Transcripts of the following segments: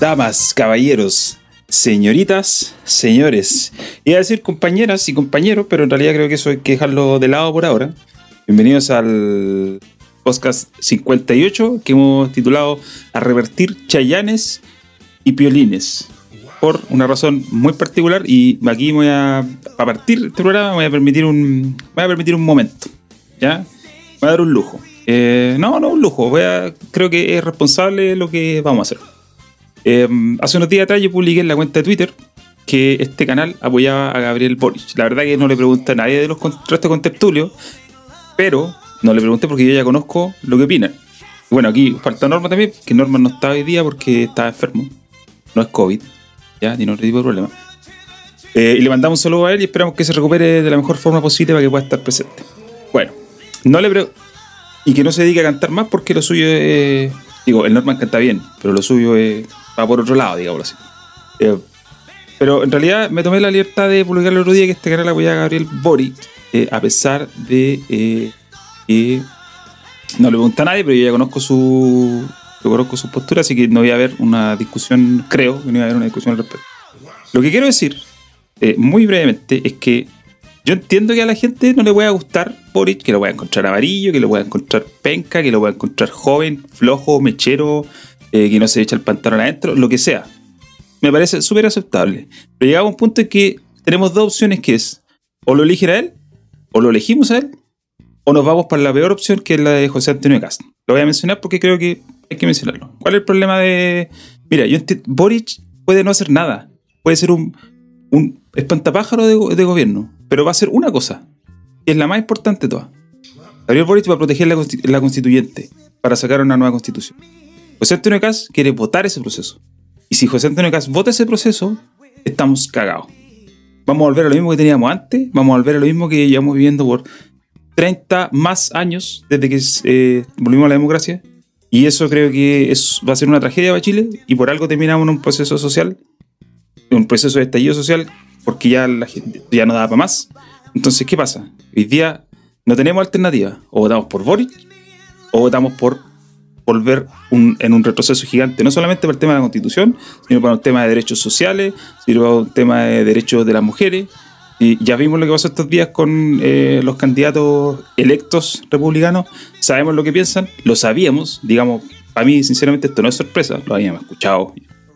damas, caballeros, señoritas, señores. Iba a decir compañeras y compañeros, pero en realidad creo que eso hay que dejarlo de lado por ahora. Bienvenidos al podcast 58 que hemos titulado A revertir chayanes y piolines. Por una razón muy particular y aquí voy a, partir de este programa voy a permitir un, voy a permitir un momento. ¿Ya? Voy a dar un lujo. Eh, no, no un lujo. Voy a, creo que es responsable lo que vamos a hacer. Eh, hace unos días atrás yo publiqué en la cuenta de Twitter que este canal apoyaba a Gabriel Boric. La verdad que no le pregunté a nadie de los contrastes con Tertulio, pero no le pregunté porque yo ya conozco lo que opinan. Bueno, aquí falta Norma también, que Norma no está hoy día porque está enfermo. No es COVID, ya, tiene otro tipo de problema. Eh, y le mandamos un saludo a él y esperamos que se recupere de la mejor forma posible para que pueda estar presente. Bueno, no le pregunté. Y que no se dedique a cantar más porque lo suyo es. Digo, el Norman canta bien, pero lo suyo es va por otro lado, digámoslo así. Eh, pero en realidad me tomé la libertad de publicar el otro día que este canal apoya a Gabriel Boric, eh, a pesar de eh, que no le pregunta a nadie, pero yo ya conozco su yo conozco su postura, así que no voy a haber una discusión, creo no voy a haber una discusión al respecto. Lo que quiero decir, muy brevemente, es que yo entiendo que a la gente no le pueda gustar Boric, que lo pueda encontrar amarillo, que lo pueda encontrar penca, que lo pueda encontrar joven, flojo, mechero, eh, que no se echa el pantalón adentro, lo que sea. Me parece súper aceptable. Pero llegamos a un punto en que tenemos dos opciones que es o lo eligen a él, o lo elegimos a él, o nos vamos para la peor opción que es la de José Antonio Castro. Lo voy a mencionar porque creo que hay que mencionarlo. ¿Cuál es el problema de...? Mira, yo Boric puede no hacer nada. Puede ser un, un espantapájaro de, gobierno. Pero va a ser una cosa. Que es la más importante de todas. Gabriel Boric va a proteger la constituyente para sacar una nueva constitución. José Antonio Cas quiere votar ese proceso. Y si José Antonio Cas vota ese proceso, estamos cagados. Vamos a volver a lo mismo que teníamos antes, vamos a volver a lo mismo que llevamos viviendo por 30 más años desde que eh, volvimos a la democracia. Y eso creo que es, va a ser una tragedia para Chile y por algo terminamos en un proceso social, un proceso de estallido social, porque ya la gente ya no da para más. Entonces, ¿qué pasa? Hoy día no tenemos alternativa. O votamos por Boric o votamos por volver en un retroceso gigante, no solamente para el tema de la constitución, sino para el tema de derechos sociales, sino para el tema de derechos de las mujeres. Y ya vimos lo que pasó estos días con eh, los candidatos electos republicanos, sabemos lo que piensan, lo sabíamos, digamos, para mí sinceramente esto no es sorpresa, lo habíamos escuchado,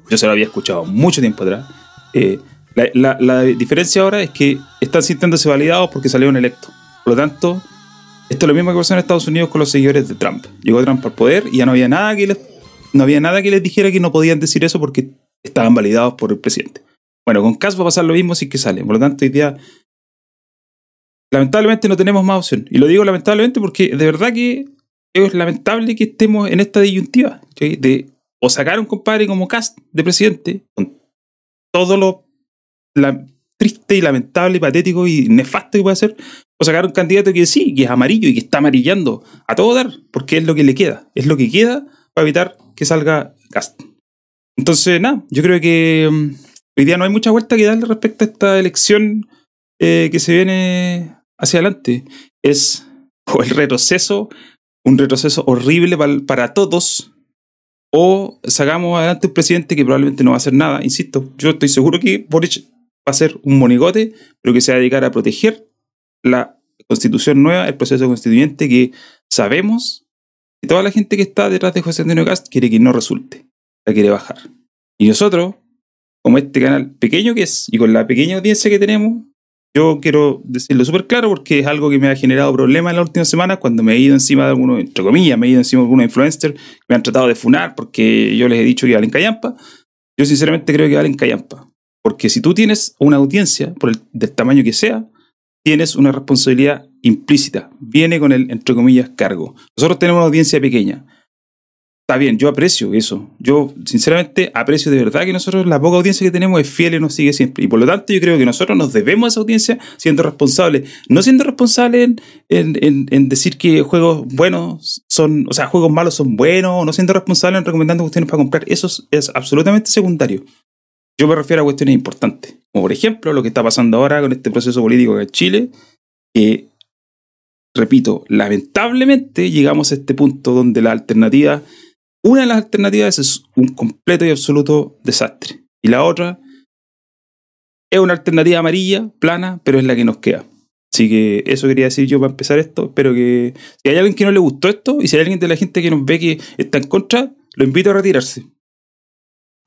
yo se lo había escuchado mucho tiempo atrás. Eh, la, la diferencia ahora es que están sintiéndose validados porque salieron electos. Por lo tanto, esto es lo mismo que pasó en Estados Unidos con los seguidores de Trump. Llegó Trump al poder y ya no había nada que les, no había nada que les dijera que no podían decir eso porque estaban validados por el presidente. Bueno, con Cass va a pasar lo mismo si que sale. Por lo tanto, hoy día lamentablemente no tenemos más opción. Y lo digo lamentablemente porque de verdad que es lamentable que estemos en esta disyuntiva de o sacar a un compadre como Cast de presidente con todo lo triste y lamentable y patético y nefasto que puede ser, o sacar un candidato que sí, que es amarillo y que está amarillando a todo dar, porque es lo que le queda, es lo que queda para evitar que salga Cast. Entonces, nada, yo creo que um, hoy día no hay mucha vuelta que darle respecto a esta elección eh, que se viene hacia adelante. Es o el retroceso, un retroceso horrible para, para todos, o sacamos adelante un presidente que probablemente no va a hacer nada. Insisto, yo estoy seguro que Boric va a ser un monigote, pero que se va a dedicar a proteger la constitución nueva, el proceso constituyente que sabemos que toda la gente que está detrás de José Antonio Cast quiere que no resulte, la quiere bajar. Y nosotros, como este canal pequeño que es y con la pequeña audiencia que tenemos, yo quiero decirlo súper claro porque es algo que me ha generado problemas en las últimas semanas cuando me he ido encima de algunos, entre comillas, me he ido encima de algunos influencers que me han tratado de funar porque yo les he dicho que valen callampa. Yo sinceramente creo que valen callampa. Porque si tú tienes una audiencia, por el, tamaño que sea, tienes una responsabilidad implícita. Viene con el, entre comillas, cargo. Nosotros tenemos una audiencia pequeña. Está bien, yo aprecio eso. Yo, sinceramente, aprecio de verdad que nosotros, la poca audiencia que tenemos es fiel y nos sigue siempre. Y por lo tanto, yo creo que nosotros nos debemos a esa audiencia siendo responsables. No siendo responsables en, decir que juegos buenos son, o sea, juegos malos son buenos, no siendo responsables en recomendando cuestiones para comprar. Eso es, es absolutamente secundario. Yo me refiero a cuestiones importantes, como por ejemplo lo que está pasando ahora con este proceso político en Chile, que, repito, lamentablemente llegamos a este punto donde la alternativa una de las alternativas es un completo y absoluto desastre. Y la otra es una alternativa amarilla, plana, pero es la que nos queda. Así que eso quería decir yo para empezar esto. Espero que si hay alguien que no le gustó esto y si hay alguien de la gente que nos ve que está en contra, lo invito a retirarse.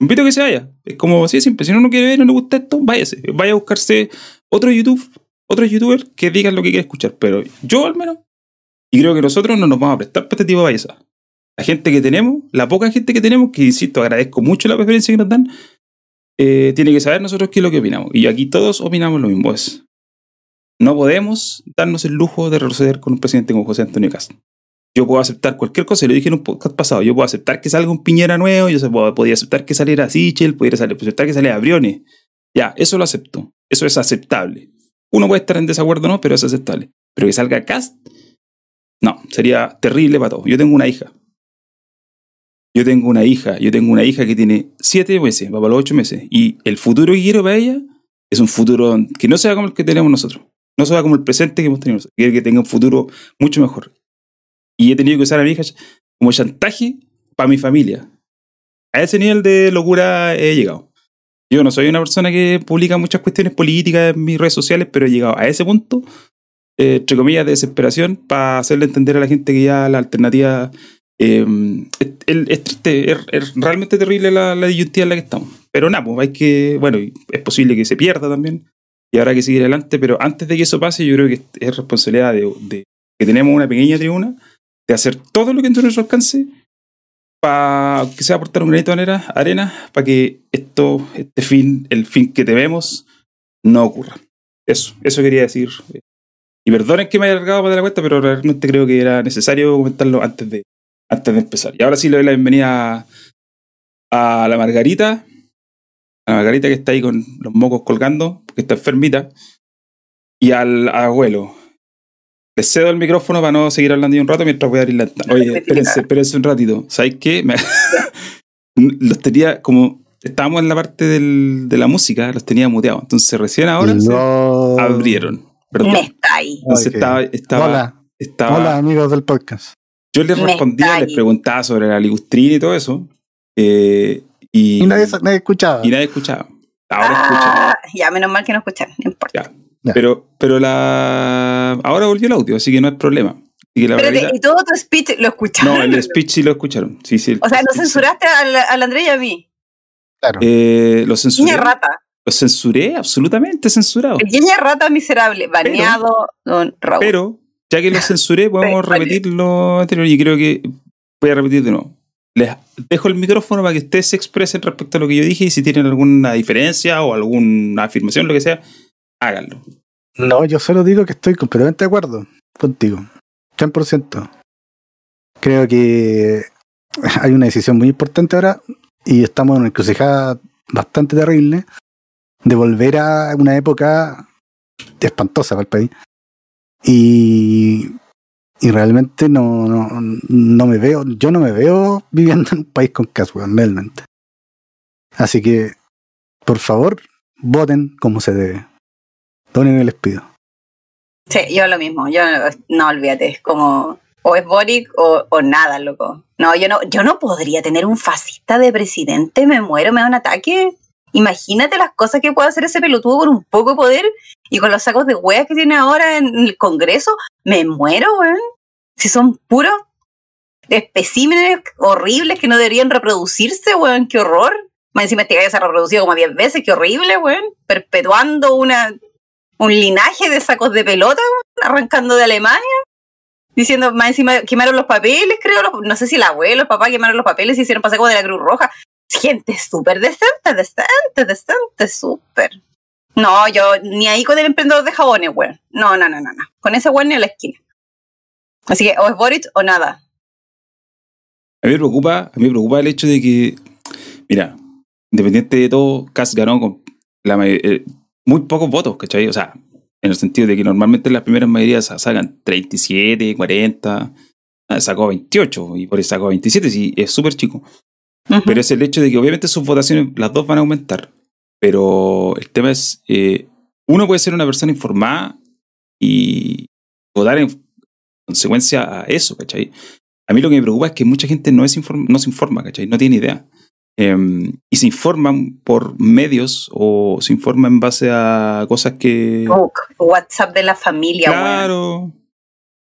Invito a que se vaya. Es como así siempre. Si uno no quiere ver, no le gusta esto, váyase. Vaya a buscarse otro YouTube, otro youtuber que digan lo que quiere escuchar. Pero yo al menos, y creo que nosotros no nos vamos a prestar para este tipo de valleza. La gente que tenemos, la poca gente que tenemos, que insisto, agradezco mucho la preferencia que nos dan, eh, tiene que saber nosotros qué es lo que opinamos. Y aquí todos opinamos lo mismo. Es, no podemos darnos el lujo de retroceder con un presidente como José Antonio Castro. Yo puedo aceptar cualquier cosa, lo dije en un podcast pasado. Yo puedo aceptar que salga un Piñera nuevo, yo podía aceptar que saliera Sichel, podría aceptar que saliera Briones. Ya, eso lo acepto. Eso es aceptable. Uno puede estar en desacuerdo, no, pero es aceptable. Pero que salga Cast, no, sería terrible para todos. Yo tengo una hija. Yo tengo una hija, yo tengo una hija que tiene siete meses, va para los ocho meses. Y el futuro que quiero para ella es un futuro que no sea como el que tenemos nosotros. No sea como el presente que hemos tenido. Quiero que tenga un futuro mucho mejor. Y he tenido que usar a mi hija como chantaje para mi familia. A ese nivel de locura he llegado. Yo no soy una persona que publica muchas cuestiones políticas en mis redes sociales, pero he llegado a ese punto, eh, entre comillas, de desesperación, para hacerle entender a la gente que ya la alternativa eh, es, triste, es, realmente terrible la, la, disyuntiva en la que estamos. Pero nada, pues hay que, bueno, es posible que se pierda también y habrá que seguir adelante, pero antes de que eso pase, yo creo que es responsabilidad de, de que tenemos una pequeña tribuna de hacer todo lo que en nuestro alcance para que sea aportar un granito de arena para que esto, este fin, el fin que tememos, no ocurra. Eso, eso quería decir. Y perdonen que me haya alargado para la cuenta, pero realmente creo que era necesario comentarlo antes de, antes de empezar. Y ahora sí le doy la bienvenida a, la Margarita, a la Margarita que está ahí con los mocos colgando, porque está enfermita, y al abuelo. Les cedo el micrófono para no seguir hablando un rato mientras voy a abrir la Oye, espérense, espérense un ratito. ¿Sabes qué? los tenía como. Estábamos en la parte del, de la música, los tenía muteados. Entonces recién ahora se abrieron. ¿verdad? está ahí. Entonces estaba, estaba, Hola. estaba. Hola, amigos del podcast. Yo les respondía, les preguntaba sobre la ligustrina y todo eso. Eh, y, y nadie, nadie, escuchaba. Y nadie escuchaba. Ahora ah, escuchan. Ya, menos mal que no escuchan, no importa. Ya. Pero, pero la. Ahora volvió el audio, así que no es problema. Y, la Espérate, ¿y todo tu speech lo escucharon? No, el speech sí lo escucharon. Sí, sí, o sea, ¿lo censuraste al, al André y a mí? Claro. Eh, lo censuré. Niña rata. Lo censuré, absolutamente censurado. Pequeña rata miserable, baneado, pero, don Raúl. Pero, ya que lo censuré, podemos repetir lo anterior y creo que voy a repetir de nuevo. Les dejo el micrófono para que ustedes se expresen respecto a lo que yo dije y si tienen alguna diferencia o alguna afirmación, lo que sea, háganlo. No, yo solo digo que estoy completamente de acuerdo contigo. 100%. Creo que hay una decisión muy importante ahora y estamos en una encrucijada bastante terrible de volver a una época espantosa para el país. Y, y realmente no, no, me veo, yo no me veo viviendo en un país con Caswell, realmente. Así que, por favor, voten como se debe. Donen les pido. Sí, yo lo mismo. Yo no olvídate, como o es Boric o, o, nada, loco. No, yo no, yo no podría tener un fascista de presidente, me muero, me da un ataque. Imagínate las cosas que puede hacer ese pelotudo con un poco de poder y con los sacos de hueas que tiene ahora en el Congreso. Me muero, weón. Si son puros especímenes horribles que no deberían reproducirse, weón, qué horror. Más encima este gallo se ha reproducido como 10 veces, qué horrible, weón. Perpetuando una un linaje de sacos de pelota arrancando de Alemania, diciendo más encima quemaron los papeles, creo, no sé si el abuelo, el papá quemaron los papeles y hicieron pasar como de la Cruz Roja. Gente súper decente, decente, decente, súper. No, yo ni ahí con el emprendedor de jabones, weón. No, no, no, no, no. Con ese weón ni a la esquina. Así que o es Boric o nada. A mí me preocupa, a mí me preocupa el hecho de que, mira, independiente de todo, Cass ganó con la eh, muy pocos votos, ¿cachai? O sea, en el sentido de que normalmente las primeras mayorías sacan 37, 40, ah, sacó 28 y por eso sacó 27, sí, es súper chico. Uh -huh. Pero es el hecho de que obviamente sus votaciones, las dos van a aumentar. Pero el tema es, eh, uno puede ser una persona informada y votar en consecuencia a eso, ¿cachai? a mí lo que me preocupa es que mucha gente no, es inform- no se informa, ¿cachai? No tiene idea. Eh, y se informan por medios o se informan en base a cosas que... Oh, WhatsApp de la familia. Claro.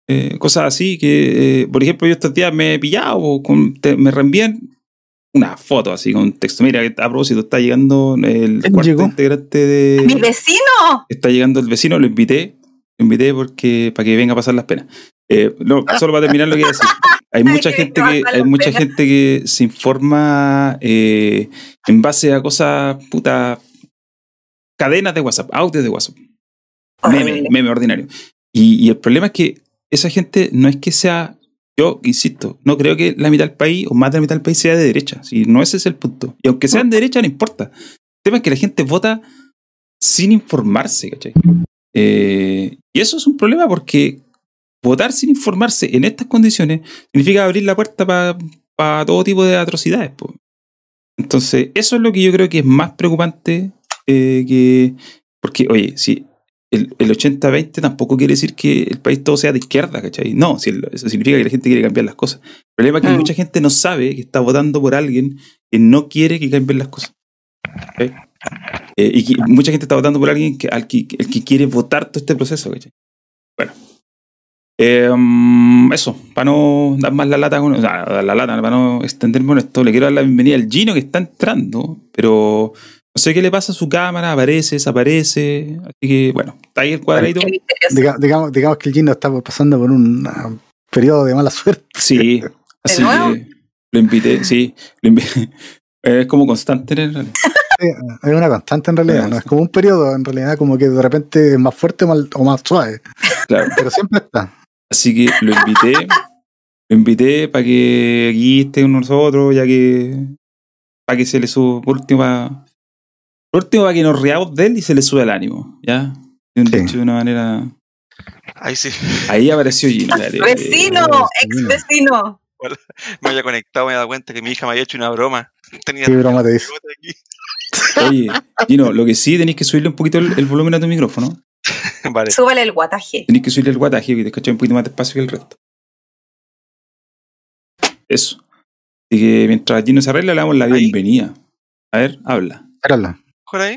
Eh, cosas así que, eh, por ejemplo, yo estos días me he pillado, o con- te- me reenvían una foto así con texto. Mira, a propósito, está llegando el ¿Quién cuarto integrante ¡Mi de... vecino! Está llegando el vecino, lo invité. Lo invité porque para que venga a pasar las penas. Eh, no, solo para terminar lo que iba a decir. Hay mucha gente que, hay mucha gente que se informa eh, en base a cosas puta cadenas de WhatsApp, audios de WhatsApp meme, meme ordinario. Y, y el problema es que esa gente no es que sea, yo insisto, no creo que la mitad del país o más de la mitad del país sea de derecha. Si no ese es el punto. Y aunque sean de derecha, no importa. El tema es que la gente vota sin informarse, ¿cachai? Eh, y eso es un problema porque votar sin informarse en estas condiciones significa abrir la puerta para todo tipo de atrocidades. po. Entonces, eso es lo que yo creo que es más preocupante eh, que... Porque, oye, si el, el 80-20 tampoco quiere decir que el país todo sea de izquierda, ¿cachai? No, si el- eso significa que la gente quiere cambiar las cosas. El problema es que Mm. mucha gente no sabe que está votando por alguien que no quiere que cambien las cosas. ¿cachai? Eh, y que mucha gente está votando por alguien que, al que, el que quiere votar todo este proceso, ¿cachai? Bueno. Eh, mm, eso, para no dar más la lata, con, o sea, dar la lata, para no extenderme con esto, le quiero dar la bienvenida al Gino que está entrando, pero no sé qué le pasa a su cámara, aparece, desaparece, así que bueno, está ahí el cuadradito. Diga- digamos, digamos que el Gino está pasando por un ah, periodo de mala suerte. Sí, así que lo invité, sí, lo invité. Es como constante en realidad. Sí, Es una constante en realidad, no es como un periodo, en realidad como que de repente es más fuerte o más, o más suave, Claro. pero siempre está. Así que lo invité, lo invité para que aquí esté con nosotros, ya que para que se le suba, por último, para, por último, para que nos riamos de él y se le sube el ánimo, ¿ya? De un Sí. dicho de una manera. Ahí sí, Ahí apareció Gino. dale. Vecino, ex vecino. me había conectado, me he dado cuenta que mi hija me había hecho una broma. Tenía ¿Qué broma te dice? Oye, Gino, lo que sí tenéis que subirle un poquito el, el volumen a tu micrófono. Vale. Súbale el guataje. Tenéis que subirle el guataje que te escuchas un poquito más despacio que el resto. Eso. Así que mientras Gino se arregla, le damos la Ahí. bienvenida. A ver, habla. Espérala. ¿Mejor ahí?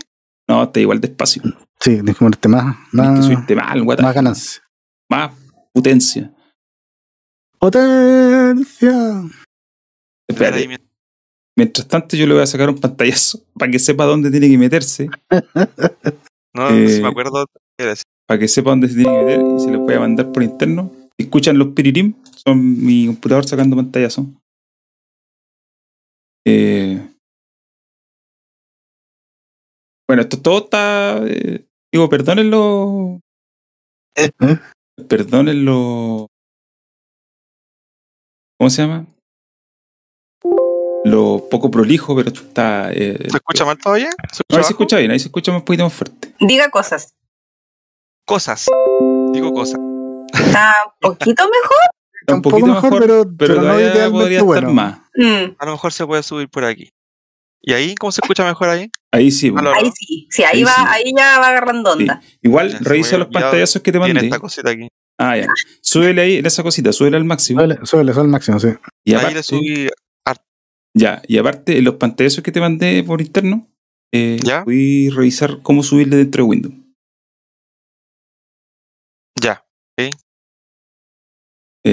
No, está igual despacio. Sí, tienes que ponerte más, Tienes que más, subirte más el guataje. más ganancia. más potencia. Potencia. Espérate, Ahí, mientras tanto yo le voy a sacar un pantallazo para que sepa dónde tiene que meterse, No, Eh, no sé si me acuerdo. Era así. Para que sepa dónde se tiene que meter y se los voy a mandar por interno. Si escuchan los piririm, son mi computador sacando pantallazo. Eh, bueno, esto todo está... eh, digo, perdónenlo... ¿Eh? Perdónenlo... ¿Cómo se llama? Lo poco prolijo, pero esto está... eh, ¿Se escucha mal todavía? ¿Se No, escucha ahí se escucha bien, ahí se escucha un poquito más fuerte. Diga cosas. Cosas. Digo cosas. Está un poquito mejor. Está un poquito mejor, pero, pero, pero no podría estar bueno. más. Mm, A lo mejor se puede subir por aquí. ¿Y ahí? ¿Cómo se escucha mejor ahí? Ahí sí. bueno. Ahí sí. Sí, ahí, Ahí va, sí. ahí ya va agarrando onda. Igual Ya, revisa los pantallazos que te Tiene mandé. esta cosita aquí. Ah, ya. Súbele ahí en esa cosita, súbele al máximo. Suele, suele al máximo, sí. Y ahí aparte, le subí. ya, y aparte, en los pantallazos que te mandé por interno, eh, ¿Ya? fui a revisar cómo subirle dentro de Windows. Ya. Eh,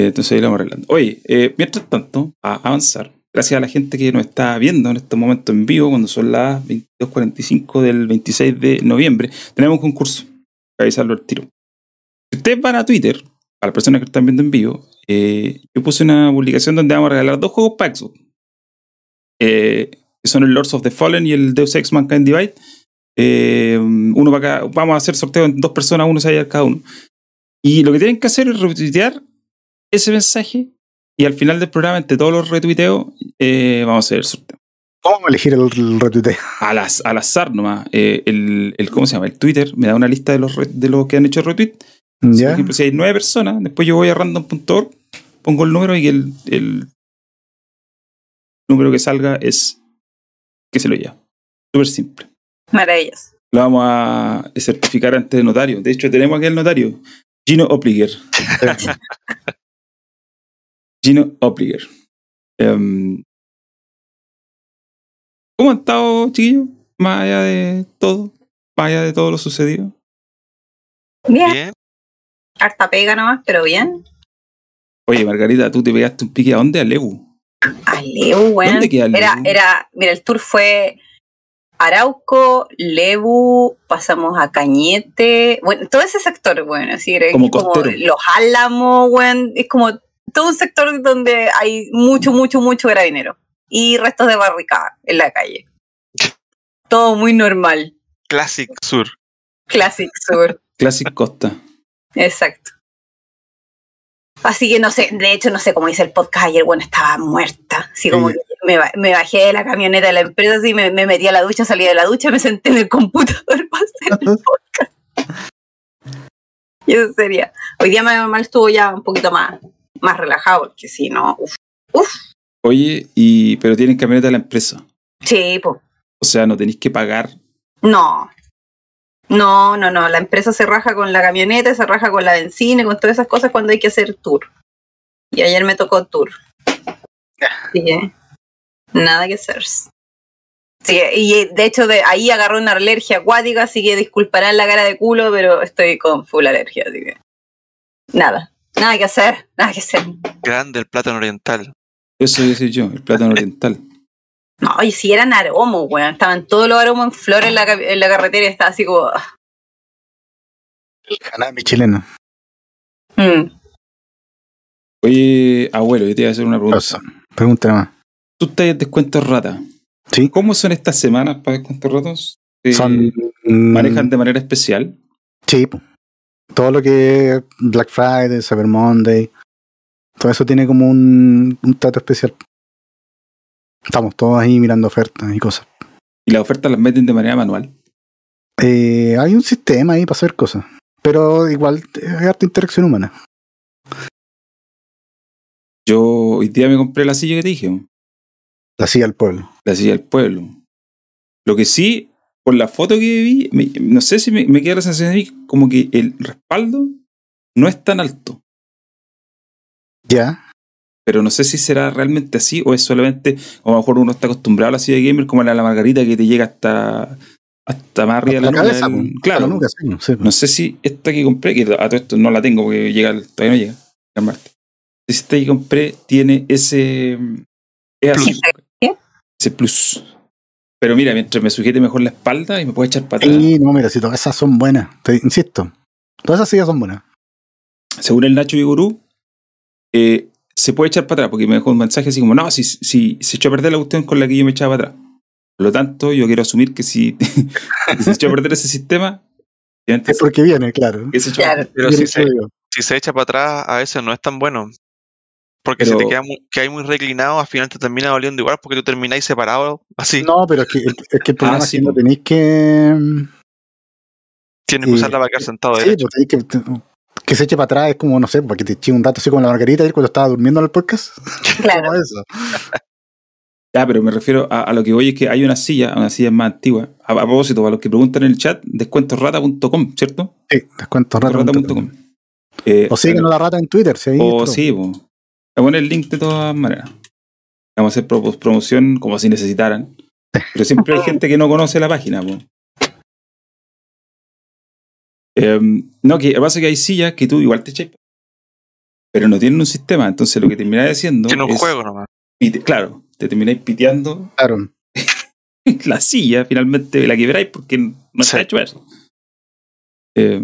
entonces ahí lo vamos arreglando. Oye, eh, mientras tanto, a avanzar, gracias a la gente que nos está viendo en este momento en vivo, cuando son las 22.45 del 26 de noviembre, tenemos un concurso. Para avisarlo al tiro. Si ustedes van a Twitter, a las personas que están viendo en vivo, eh, yo puse una publicación donde vamos a regalar dos juegos para Xbox. Eh, que son el Lords of the Fallen y el Deus Ex Mankind Divide. Eh, uno para cada, vamos a hacer sorteo en dos personas, uno se va cada uno. Y lo que tienen que hacer es retuitear ese mensaje y al final del programa, entre todos los retuiteos, eh, vamos a hacer el sorteo. ¿Cómo elegir el, retuiteo? Al, az- al azar nomás. Eh, el, el, ¿Cómo se llama? El Twitter me da una lista de los, re- de los que han hecho retweet. Si, Por ¿Ya? ejemplo, si hay nueve personas, después yo voy a random.org, pongo el número y el, el número que salga es que se lo lleva. Súper simple. Maravilloso. Lo vamos a certificar ante el notario. De hecho, tenemos aquí el notario, Gino Opliger. Gino Opliger. Em, ¿Cómo han estado, chiquillos? Más allá de todo, más allá de todo lo sucedido. Bien, Bien. harta pega nomás, pero bien. Oye, Margarita, tú te pegaste un pique a dónde? A Lebu. A Lebu, weón. ¿Dónde queda Era, Lebu? era, mira, el tour fue Arauco, Lebu, pasamos a Cañete, bueno, todo ese sector, bueno, así era Como como costero. los Álamos, weón, es como todo un sector donde hay mucho, mucho, mucho carabinero y restos de barricada en la calle. Todo muy normal. Classic Sur. Classic Sur. Classic Costa. Exacto. Así que no sé, de hecho no sé cómo hice el podcast ayer, bueno, estaba muerta. Así como Sí. que me, me bajé de la camioneta de la empresa, así me, me metí a la ducha, salí de la ducha, me senté en el computador para hacer el podcast. Y eso sería. Hoy día me mal estuvo ya un poquito más, más relajado, porque si no, uf. Oye, y, pero tienen camioneta de la empresa. Sí, pues. O sea, no tenéis que pagar. No. No, no, no. La empresa se raja con la camioneta, se raja con la benzina y con todas esas cosas cuando hay que hacer tour. Y ayer me tocó tour. Así que, nada que hacer. Sí, y de hecho de ahí agarró una alergia acuática, así que disculparán la cara de culo, pero estoy con full alergia, así que nada, nada que hacer, nada que hacer. Grande el plátano oriental. Eso iba a decir yo, el plátano oriental. No, y si eran aromos, weón, estaban todos los aromos en flor en la, en la carretera y estaba así como... ah, El Hanami chileno. mm. Oye, abuelo, yo te iba a hacer una pregunta. Cosa. Pregúntale más. Tú estás en descuentos rata. Sí. ¿Cómo son estas semanas para descuentos ratos? Eh, Son. mm, ¿Manejan de manera especial? Sí, todo lo que es Black Friday, Cyber Monday, todo eso tiene como un, un trato especial. Estamos todos ahí mirando ofertas y cosas. ¿Y las ofertas las meten de manera manual? Eh, hay un sistema ahí para hacer cosas, pero igual es harta interacción humana. Yo hoy día me compré la silla que te dije. La silla del pueblo. la silla del pueblo. Lo que sí, por la foto que vi, me- no sé si me, me queda la sensación de mí como que el respaldo no es tan alto. Ya, Pero no sé si será realmente así o es solamente, o a lo mejor uno está acostumbrado a la silla de gamer como la de la margarita que te llega hasta, hasta más arriba de la, la cabeza, el- Claro. Sí, sí, po. No sé si esta que compré, que a todo esto no la tengo porque llega, el- todavía no llega, el. No sé esta que compré tiene ese. Es así, ¿Qué? Ese plus. Pero mira, mientras me sujete mejor la espalda y me puedo echar para atrás. Sí, no, mira, si todas esas son buenas, te insisto. Todas esas sillas son buenas. Según el Nacho Vigurú, eh, se puede echar para atrás porque me dejó un mensaje así como: No, si, si se echó a perder la cuestión con la que yo me echaba para atrás. Por lo tanto, yo quiero asumir que si, si se echó a perder ese sistema, Es porque viene, claro. Pero Viene si se, incluido. si se echa para atrás, a veces no es tan bueno. Porque Pero- si te queda muy, que hay muy reclinado, al final te termina doliendo igual porque tú termináis separado, así. No, pero es que, es que el problema Ah, es sí, que no tenéis que. Tienes que y- usarla para quedar sentado Sí, derecho. pues tenéis que. Que se eche para atrás es como, no sé, para que te eche un dato así como la margarita ayer cuando estaba durmiendo en el podcast. Claro. Como eso. Ya, pero me refiero a, a lo que voy es que hay una silla, una silla más antigua. A, a propósito, para los que preguntan en el chat, descuentorrata.com, ¿cierto? Sí, descuento rata. Descuentorrata.com. Eh, O síguenos la rata en Twitter, si ahí. O sí, po. Voy a poner el link de todas maneras. Vamos a hacer pro- promoción como si necesitaran. Pero siempre hay gente que no conoce la página. po. Em, no, que lo que pasa es que hay sillas que tú igual te echas. Pero no tienen un sistema. Entonces lo que termináis haciendo. Tiene un es juego nomás. pite- claro, te termináis piteando Claro. la silla, finalmente la quebráis porque no está Sí. hecho eso. Eh,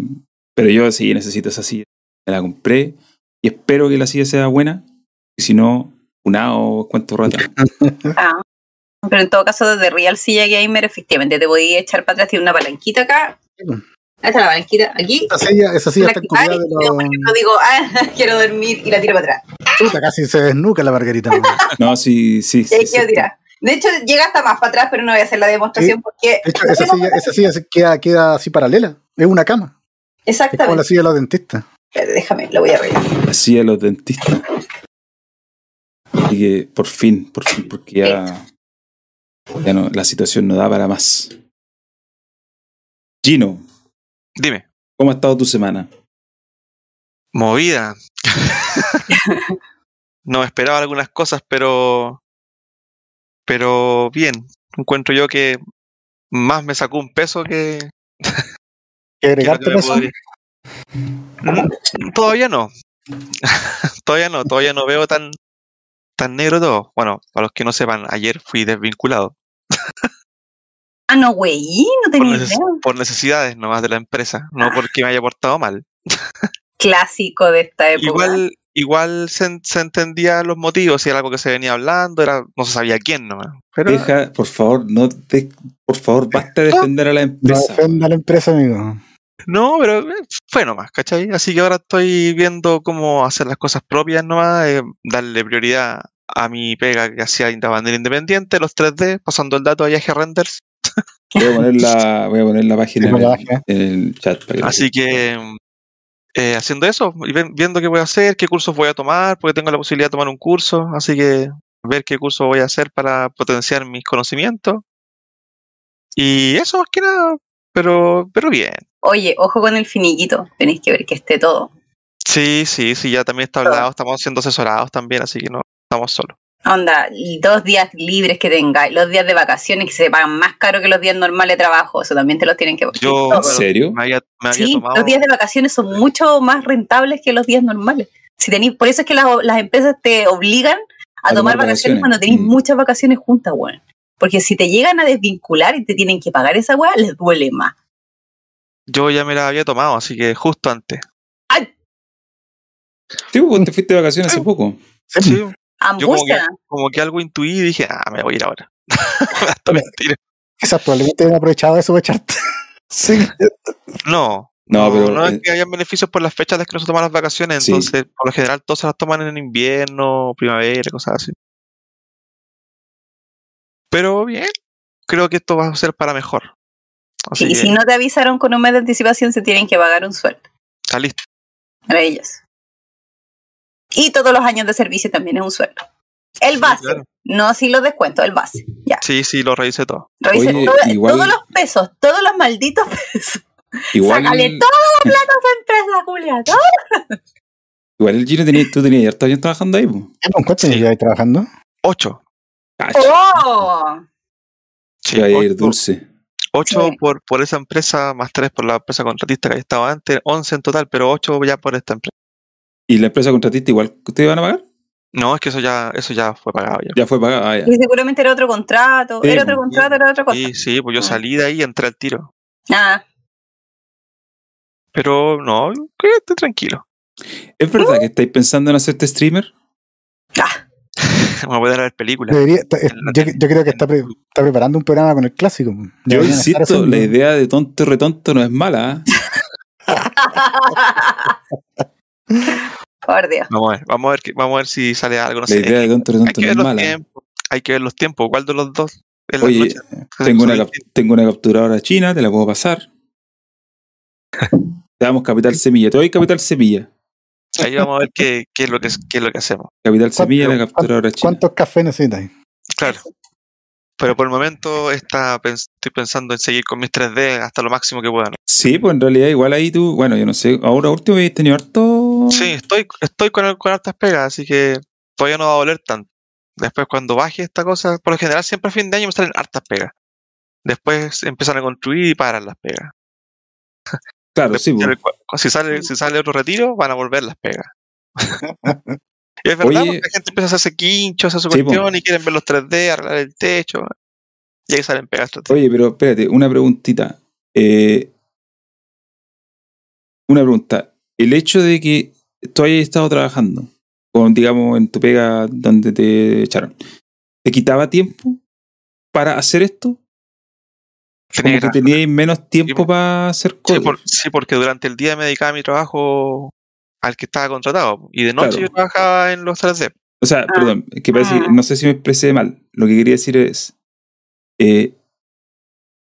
pero yo sí necesito esa silla. Me la compré y espero que la silla sea buena. Y si no, una o cuánto rata. Ah. Pero en todo caso, desde Real Silla Gamer, efectivamente, te podías echar para atrás. Tiene una palanquita acá. Ahí está la palanquita. Aquí. Esa silla, esa silla La está y de por los. ejemplo, digo, ah, quiero dormir y la tiro para atrás. Chuta, casi se desnuca la margarita. ¿no? Sí, sí. Tirar. De hecho, llega hasta más para atrás, pero no voy a hacer la demostración porque. De hecho, esa silla, esa silla se queda, queda así paralela. Es una cama. Es como la Exactamente. silla de los dentistas. Espérate, Déjame, lo voy a arreglar. La silla de los dentistas. Así que por fin, por fin, porque ya, ya no, la situación no da para más. Gino, Dime, ¿cómo ha estado tu semana? movida. no esperaba algunas cosas, pero. Pero bien. Encuentro yo que más me sacó un peso que. ¿Que agregarte que me peso? podría- Mm, Todavía no. todavía no, todavía no veo tan, tan negro todo. Bueno, para los que no sepan, ayer fui desvinculado. Ah, no, güey, no Por, tenía neces- idea. por necesidades nomás de la empresa, no porque me haya portado mal. Clásico de esta época. Igual, igual se, se entendía los motivos, si era algo que se venía hablando, era, no se sabía quién nomás. Pero Deja, por favor, no te, por favor, basta de defender a la No empresa. defenda a la empresa, amigo. No, pero eh, fue nomás, ¿cachai? Así que ahora estoy viendo cómo hacer las cosas propias nomás, eh, darle prioridad a mi pega que hacía de manera independiente, los 3D, pasando el dato a Yahoo Renders. Voy a poner la, voy a poner la página en el, en el chat. Para que Así que eh, haciendo eso y ven- viendo qué voy a hacer, qué cursos voy a tomar, porque tengo la posibilidad de tomar un curso, así que ver qué curso voy a hacer para potenciar mis conocimientos. Y eso más que nada, pero, pero bien. Oye, ojo con el finiquito. Tenéis que ver que esté todo. Sí, sí, sí, ya también está hablado, estamos siendo asesorados también, así que no estamos solos. Onda, dos días libres que tengáis, los días de vacaciones que se pagan más caro que los días normales de trabajo, eso también te los tienen que Yo. ¿En serio? me había, me había Sí, tomado. los días de vacaciones son mucho más rentables que los días normales. Si tenéis, por eso es que las, las empresas te obligan a, A tomar, tomar vacaciones, vacaciones. cuando tenéis Mm. muchas vacaciones juntas, weón. Porque si te llegan a desvincular y te tienen que pagar esa weá, les duele más. Yo ya me la había tomado, así que justo antes. Sí, pues te fuiste de vacaciones hace poco. Sí, Sí, yo como que, Angustia. como que algo intuí y dije, ah, me voy a ir ahora. Hasta mentira. Quizás probablemente han aprovechado eso para echarte. sí. No, No, pero no eh, es que hayan beneficios por las fechas de que no se toman las vacaciones, Sí. entonces por lo general todos se las toman en invierno, primavera, cosas así. Pero bien, creo que esto va a ser para mejor. Así Sí, y si no te avisaron con un mes de anticipación, se tienen que pagar un sueldo está listo. a ellos. Y todos los años de servicio también es un sueldo. El Sí, base, claro. no así los descuentos, el base. Ya. Sí, sí, lo revisé todo. Oye, todo- igual- todos los pesos, todos los malditos pesos. igual, Sácale toda la plata a esa empresa, Julia. todo. igual el Gino tenía, tú tenías años trabajando ahí, pues. ¿Con cuánto Sí. lleváis trabajando? Ocho. Cacho, ¡Oh! Sí, te a ir dulce. ocho Sí. por, por esa empresa, más tres por la empresa contratista que había estado antes, once en total, pero ocho ya por esta empresa. ¿Y la empresa contratista igual que ustedes van a pagar? No, es que eso ya, eso ya fue pagado ya. Ya fue pagada. Ah, ya. Y seguramente era otro contrato, Sí, era otro pues, contrato, era otra cosa. Sí, sí, pues yo Ah. salí de ahí y entré al tiro. Ah, Pero no, quédate tranquilo. ¿Es verdad que estáis pensando en hacerte streamer? ah, Me voy a a ver películas. Debería- está- es- yo, yo creo que está, pre- está preparando un programa con el clásico. Yo Deberían estar insisto, la idea de tonto y retonto no es mala. ¿ah? Por Dios. Vamos a ver, vamos a ver, qué- vamos a ver si sale algo. No La sé. idea de tonto y retonto no es mala. tiempos. Hay que ver los tiempos. ¿Cuál de los dos? Oye, tengo una, tengo una capturadora china, te la puedo pasar. Te damos Capital Semilla. Te doy Capital Semilla. Ahí vamos a ver qué, qué es lo que, qué es lo que hacemos. Capital Semilla, la capturadora china. ¿Cuántos cafés necesitas? Claro. Pero por el momento está, estoy pensando en seguir con mis 3D hasta lo máximo que pueda. ¿no? Sí, pues en realidad igual ahí tú, bueno, yo no sé, ahora último habéis tenido harto... Sí, estoy, estoy con, con hartas pegas, así que todavía no va a doler tanto. Después cuando baje esta cosa, por lo general siempre a fin de año me salen hartas pegas. Después empiezan a construir y paran las pegas. Claro, sí, si, sale, si sale otro retiro, van a volver las pegas. y es verdad, Oye. porque la gente empieza a hacerse quinchos, hacer su Sí, cuestión y quieren ver los 3D, arreglar el techo. Y ahí salen pegas 3D. Oye, pero espérate, una preguntita. Eh, una pregunta. El hecho de que tú hayas estado trabajando, con, digamos, en tu pega donde te echaron, ¿te quitaba tiempo para hacer esto? Tenía Como que teníais menos tiempo po. para hacer Sí, cosas. por- sí, porque durante el día me dedicaba a mi trabajo al que estaba contratado. Y de noche Claro. yo trabajaba en los 3D. O sea, Ah. perdón, es que parece que- Ah. no sé si me expresé mal. Lo que quería decir es, eh,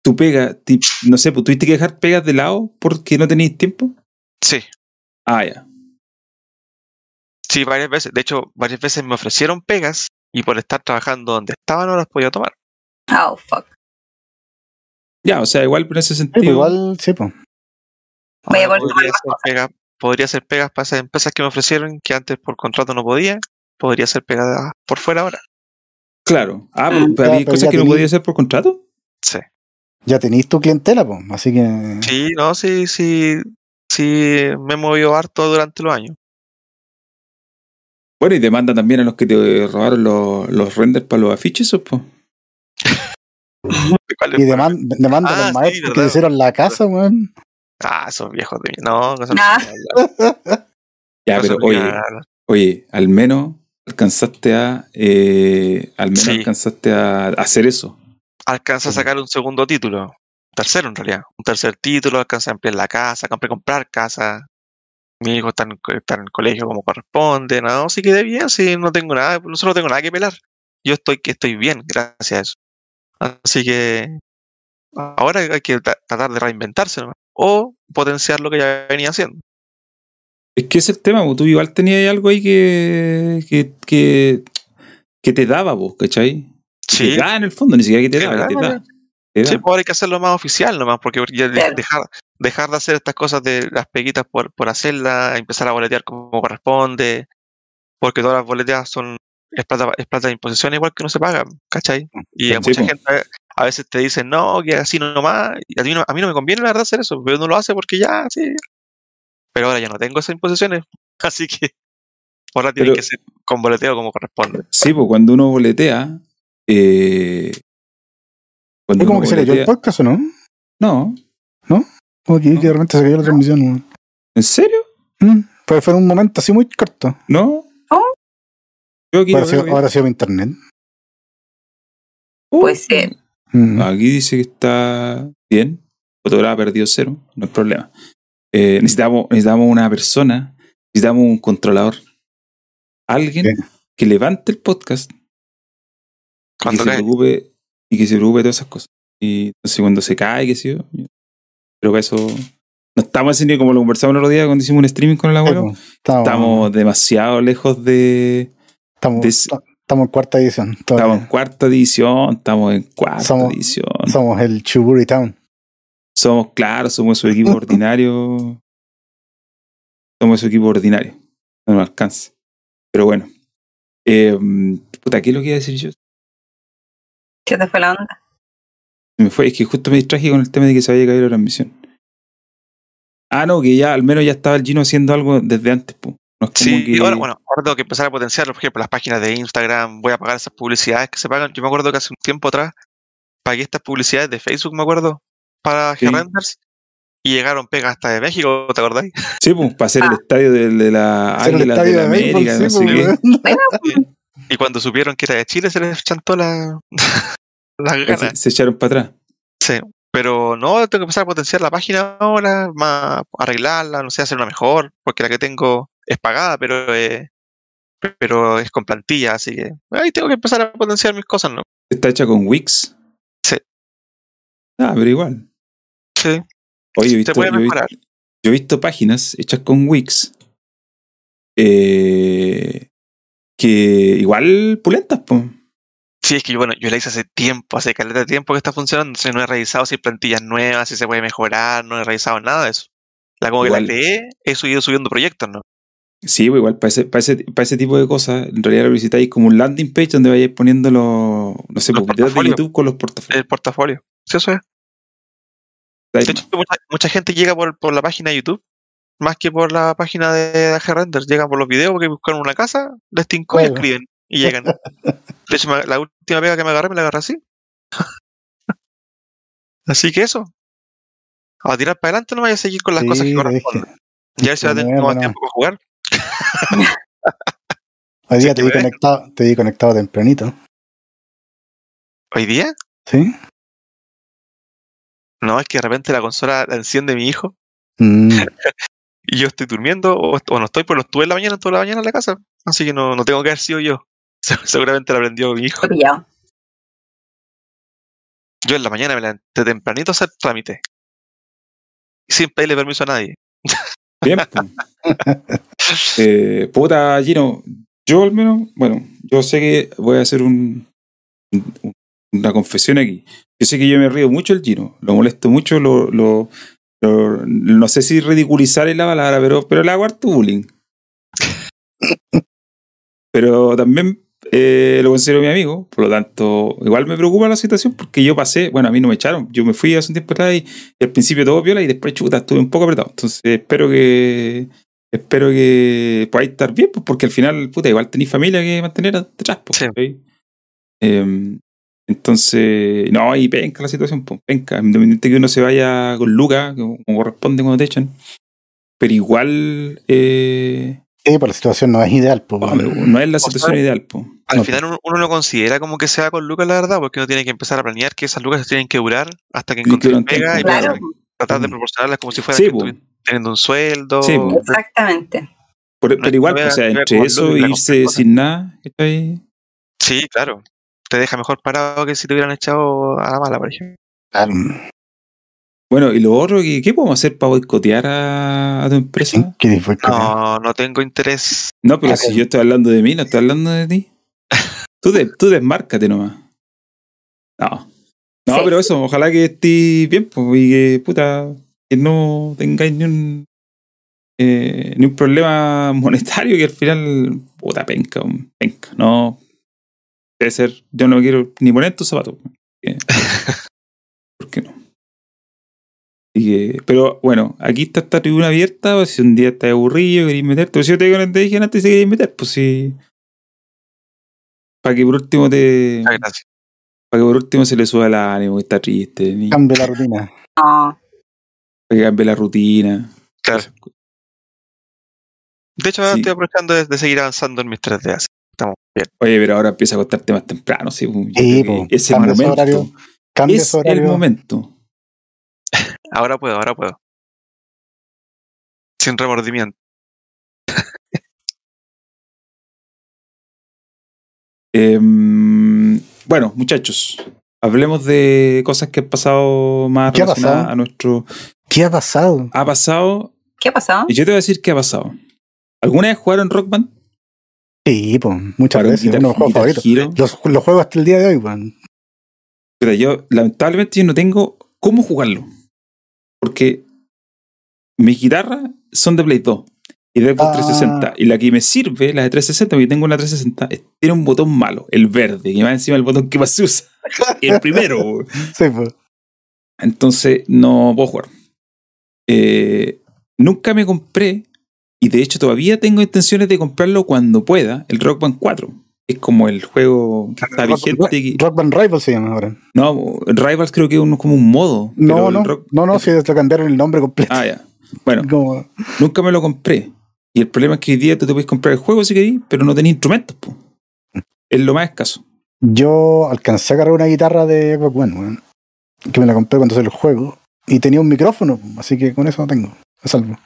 tu pega, ti- no sé, pues tuviste que dejar pegas de lado porque no tenías tiempo. Sí, Ah, ya. sí, varias veces. De hecho, varias veces me ofrecieron pegas y por estar trabajando donde estaba no las podía tomar. Oh, fuck. Ya, o sea, igual en ese Sí, sentido. pues igual, sí, pues. Voy a Ahora volver podría, hacer pegas, podría hacer pegas para esas empresas que me ofrecieron que antes por contrato no podía. podría ser pegada por fuera ahora. Claro. Ah, pero Ya, había pero cosas que no podía hacer por contrato. Sí. Ya tenéis tu clientela, pues. Así que. Sí, no, sí, sí, sí, me he movido harto durante los años. Bueno, y demanda también a los que te robaron los, los renders para los afiches, esos, Y deman- demanda a Ah, los sí, maestros que hicieron la casa, weón. Ah, esos viejos de mí. No, no hablar. Ya, No pero oye, oye, al menos alcanzaste a, eh, al menos Sí. alcanzaste a hacer eso. Alcanza a sacar un segundo título. Tercero, en realidad. Un tercer título, alcanza a ampliar la casa, compré comprar casa. Mi hijo está en, está en el colegio como corresponde, ¿no? Sí quedé bien, sí, no tengo nada, no solo tengo nada que pelar. Yo estoy que estoy bien, gracias a eso. Así que ahora hay que tra- tratar de reinventarse ¿no? o potenciar lo que ya venía haciendo. Es que ese es el tema, po. tú igual tenías algo ahí que, que, que, que te daba, vos, ¿cachai? Que Sí, Te da en el fondo, ni siquiera que te Sí, da, ¿verdad? que te da. Te da. Sí, pues ahora hay que hacerlo más oficial nomás, porque ya de- Claro. dejar, dejar de hacer estas cosas de las peguitas por, por hacerlas, empezar a boletear como corresponde, porque todas las boleteas son es plata, es plata de imposición igual que no se paga, ¿cachai? Y a mucha gente a veces te dicen, no, que así nomás, y a mí no, a mí no me conviene la verdad hacer eso, pero uno lo hace porque ya, sí. Pero ahora ya no tengo esas imposiciones, así que ahora tiene Pero- que ser con boleteo como corresponde. Sí, pues cuando uno boletea. Eh, cuando ¿Es como que se leyó el podcast o no? No, Como que, No. que de repente se cayó la transmisión. ¿en serio? Mm, Pues fue un momento así muy corto. No. Ahora bien. ahora mi internet. Uh, Puede ser. Mm. Aquí dice que está bien. Fotograma perdido cero, no hay problema. Eh, necesitamos, necesitamos una persona, necesitamos un controlador. Alguien ¿Qué? que levante el podcast y que Cuando se preocupe y que se preocupe de todas esas cosas. Y entonces cuando se cae, qué sé yo. creo que eso. No estamos nivel como lo conversamos el otro día cuando hicimos un streaming con el Sí, abuelo. pues, estamos, Estamos demasiado lejos de. Estamos, estamos en cuarta edición. todavía. Estamos en cuarta edición, estamos en cuarta Somos- edición. Somos el Chuburi Town. Somos, claro, somos su equipo ordinario. Somos su equipo ordinario. No nos alcanza. Pero bueno. Eh, puta, ¿qué es lo que iba a decir yo? ¿Qué te fue la onda? Se Me fue, es que justo me distraje con el tema de que se había caído la transmisión. Ah, no, que ya al menos ya estaba el Gino haciendo algo desde antes, po. No es como Sí, que- y ahora, bueno, ahora tengo que empezar a potenciar, por ejemplo, las páginas de Instagram, voy a pagar esas publicidades que se pagan. Yo me acuerdo que hace un tiempo atrás pagué estas publicidades de Facebook, me acuerdo, para Sí. G-Renders, y llegaron pegas hasta de México, ¿te acordáis? Sí, pues, para hacer el Ah. estadio de, de la Águila de la de América, no sí, sé pues, qué. Y cuando supieron que era de Chile, se les chantó la, las Se, ganas. se echaron para atrás. Sí. Pero no, tengo que empezar a potenciar la página ahora, más arreglarla, no sé, hacer una mejor, porque la que tengo es pagada, pero eh, pero es con plantilla, así que ahí tengo que empezar a potenciar mis cosas, ¿no? Está hecha con Wix. Sí. Ah, pero igual. Sí, Oye, he se visto, puede yo he mejorar. visto- yo he visto páginas hechas con Wix eh, que igual pulentas, pues. Sí, es que yo, bueno, yo la hice hace tiempo, hace caleta de tiempo que está funcionando, entonces no he revisado si hay plantillas nuevas, si se puede mejorar, no he revisado nada de eso. La como que Igual. la creé, he subido subiendo proyectos, ¿no? Sí, pues igual para ese, para, ese, para ese tipo de cosas, en realidad lo visitáis como un landing page donde vayáis poniendo los, no sé, Los pues, videos de. YouTube con los portafolios. El portafolio. Sí, eso es. De hecho, mucha, mucha gente llega por, por la página de YouTube, más que por la página de AG Render. Llegan por los videos porque buscan una casa, les tincó y escriben y llegan. De hecho, la última pega que me agarré, me la agarré así. así que eso. A tirar para adelante nomás y a seguir con las Sí, cosas que lo corresponden. dije. Y a ver si va a tener más no. tiempo para jugar. Hoy día te vi conectado, te vi conectado tempranito. Hoy día, ¿Sí? no, es que de repente la consola la enciende mi hijo Mm, y yo estoy durmiendo o, o no estoy, pero lo estuve en la mañana, toda la mañana en la casa. Así que no, no tengo que haber sido yo. Seguramente la aprendió mi hijo. Yo en la mañana me levanté tempranito a hacer trámite. Y sin pedirle permiso a nadie. Bien. Eh, puta, Gino, yo al menos, bueno, yo sé que voy a hacer un, un- una confesión aquí. Yo sé que yo me río mucho el Gino, lo molesto mucho, lo, lo- lo- no sé si ridiculizar es la palabra, pero, pero le hago harto bullying. pero también eh, lo considero mi amigo, por lo tanto, igual me preocupa la situación porque yo pasé, bueno, a mí no me echaron, yo me fui hace un tiempo atrás y, y al principio todo viola y después chuta, estuve un poco apretado. Entonces espero que espero que podáis estar bien, pues, porque al final, puta, igual tenéis familia que mantener detrás, pues, Sí. Em, entonces, no, y penca la situación, pues, penca. Independiente que uno se vaya con Lucas, como como corresponde cuando te echan. Pero igual, eh, Sí, pues la situación no es ideal, pues. hombre, no es la situación sea, ideal, pues. Al No, final uno, uno lo considera como que se va con lucas, la verdad, porque uno tiene que empezar a planear que esas lucas se tienen que durar hasta que encuentre lo pega y Claro, tratar de proporcionarlas como si fuera Sí, que po. estuviera teniendo un sueldo. Sí, po. exactamente. Por- No, pero igual, no o sea, no entre eso e la irse sin nada, ¿cachai? Sí, claro. Te deja mejor parado que si te hubieran echado a la mala, por ejemplo. Claro. Bueno, y lo otro, ¿qué, qué podemos hacer para boicotear a, a tu empresa? ¿Qué dijo el No, no tengo interés. No, pero si yo estoy hablando de mí, no estoy hablando de ti. Tú, de, tú desmárcate nomás. No. No, Sí. pero eso, ojalá que estés bien, pues, y que, puta, que no tengáis ni un, eh, ni un problema monetario que al final, puta, penca, un- penca. No, debe ser, yo no quiero ni poner tus zapatos. ¿Por qué no? Pero bueno, aquí está esta tribuna abierta, pues, si un día estás aburrido, queréis meterte, pero si yo te digo, te dije antes si queréis meter, pues sí. Para que por último te. Gracias. Para que por último se le suba el ánimo, que está triste, ni- para Cambia la rutina. No. que cambie la rutina. Claro. De hecho, ahora Sí. estoy aprovechando de, de seguir avanzando en mis 3D. así que Estamos bien. Oye, pero ahora empieza a acostarte más temprano, sí. pues, Sí, pues, es el momento. horario. Es el momento. Ahora puedo, ahora puedo. Sin remordimiento. Em, bueno, muchachos, hablemos de cosas que han pasado más ¿Qué ha relacionadas pasado? a nuestro. ¿Qué ha pasado? Ha pasado. ¿Qué ha pasado? Y yo te voy a decir qué ha pasado. ¿Alguna vez jugaron Rock Band? Sí, pues, muchas Para veces. Guitar- Uno de los juegos Guitar favoritos. Hero. Los, los juegos hasta el día de hoy, pues. Pero yo, lamentablemente, yo no tengo cómo jugarlo. Porque mis guitarras son de Play 2 y de Xbox Ah. 360. Y la que me sirve, la de 360, porque tengo una 360, es- tiene un botón malo, el verde, que va encima del botón que más se usa. El primero. Sí, pues. Entonces, no puedo jugar. Eh, nunca me compré, y de hecho todavía tengo intenciones de comprarlo cuando pueda, el Rock Band 4. Es como el juego está Rock, vigente. Rock Band Rival se llama ahora. no, Rivals creo que es un- como un modo. No, no, Rock- no, no, si le cambiaron el nombre completo. Ah, ya. Bueno, Como- nunca me lo compré. Y el problema es que hoy día tú te puedes comprar el juego si querés, pero no tenés instrumentos. po. Es lo más escaso. Yo alcancé a agarrar una guitarra de Xbox One, weón, que me la compré cuando salió el juego. Y tenía un micrófono, así que con eso no tengo. Me salvo.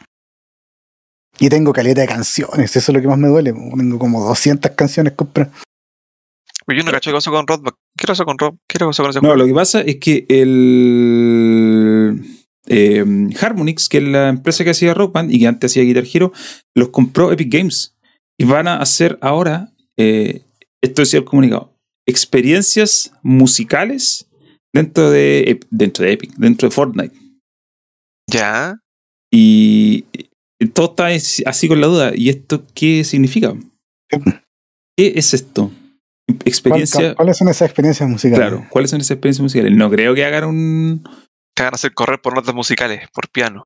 Y tengo caleta de canciones, eso es lo que más me duele. Tengo como 200 canciones compradas. Pues yo no cacho qué cosa con Rockback. ¿Qué cosa con Rock? ¿Qué cosa con ese No, juego? lo que pasa es que el eh, Harmonix, que es la empresa que hacía Rock Band y que antes hacía Guitar Hero, los compró Epic Games. Y van a hacer ahora, eh, esto decía el comunicado, experiencias musicales dentro de, dentro de Epic, dentro de Fortnite. Ya. Y todo está es- así con la duda. ¿Y esto qué significa? ¿Qué es esto? ¿Cuál- Experiencia. ¿Cuáles son esas experiencias musicales? Claro, ¿cuáles son esas experiencias musicales? No creo que hagan un. Te van a hacer correr por notas musicales, por piano.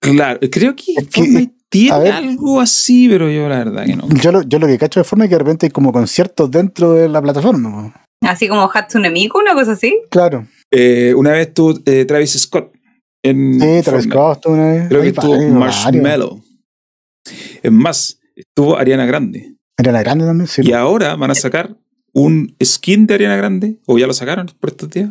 Claro, creo que, Es que, tiene ver. algo así, pero yo la verdad que no. Yo lo, yo lo que cacho de forma es que de repente hay como conciertos dentro de la plataforma. Así como Hatsune Miku, una cosa así. Claro. Eh, una vez estuvo eh, Travis Scott en. Sí, Travis. Scott estuvo una vez. Creo que estuvo Marshmallow. Es más, estuvo Ariana Grande. Ariana Grande también, sí. Y ahora van a sacar un skin de Ariana Grande, o ya lo sacaron por estos días,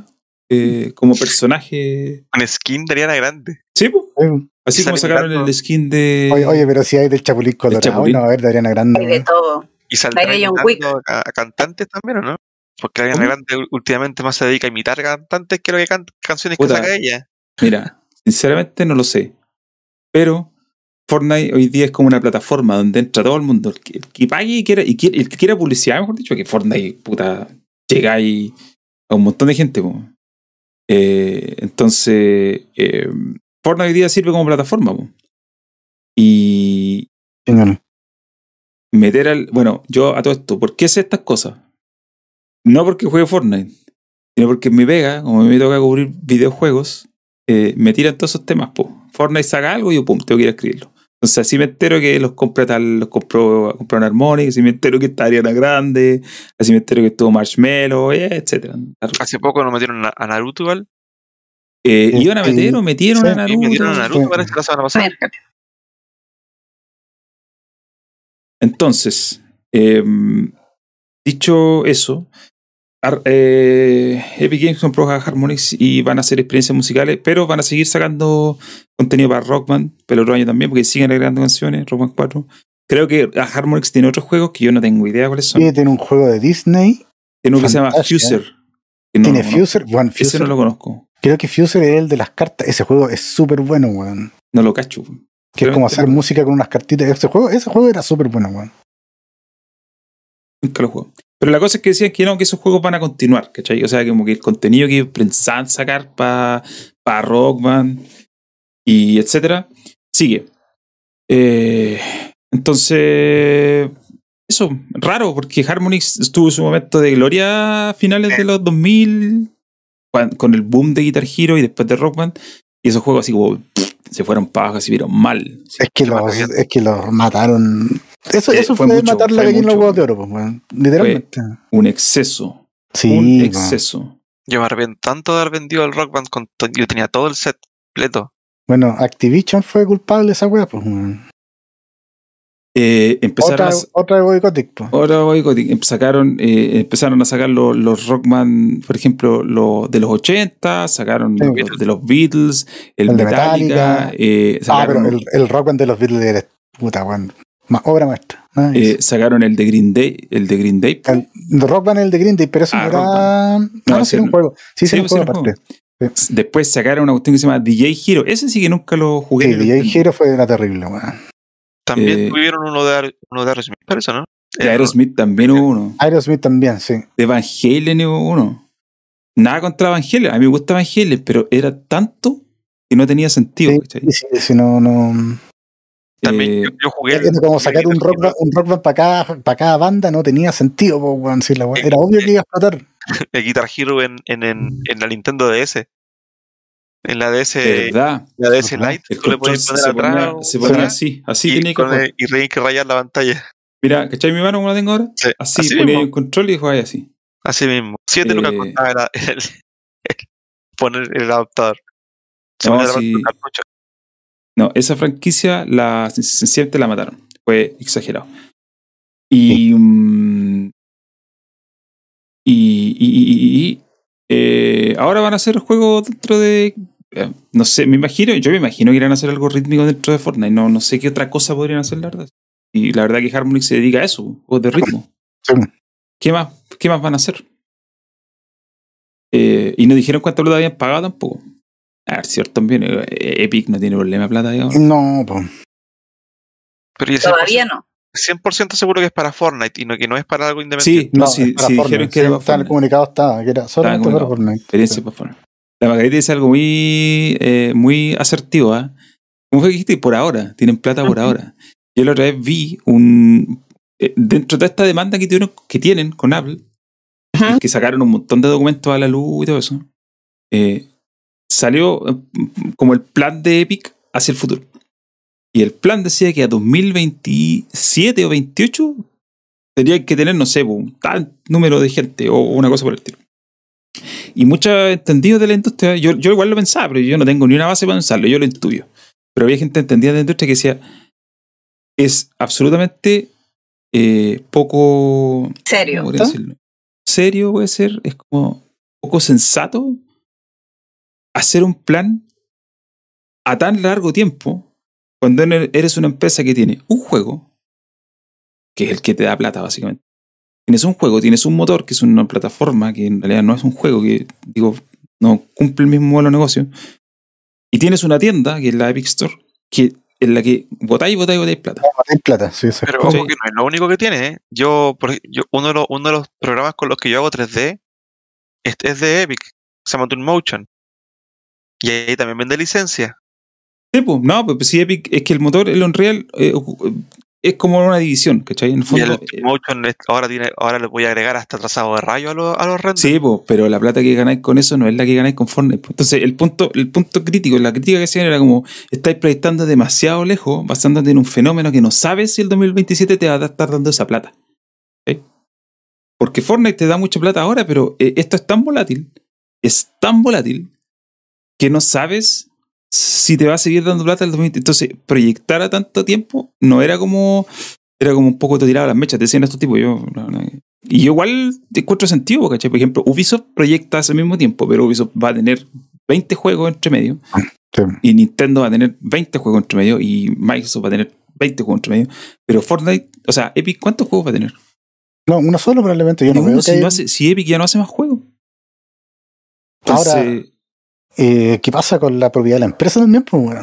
eh, como personaje. Un skin de Ariana Grande. Sí. Sí. así como sacaron el skin de. Oye, oye, pero si hay del Chapulín Colorado, Chapulín. no va a haber de Ariana Grande. Hay de todo. Y saldrá a, a cantantes también, ¿o no? Porque Ariana ¿Cómo? Grande últimamente más se dedica a imitar cantantes que lo que can- canciones Puta. que saca ella. Mira, sinceramente no lo sé. Pero Fortnite hoy día es como una plataforma donde entra todo el mundo. El que, el que pague y quiera, y quiere- el que quiera publicidad, mejor dicho, que Fortnite, puta, llega ahí a un montón de gente. po. Eh, entonces, eh, Fortnite hoy día sirve como plataforma. po. Y, Señor. meter al. Bueno, yo a todo esto, ¿por qué sé estas cosas? No porque juegue Fortnite, sino porque en mi pega, como me toca cubrir videojuegos, eh, me tiran todos esos temas. Po. Fortnite saca algo y yo, pum, tengo que ir a escribirlo. Entonces, así me entero que los compra tal, los compró, compraron Harmonix, así me entero que está Ariana Grande, así me entero que estuvo Marshmello, eh, etc. Hace poco nos metieron a a Naruto igual. Eh, iban a meter o metieron sí, a Naruto. metieron a Naruto, parece que la semana pasada. Entonces, eh, dicho eso, Ar- eh, Epic Games compró a Harmonix y van a hacer experiencias musicales, pero van a seguir sacando contenido para Rockman, pero otro año también, porque siguen agregando canciones, Rockman 4. Creo que a Harmonix tiene otros juegos que yo no tengo idea cuáles son. Sí, tiene un juego de Disney. Tiene uno que se llama. Fuser. no tiene. Fuser. Ese Fuser no lo conozco. Creo que Fuser es el de las cartas. Ese juego es súper bueno, weón. No lo cacho. Que es como hacer música con unas cartitas. Ese juego, ese juego era súper bueno, weón. Nunca lo juego. Pero la cosa es que decían que no, que esos juegos van a continuar, ¿cachai? O sea, como que el contenido que pensaban sacar para pa Rockman y etcétera, sigue. Eh, entonces, eso, raro, porque Harmonix estuvo su momento de gloria a finales de los 2000, cuan- con el boom de Guitar Hero y después de Rockman, y esos juegos así como pff, se fueron para abajo, se vieron mal. Es que, los, es que los mataron. Eso, Eh, eso fue fue, mucho, matar la gallina en los mucho. huevos de oro, pues, weón. Literalmente. Un exceso, sí, un exceso. Yo me arrepiento tanto de haber vendido el Rock Band. Con yo tenía todo el set completo. Bueno, Activision fue culpable de esa weá, pues, weón. Eh, empezaron Otra, a, otra. Ahora boicotting. Em- sacaron, eh, empezaron a sacar los, los Rockman, por ejemplo, los de los 80, sacaron Sí, los de los Beatles, el, El de Metallica, Metallica. eh, Ah, sacaron, pero el, el rock band de los Beatles era puta, weón. Ma- obra maestra. Nice. eh, sacaron el de Green Day, el de Green Day. el, el rock band es el de Green Day, pero eso Ah, era. No, No, no, sí, era un juego. Sí, sí, Sí, era un juego era aparte. Después sacaron una cuestión que se llama DJ Hero. Ese sí que nunca lo jugué. Sí, DJ. Hero fue era terrible, weón. También Eh, tuvieron uno de, uno de Aerosmith, parece, ¿no? De Aerosmith también hubo uno. Aerosmith también, sí. De Van Halen hubo uno. Nada contra Van Halen. A mí me gusta Van Halen, pero era tanto que no tenía sentido. Sí, sí, sí, sí, no, no. También Eh, yo, yo jugué. Como sacar un rock, band- un rock band para cada, para cada banda no tenía sentido, po, la era obvio que iba a explotar. El Guitar Hero en, en, en, en la Nintendo DS. En la DS, ¿Verdad? la DS. Lite, El tú control se, poner se atrás. ponía, o- se ponía atrás, así, así y, tenía que el- y tenías que rayar la pantalla. Mira, ¿cachai mi mano como la tengo ahora? Sí, Así, así ponía mismo. el control y jugaba así. Así mismo. Siete lucas Eh, costaba era- era el, el poner el adaptador. Se No, sí. esa franquicia la sencillamente la mataron. Fue exagerado. Y. mm, y- y- y- y, eh, ahora van a hacer juegos dentro de. eh, No sé, me imagino, yo me imagino que irán a hacer algo rítmico dentro de Fortnite. No, no sé qué otra cosa podrían hacer, la verdad. Y la verdad que Harmonix se dedica a eso, juegos de ritmo. Sí. ¿Qué más, qué más van a hacer? Eh, y no dijeron cuánta plata habían pagado tampoco. A ver, cierto también. eh, Epic no tiene problema de plata, digamos. No, pues. Todavía no. 100% seguro que es para Fortnite y no que no es para algo independiente. Sí, no, No, si, si Fortnite, dijeron que era para está en el Fortnite. comunicado estaba, que era solamente para. Fortnite. Experiencia para Fortnite. La Margarita dice algo muy, eh, muy asertivo, ¿ah? ¿Cómo fue que dijiste? Por ahora, tienen plata por ahora. Yo la otra vez vi un. eh, dentro de esta demanda que tienen, que tienen con Apple, que sacaron un montón de documentos a la luz y todo eso, eh, salió eh, como el plan de Epic hacia el futuro. Y el plan decía que a 2027 o 28 tendrían que tener, no sé, un tal número de gente o una cosa por el estilo. Y muchos entendidos de la industria, yo, yo igual lo pensaba, pero yo no tengo ni una base para pensarlo, yo lo intuyo. Pero había gente entendida de la industria que decía, es absolutamente eh, poco... Serio. ¿cómo podría decirlo? Serio puede ser, es como poco sensato hacer un plan a tan largo tiempo cuando eres una empresa que tiene un juego, que es el que te da plata básicamente. Tienes un juego, tienes un motor, que es una plataforma, que en realidad no es un juego, que digo, no cumple el mismo modelo de negocio. Y tienes una tienda, que es la Epic Store, que en la que votáis, votáis, votáis plata. Hay plata, sí, eso es Pero como- que no es lo único que tiene, ¿eh? Yo, por ej- yo uno, de los, uno de los programas con los que yo hago 3D es, es de Epic, se llama Motion. Y ahí también vende licencia. Sí, pues, no, pues sí, Epic, es que el motor, el Unreal, eh, ocu- es como una división, ¿cachai? En el Y fondo, el eh, Motion ahora tiene, ahora le voy a agregar hasta trazado de rayo a, los a los renders. Sí, po, pero la plata que ganáis con eso no es la que ganáis con Fortnite. po. Entonces, el punto, el punto crítico, la crítica que hacían era como, estáis proyectando demasiado lejos, basándote en un fenómeno que no sabes si el 2027 te va a estar dando esa plata. Porque Fortnite te da mucha plata ahora, pero eh, esto es tan volátil, es tan volátil, que no sabes si te va a seguir dando plata el 2027. Entonces, proyectar a tanto tiempo no era como... Era como un poco te tiraba las mechas, te decían estos tipos. Yo, y yo igual te encuentro sentido, ¿cachai? Por ejemplo, Ubisoft proyecta hace mismo tiempo, pero Ubisoft va a tener 20 juegos entre medio. Sí. Y Nintendo va a tener 20 juegos entre medio. Y Microsoft va a tener 20 juegos entre medio. Pero Fortnite, o sea, Epic, ¿cuántos juegos va a tener? No, uno solo probablemente. Yo no Ninguno, veo si, que no hay- hace- si Epic ya no hace más juegos. Ahora- Entonces, Eh, ¿Qué pasa con la propiedad de la empresa también? Pues?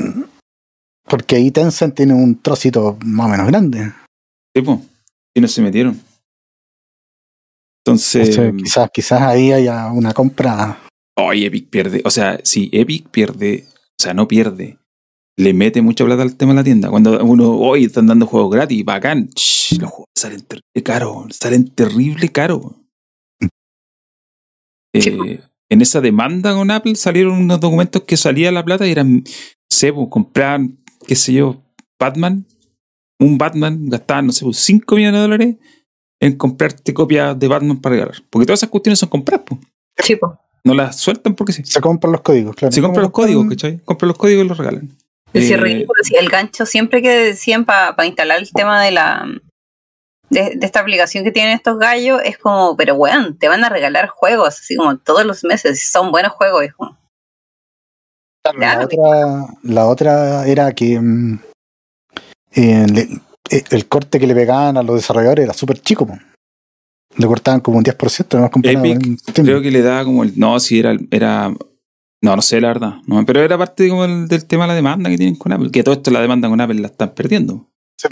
Porque ahí Tencent tiene un trocito más o menos grande. sí, po, y no se metieron. Entonces, Entonces, quizás, quizás ahí haya una compra. Oye, Epic pierde. O sea, si Epic pierde, o sea, no pierde, le mete mucha plata al tema de la tienda. Cuando uno, hoy están dando juegos gratis, bacán, shh, los juegos salen terrible caro, salen terrible caro. Sí. Eh, en esa demanda con Apple salieron unos documentos que salía la plata y eran, sé, pues, compraban, qué sé yo, Batman, un Batman, gastaban, no sé, 5 millones de dólares en comprarte copias de Batman para regalar. Porque todas esas cuestiones son compradas, pues. Sí, po. No las sueltan porque sí. Se compran los códigos, claro. Se compran los códigos, ¿cachai? Compran los códigos y los regalan. Es Eh, ridículo. el gancho siempre que decían para instalar el tema de la de, de esta aplicación que tienen estos gallos es como, pero weón, te van a regalar juegos, así como todos los meses, son buenos juegos. Es como, Claro, Claro. La, otra, la otra era que mm, eh, le- eh, el corte que le pegaban a los desarrolladores era súper chico. po. Le cortaban como un 10%, no comparado Epic. Creo que le da como el. No, si era. era no, no sé la verdad. No, pero era parte como el- del tema de la demanda que tienen con Apple. Que todo esto, la demanda con Apple la están perdiendo. Sí.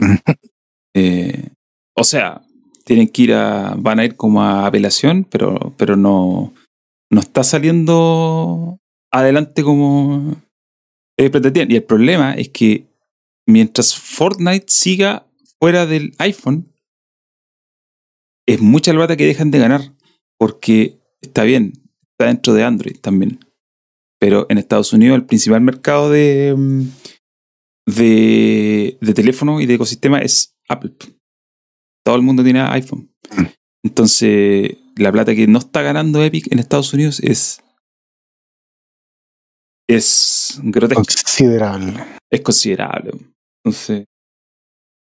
Eh, o sea, tienen que ir a. Van a ir como a apelación, pero, pero no. No está saliendo adelante como eh, pretendían. Y el problema es que mientras Fortnite siga fuera del iPhone, es mucha la plata que dejan de ganar. Porque está bien, está dentro de Android también. Pero en Estados Unidos el principal mercado de, mm, de, de teléfono y de ecosistema es Apple. Todo el mundo tiene iPhone. Entonces, la plata que no está ganando Epic en Estados Unidos es. Es grotesca, Considerable. es considerable. Entonces.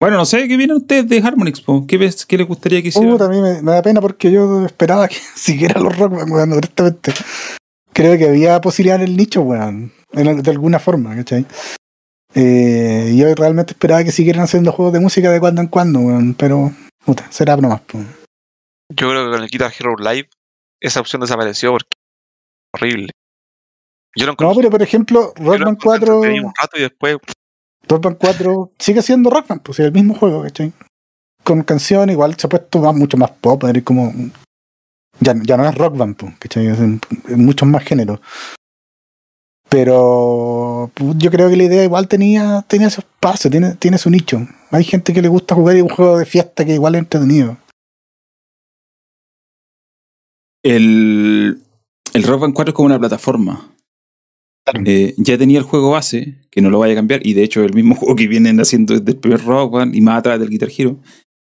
Bueno, no sé, ¿qué vienen ustedes de Harmonix? po? ¿Qué, ves, ¿Qué les gustaría que hiciera? Puta, a mí me, me da pena porque yo esperaba que siguiera los rock, weón, honestamente. Creo que había posibilidad en el nicho, weón. de alguna forma, ¿cachai? Eh, yo realmente esperaba que siguieran haciendo juegos de música de cuando en cuando, weón. Pero, puta, será nomás. Yo creo que con el Guitar Hero Live esa opción desapareció porque es horrible. Yo no No, pero por ejemplo, Rockman encontré 4, entretenido un rato y después Rockman 4 sigue siendo Rockman, pues es el mismo juego, ¿cachai? Con canción igual se ha puesto más, mucho más pop, es como... Ya, ya no es rock band, pues, ¿cachai? Es, en- en muchos más géneros. Pero yo creo que la idea igual tenía, tenía su espacio, tiene, tiene su nicho. Hay gente que le gusta jugar un juego de fiesta que igual es entretenido. El, el Rock Band 4 es como una plataforma. Eh, ya tenía el juego base, que no lo vaya a cambiar, y de hecho el mismo juego que vienen haciendo desde el primer Rock Band y más atrás del Guitar Hero.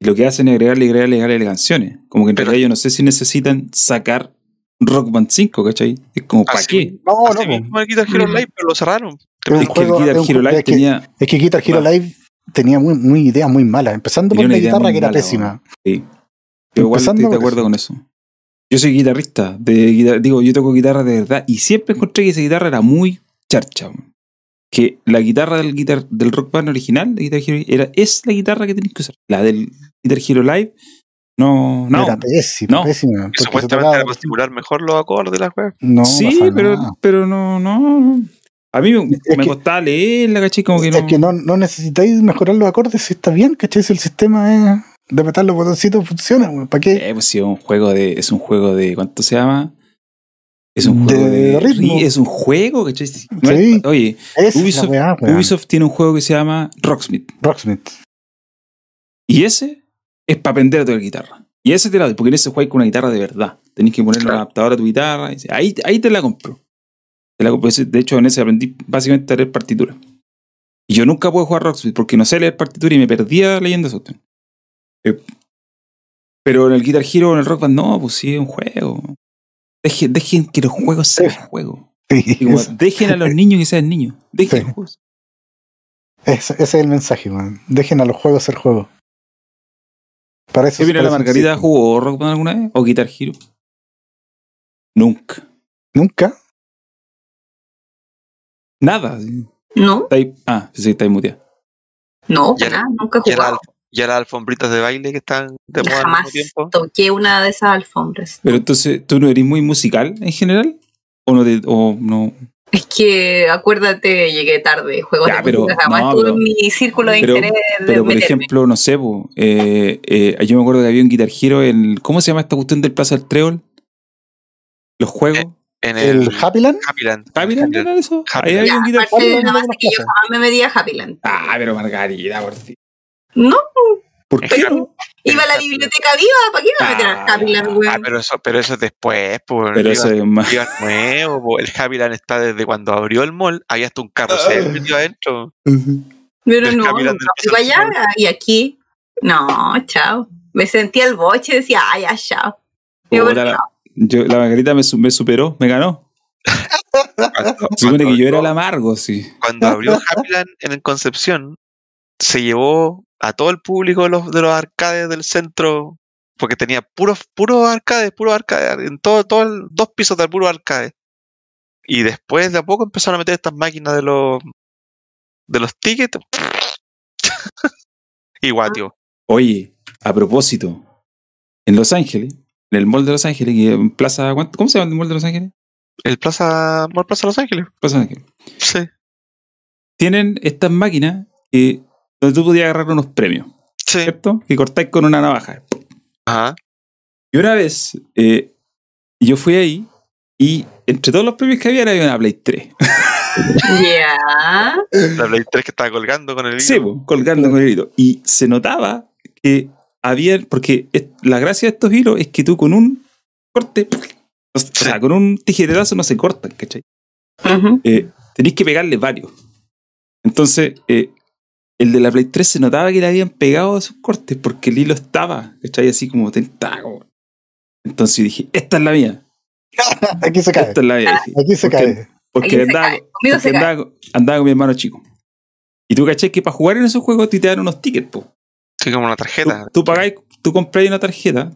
Y lo que hacen es agregarle, agregarle, agregarle canciones. Como que en Pero- realidad yo no sé si necesitan sacar Rock Band 5, ¿cachai? Es como, ¿para qué? No, así no, po. mismo el Guitar Hero Mm. Live, pero lo cerraron. Es que el juego- Guitar Hero Live es que- tenía, Es que Guitar Hero. Live tenía muy, muy ideas muy malas, empezando tenía por una la guitarra que era mala, pésima. Sí. Yo igual estoy de acuerdo eso. con eso. Yo soy guitarrista, de guitar- digo, yo toco guitarra de verdad, y siempre encontré que esa guitarra era muy charcha. weón. Que la guitarra del, guitar, del rock band original de Guitar Hero era, es la guitarra que tenéis que usar. La del Guitar Hero Live, no, no. Era pésima, No. pésima. Supuestamente era para estimular mejor los acordes de la web. no sí, pero, nada. pero no, no. No. A mí me, me costaba leerla, ¿cachai? Como que no. Es que no, no necesitáis mejorar los acordes si está bien, ¿cachai? Si el sistema es de apretar los botoncitos funciona, ¿para qué? Eh, pues sí, es un juego de. Es un juego de. ¿Cuánto se llama? Es un De juego de. ritmo. Es un juego, ¿cachai? No es- Sí. Oye, Ubisoft- weá, tiene un juego que se llama Rocksmith. Rocksmith. Y ese es para aprender a tocar guitarra. Y ese te la doy, porque en ese juegas con una guitarra de verdad. Tenés que ponerle un adaptador a tu guitarra. y Ahí, ahí te la compro. La. Ese- De hecho, en ese aprendí básicamente a leer partitura. Y yo nunca puedo jugar Rocksmith porque no sé leer partitura y me perdía leyendo eso. Eh, pero en el Guitar Hero o en el Rock Band, no, pues sí, es un juego. Dejen, dejen que los juegos sean juegos. Sí, dejen a los niños que sean niños. Dejen Sí. los juegos. ese- ese es el mensaje, man. Dejen a los juegos ser juegos. Para eso ¿Qué mira la Margarita jugó Rock Band alguna vez? ¿O Guitar Hero? Nunca. Nunca. Nada. No, ahí- ah, sí, está ahí no, Ya nada, nunca he jugado. ya las alfombritas de baile que están de moda al Jamás mismo tiempo. toqué una de esas alfombras. Pero entonces, ¿tú no eres muy musical en general? ¿O no? Te, o no? Es que, acuérdate, llegué tarde. Juegos Ya, de pero- música jamás no, estuve pero- en mi círculo de pero- interés de Pero, por ejemplo, no sé, eh, eh, yo me acuerdo que había un Guitar Hero en... ¿Cómo se llama esta cuestión del Plaza del Trébol? Los juegos. En el, El Happyland. Happyland. ¿Happyland era eso? Ahí Happyland. un de Hero. la no que yo jamás me metía a Happyland. Ah, pero Margarita, por fin. No, ¿Por qué no? iba a la biblioteca viva. ¿Para qué iba a meter Ah, a Happyland, Ah, weón? pero eso, pero eso es después, pues. Pero eso es más... Iba nuevo, po. el Happyland está desde cuando abrió el mall, había hasta un carrusel Ah. metido adentro. Pero no, del allá. Y aquí, no, chao. Me sentía el boche y decía, ay, ya, chao. Yo, la, yo- la Margarita me, su- me superó, me ganó. Cuando, supone que yo era el amargo, sí. cuando abrió Happyland en Concepción, se llevó a todo el público de los, de los arcades del centro, porque tenía puros puros arcades, puros arcades, en todo, todo el, dos pisos de puros arcades. Y después de a poco empezaron a meter estas máquinas de los de los tickets. Igual, tío. Oye, a propósito, en Los Ángeles, en el Mall de Los Ángeles, que en Plaza... ¿cuánto- ¿Cómo se llama el Mall de Los Ángeles? El Plaza, Mall Plaza Los Ángeles. Plaza Los Ángeles. Sí. Tienen estas máquinas que, donde tú podías agarrar unos premios, Sí. ¿cierto? Que cortáis con una navaja. Ajá. Y una vez eh, yo fui ahí y entre todos los premios que había había una Play 3. Ya. La Play 3 que estaba colgando con el Sí, hilo. po, colgando con el hilo. Y se notaba que había, porque es- la gracia de estos hilos es que tú con un corte, o sea, con un tijeretazo no se cortan, ¿cachai? Eh, tenéis que pegarle varios. Entonces, eh, el de la Play 3 se notaba que le habían pegado esos cortes porque el hilo estaba, ¿cachai? Así como tentado. Entonces yo dije, esta es la mía, Aquí se cae. esta es la mía. dije. Aquí se Porque- cae. Porque Aquí se andaba, cae, conmigo se porque cae. andaba, andaba con mi hermano chico. Y tú caché que para jugar en esos juegos a te dan unos tickets, po. Sí, como una Tú, tarjeta. tú pagáis, tú compráis una tarjeta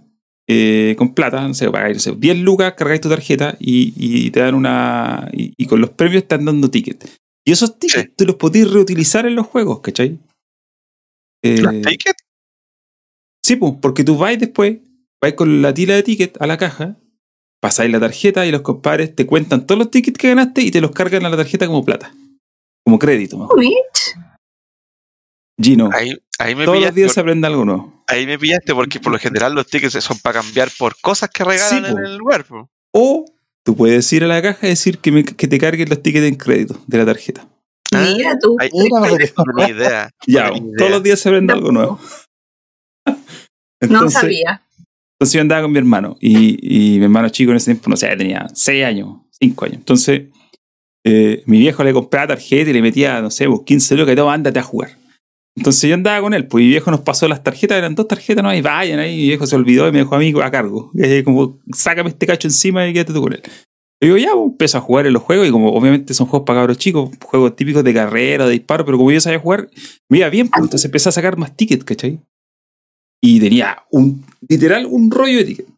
eh, con plata, no sé, pagáis no sé, 10 lucas, cargáis tu tarjeta y, y te dan una. Y, y con los premios te están dando tickets. Y esos tickets Sí. tú los podés reutilizar en los juegos, ¿cachai? Eh, ¿Los tickets? sí, pues, porque tú vais después, vais con la tila de ticket a la caja, pasáis la tarjeta y los compadres te cuentan todos los tickets que ganaste y te los cargan a la tarjeta como plata. Como crédito, ¿no? Gino, Ahí, ahí me todos los días se aprende algo nuevo. ahí me pillaste porque por lo general los tickets son para cambiar por cosas que regalan Sí, en po. el lugar. po. O tú puedes ir a la caja y decir que, me- que te carguen los tickets en crédito de la tarjeta. Ah, Mira tú. Ahí, no no tenía idea. Ya, No tenía idea. todos los días se aprende algo nuevo. No sabía. entonces yo andaba con mi hermano y, y mi hermano chico en ese tiempo, no sé, tenía 6 años, 5 años. Entonces eh, mi viejo le compraba tarjeta y le metía, no sé, pues, 15 lucas y todo, ándate a jugar. Entonces yo andaba con él, pues mi viejo nos pasó las tarjetas, eran dos tarjetas, no, y vayan ahí, mi viejo se olvidó y me dejó a mí a cargo. Y como, sácame este cacho encima y quédate tú con él. Y digo, ya, pues, empiezo a jugar en los juegos y como obviamente son juegos para cabros chicos, juegos típicos de carrera, de disparo, pero como yo sabía jugar, me iba bien, pues, entonces empecé a sacar más tickets, ¿cachai? Y tenía un, literal, un rollo de tickets.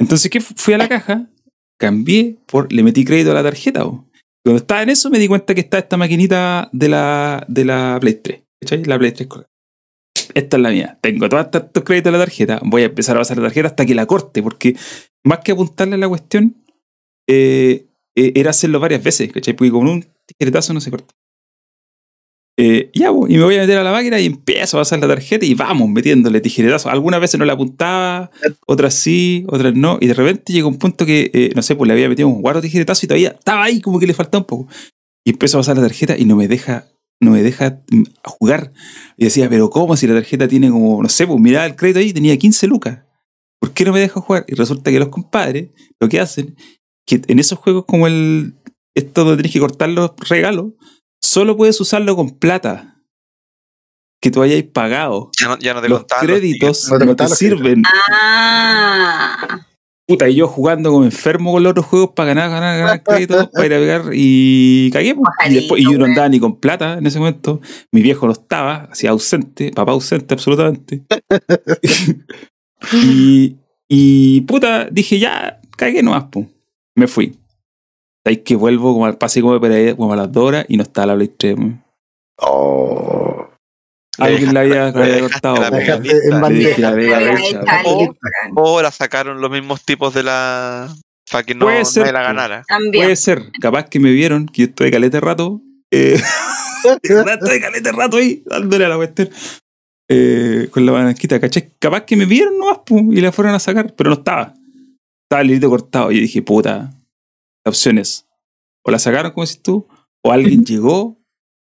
Entonces. Fu- Fui a la caja, cambié, por, le metí crédito a la tarjeta. Cuando estaba en eso me di cuenta que está esta maquinita de la, de la Play 3. ¿Cachai? La Play 3. colgada. Esta es la mía. Tengo todos estos créditos de la tarjeta. Voy a empezar a pasar la tarjeta hasta que la corte, porque más que apuntarle a la cuestión, eh, eh, era hacerlo varias veces, ¿cachai? Porque con un tijeretazo no se corta. Eh, ya, y me voy a meter a la máquina y empiezo a pasar la tarjeta y vamos metiéndole tijeretazo. Algunas veces no la apuntaba, otras sí, otras no. Y de repente llegó un punto que, eh, no sé, pues le había metido un guardo tijeretazo y todavía estaba ahí como que le faltaba un poco. Y empiezo a pasar la tarjeta y no me deja no me deja mm, jugar. Y decía, pero ¿cómo? Si la tarjeta tiene como, no sé, pues miraba el crédito ahí, tenía 15 lucas. ¿Por qué no me deja jugar? Y resulta que los compadres lo que hacen, que en esos juegos como el, esto donde tenés que cortar los regalos, solo puedes usarlo con plata. Que tú hayáis pagado. Ya no, ya no te Los créditos No te no te sirven. Ah. Puta, y yo jugando como enfermo con los otros juegos para ganar, ganar, ganar créditos, para ir a pegar y cagué. Y, después, y yo no andaba ni con plata en ese momento. Mi viejo no estaba, así ausente, papá ausente absolutamente. y, y puta, dije ya, cagué nomás, po. Me fui. Ahí que vuelvo como al pase como, como a las dos horas y no estaba la Play 3. po. Oh. Alguien la había, cortado. la. O la sacaron los mismos tipos de la. Para que no, Puede ser, la ganara. También. Puede ser, capaz que me vieron que yo estoy caleta de rato. Eh, estoy caleta de rato ahí, dándole a la cuestión. Eh, con la banquita, ¿cachai? Capaz que me vieron nomás, pu, y la fueron a sacar, pero no estaba. Estaba el hilito cortado. Y yo dije, puta, la opción es, o la sacaron, como decís tú, o alguien llegó,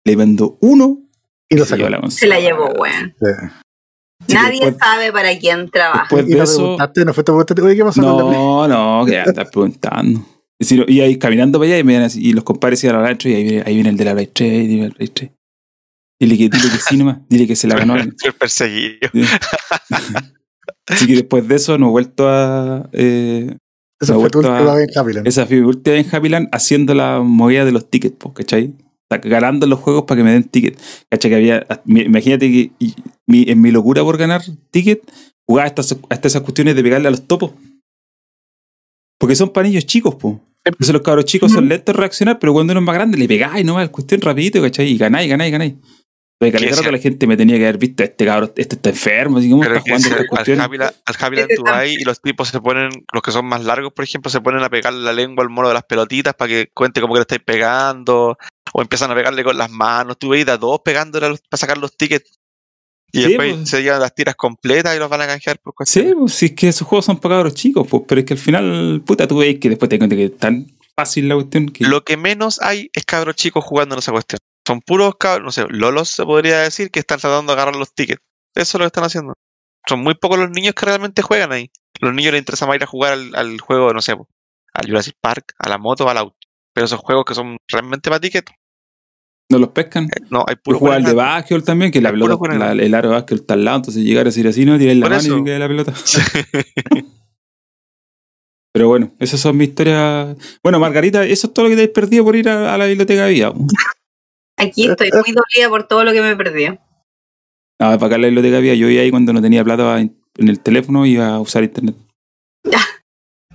le mandó uno Y lo sacó. la Se la llevó, weón. Sí. Nadie después- sabe para quién trabaja. Después Y de no eso. preguntaste, no fuiste a preguntarte, oye, ¿qué pasó la? No, no, que ya estás preguntando. Es decir, y ahí caminando para allá y, me ven así, y los compadres iban a hablar entre y ahí viene, ahí viene el de la Play 3, ahí viene el Play 3. Dile que, dile que sí nomás, dile que se la ganó. Fui perseguido. Sí. Así que después de eso no he vuelto a. Eh, Esa fue tu vuelto a- última vez en Happyland. esa fue mi última vez en Happy Land haciendo la movida de los tickets, po, ¿cachai? Ganando los juegos para que me den tickets. ¿Cachai? Que había. mi- Imagínate que mi- en mi locura por ganar tickets, jugaba hasta, hasta esas cuestiones de pegarle a los topos. Porque son para niños chicos, po. Entonces los cabros chicos son lentos a reaccionar, pero cuando uno es más grande le pegáis nomás el cuestión rapidito, ¿cachai? Y ganáis, ganáis, ganáis. Sí, rato sí. la gente me tenía que haber visto, este cabrón, este está enfermo, así como está es que jugando estas al cuestiones. Al tú vas y los tipos se ponen, los que son más largos, por ejemplo, se ponen a pegarle la lengua al mono de las pelotitas para que cuente como que le estáis pegando, o empiezan a pegarle con las manos. Tú veis a todos pegándole a los- para sacar los tickets. Y Sí, después pues. se llevan las tiras completas y los van a canjear por Sí, cuestiones. pues si es que esos juegos son para cabros chicos, pues, pero es que al final, puta, tú veis que después te cuenta que es tan fácil la cuestión que. Lo que menos hay es cabros chicos jugando en esa cuestión. Son puros cabros, no sé, lolos se podría decir que están tratando de agarrar los tickets. Eso es lo que están haciendo. Son muy pocos los niños que realmente juegan ahí. Los niños les interesa más ir a jugar al, al juego, no sé, al Jurassic Park, a la moto, al auto. Pero esos juegos que son realmente para tickets, no los pescan. eh, no, hay puro jugar al de básquetbol también, que la pelota, la- el aro de básquetbol está al lado, entonces llegar a decir así, no, tirar la mano y que la pelota. Pero bueno, esas son mis historias. Bueno, Margarita, eso es todo lo que te perdido por ir a, a la biblioteca de vida. Aquí estoy muy dolida por todo lo que me perdí. No, para acá en la biblioteca vida, yo iba ahí cuando no tenía plata en el teléfono iba a usar internet.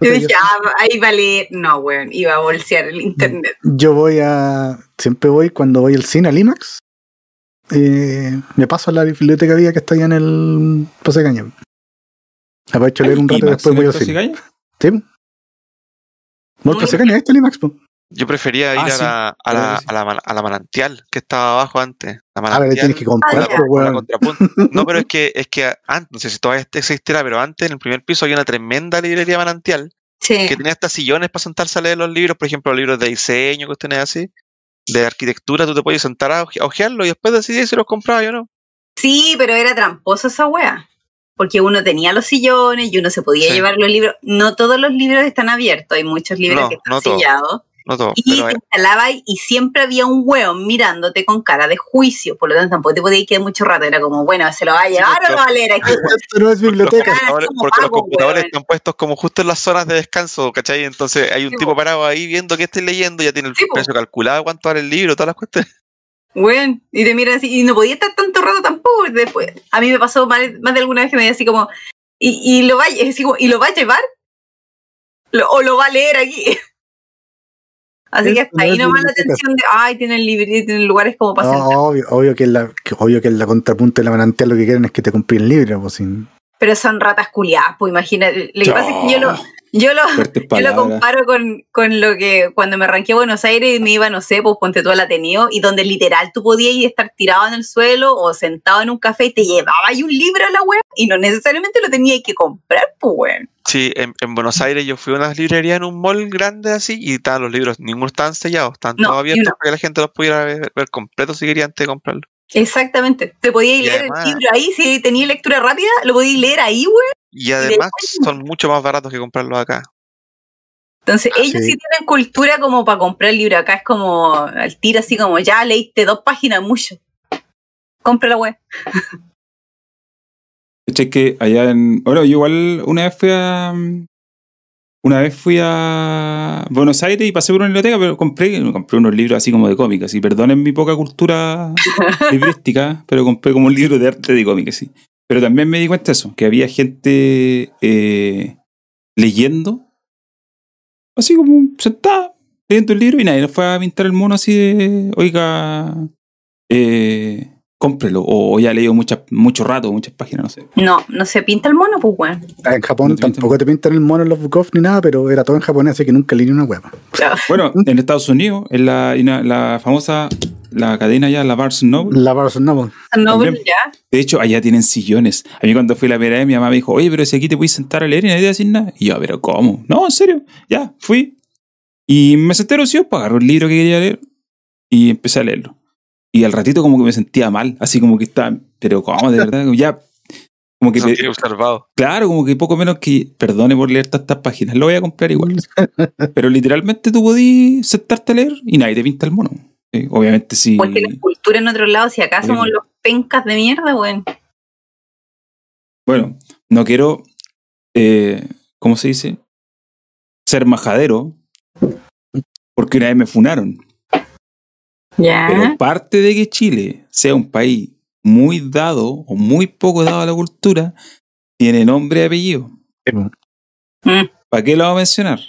Yo dije, ah, ahí vale. No, weón, iba a bolsear el internet. Yo voy a. Siempre voy cuando voy al cine, al IMAX. eh, me paso a la biblioteca vía que está allá en el Pase Caña. Aprovecho leer un rato y después voy ¿en al cine. ¿Sí? No, el Pase Caña, está el IMAX. po. Yo prefería ir Ah, a, sí. la, a, la, a, la, man- a la manantial, que estaba abajo antes. La A ver, manantial, tienes que comprar, por contrapunta. No, pero es que, es que antes, no sé si todavía existirá, pero antes en el primer piso había una tremenda librería manantial Sí. que tenía hasta sillones para sentarse a leer los libros, por ejemplo, los libros de diseño, cuestiones así, de arquitectura, tú te podías sentar a oje- a ojearlo y después decidir si los comprabas o no. Sí, pero era tramposa esa wea. Porque uno tenía los sillones y uno se podía Sí. llevar los libros. No todos los libros están abiertos, hay muchos libros No, que están no sellados. No todo, Y pero te instalabas y siempre había un hueón mirándote con cara de juicio. Por lo tanto, tampoco te podías quedar mucho rato. Era como, bueno, ¿se lo va a llevar o lo va a leer aquí? Esto no es los biblioteca. computadores- como porque los computadores weón. están puestos como justo en las zonas de descanso, ¿cachai? Entonces hay un Sí, tipo po. parado ahí viendo qué estoy leyendo, ya tiene el Sí, po. precio calculado, cuánto vale el libro, todas las cuestiones. Bueno, y te miran así, y no podía estar tanto rato tampoco. Después, a mí me pasó más, más de alguna vez que me decía así como, ¿y, y lo va, así como, ¿y lo va a llevar? Lo- ¿O lo va a leer aquí? Así que hasta no ahí nomás la atención de, ay, tienen librería, tienen lugares como para No, obvio, obvio, que en la, que- obvio que en la contrapunta de la manantial lo que quieren es que te compren libre. Pues, sin- Pero son ratas culiadas, pues imagínate. Lo que pasa es que yo lo, Yo lo, yo comparo con, con lo que cuando me arranqué a Buenos Aires y me iba, no sé, pues ponte tú al Ateneo y donde literal tú podías ir estar tirado en el suelo o sentado en un café y te llevaba ahí un libro a la web y no necesariamente lo tenías que comprar, pues weón. Sí, en, en Buenos Aires yo fui a una librería en un mall grande así y estaban los libros, ninguno estaban sellados, estaban No, todos abiertos para que la gente los pudiera ver, ver completos si quería antes de comprarlo. Exactamente. Te podías leer además- el libro ahí, si tenías lectura rápida, lo podías leer ahí, weón. Y además son mucho más baratos que comprarlos acá. Entonces, Ah, ellos sí. sí. tienen cultura como para comprar el libro. Acá es como al tiro, así como ya leíste dos páginas, mucho. Compra la web. ¿Cachai? que allá en. Bueno, yo igual una vez fui a. Una vez fui a Buenos Aires y pasé por una biblioteca, pero compré, compré unos libros así como de cómics. Y perdonen mi poca cultura librística, pero compré como un libro de arte de cómics, sí. Pero también me di cuenta de eso, que había gente eh, leyendo, así como sentada, leyendo el libro y nadie nos fue a pintar el mono así de, oiga, eh, cómprelo. O ya he leído muchas, mucho rato, muchas páginas, no sé. No, no se pinta el mono, pues weón. En Japón No te pintan. tampoco te pintan el mono en los book off ni nada, pero era todo en japonés, así que nunca leí ni una hueá. Bueno, en Estados Unidos, en la, una- la famosa, la cadena ya, la Barnes Noble. La Barnes Noble. No, También. pues ya. De hecho, allá tienen sillones. A mí cuando fui la primera vez, mi mamá me dijo, oye, pero si aquí te puedes sentar a leer y nadie te a decir nada. Y yo, pero ¿cómo? No, en serio. Ya, fui. Y me senté rocío para agarrar un libro que quería leer y empecé a leerlo. Y al ratito como que me sentía mal, así como que estaba, pero ¿cómo? De verdad, ya, como que, tiene observado. claro, como que poco menos que, perdone por leer tantas páginas, lo voy a comprar igual. pero literalmente tú podías sentarte a leer y nadie te pinta el mono. Obviamente sí. Pues tienen cultura en otro lado, si acá Sí. somos los pencas de mierda, weón. Bueno, no quiero, eh, ¿cómo se dice? Ser majadero, porque una vez me funaron. Ya. Pero parte de que Chile sea un país muy dado o muy poco dado a la cultura, tiene nombre y apellido. Mm. ¿Para qué lo vamos a mencionar?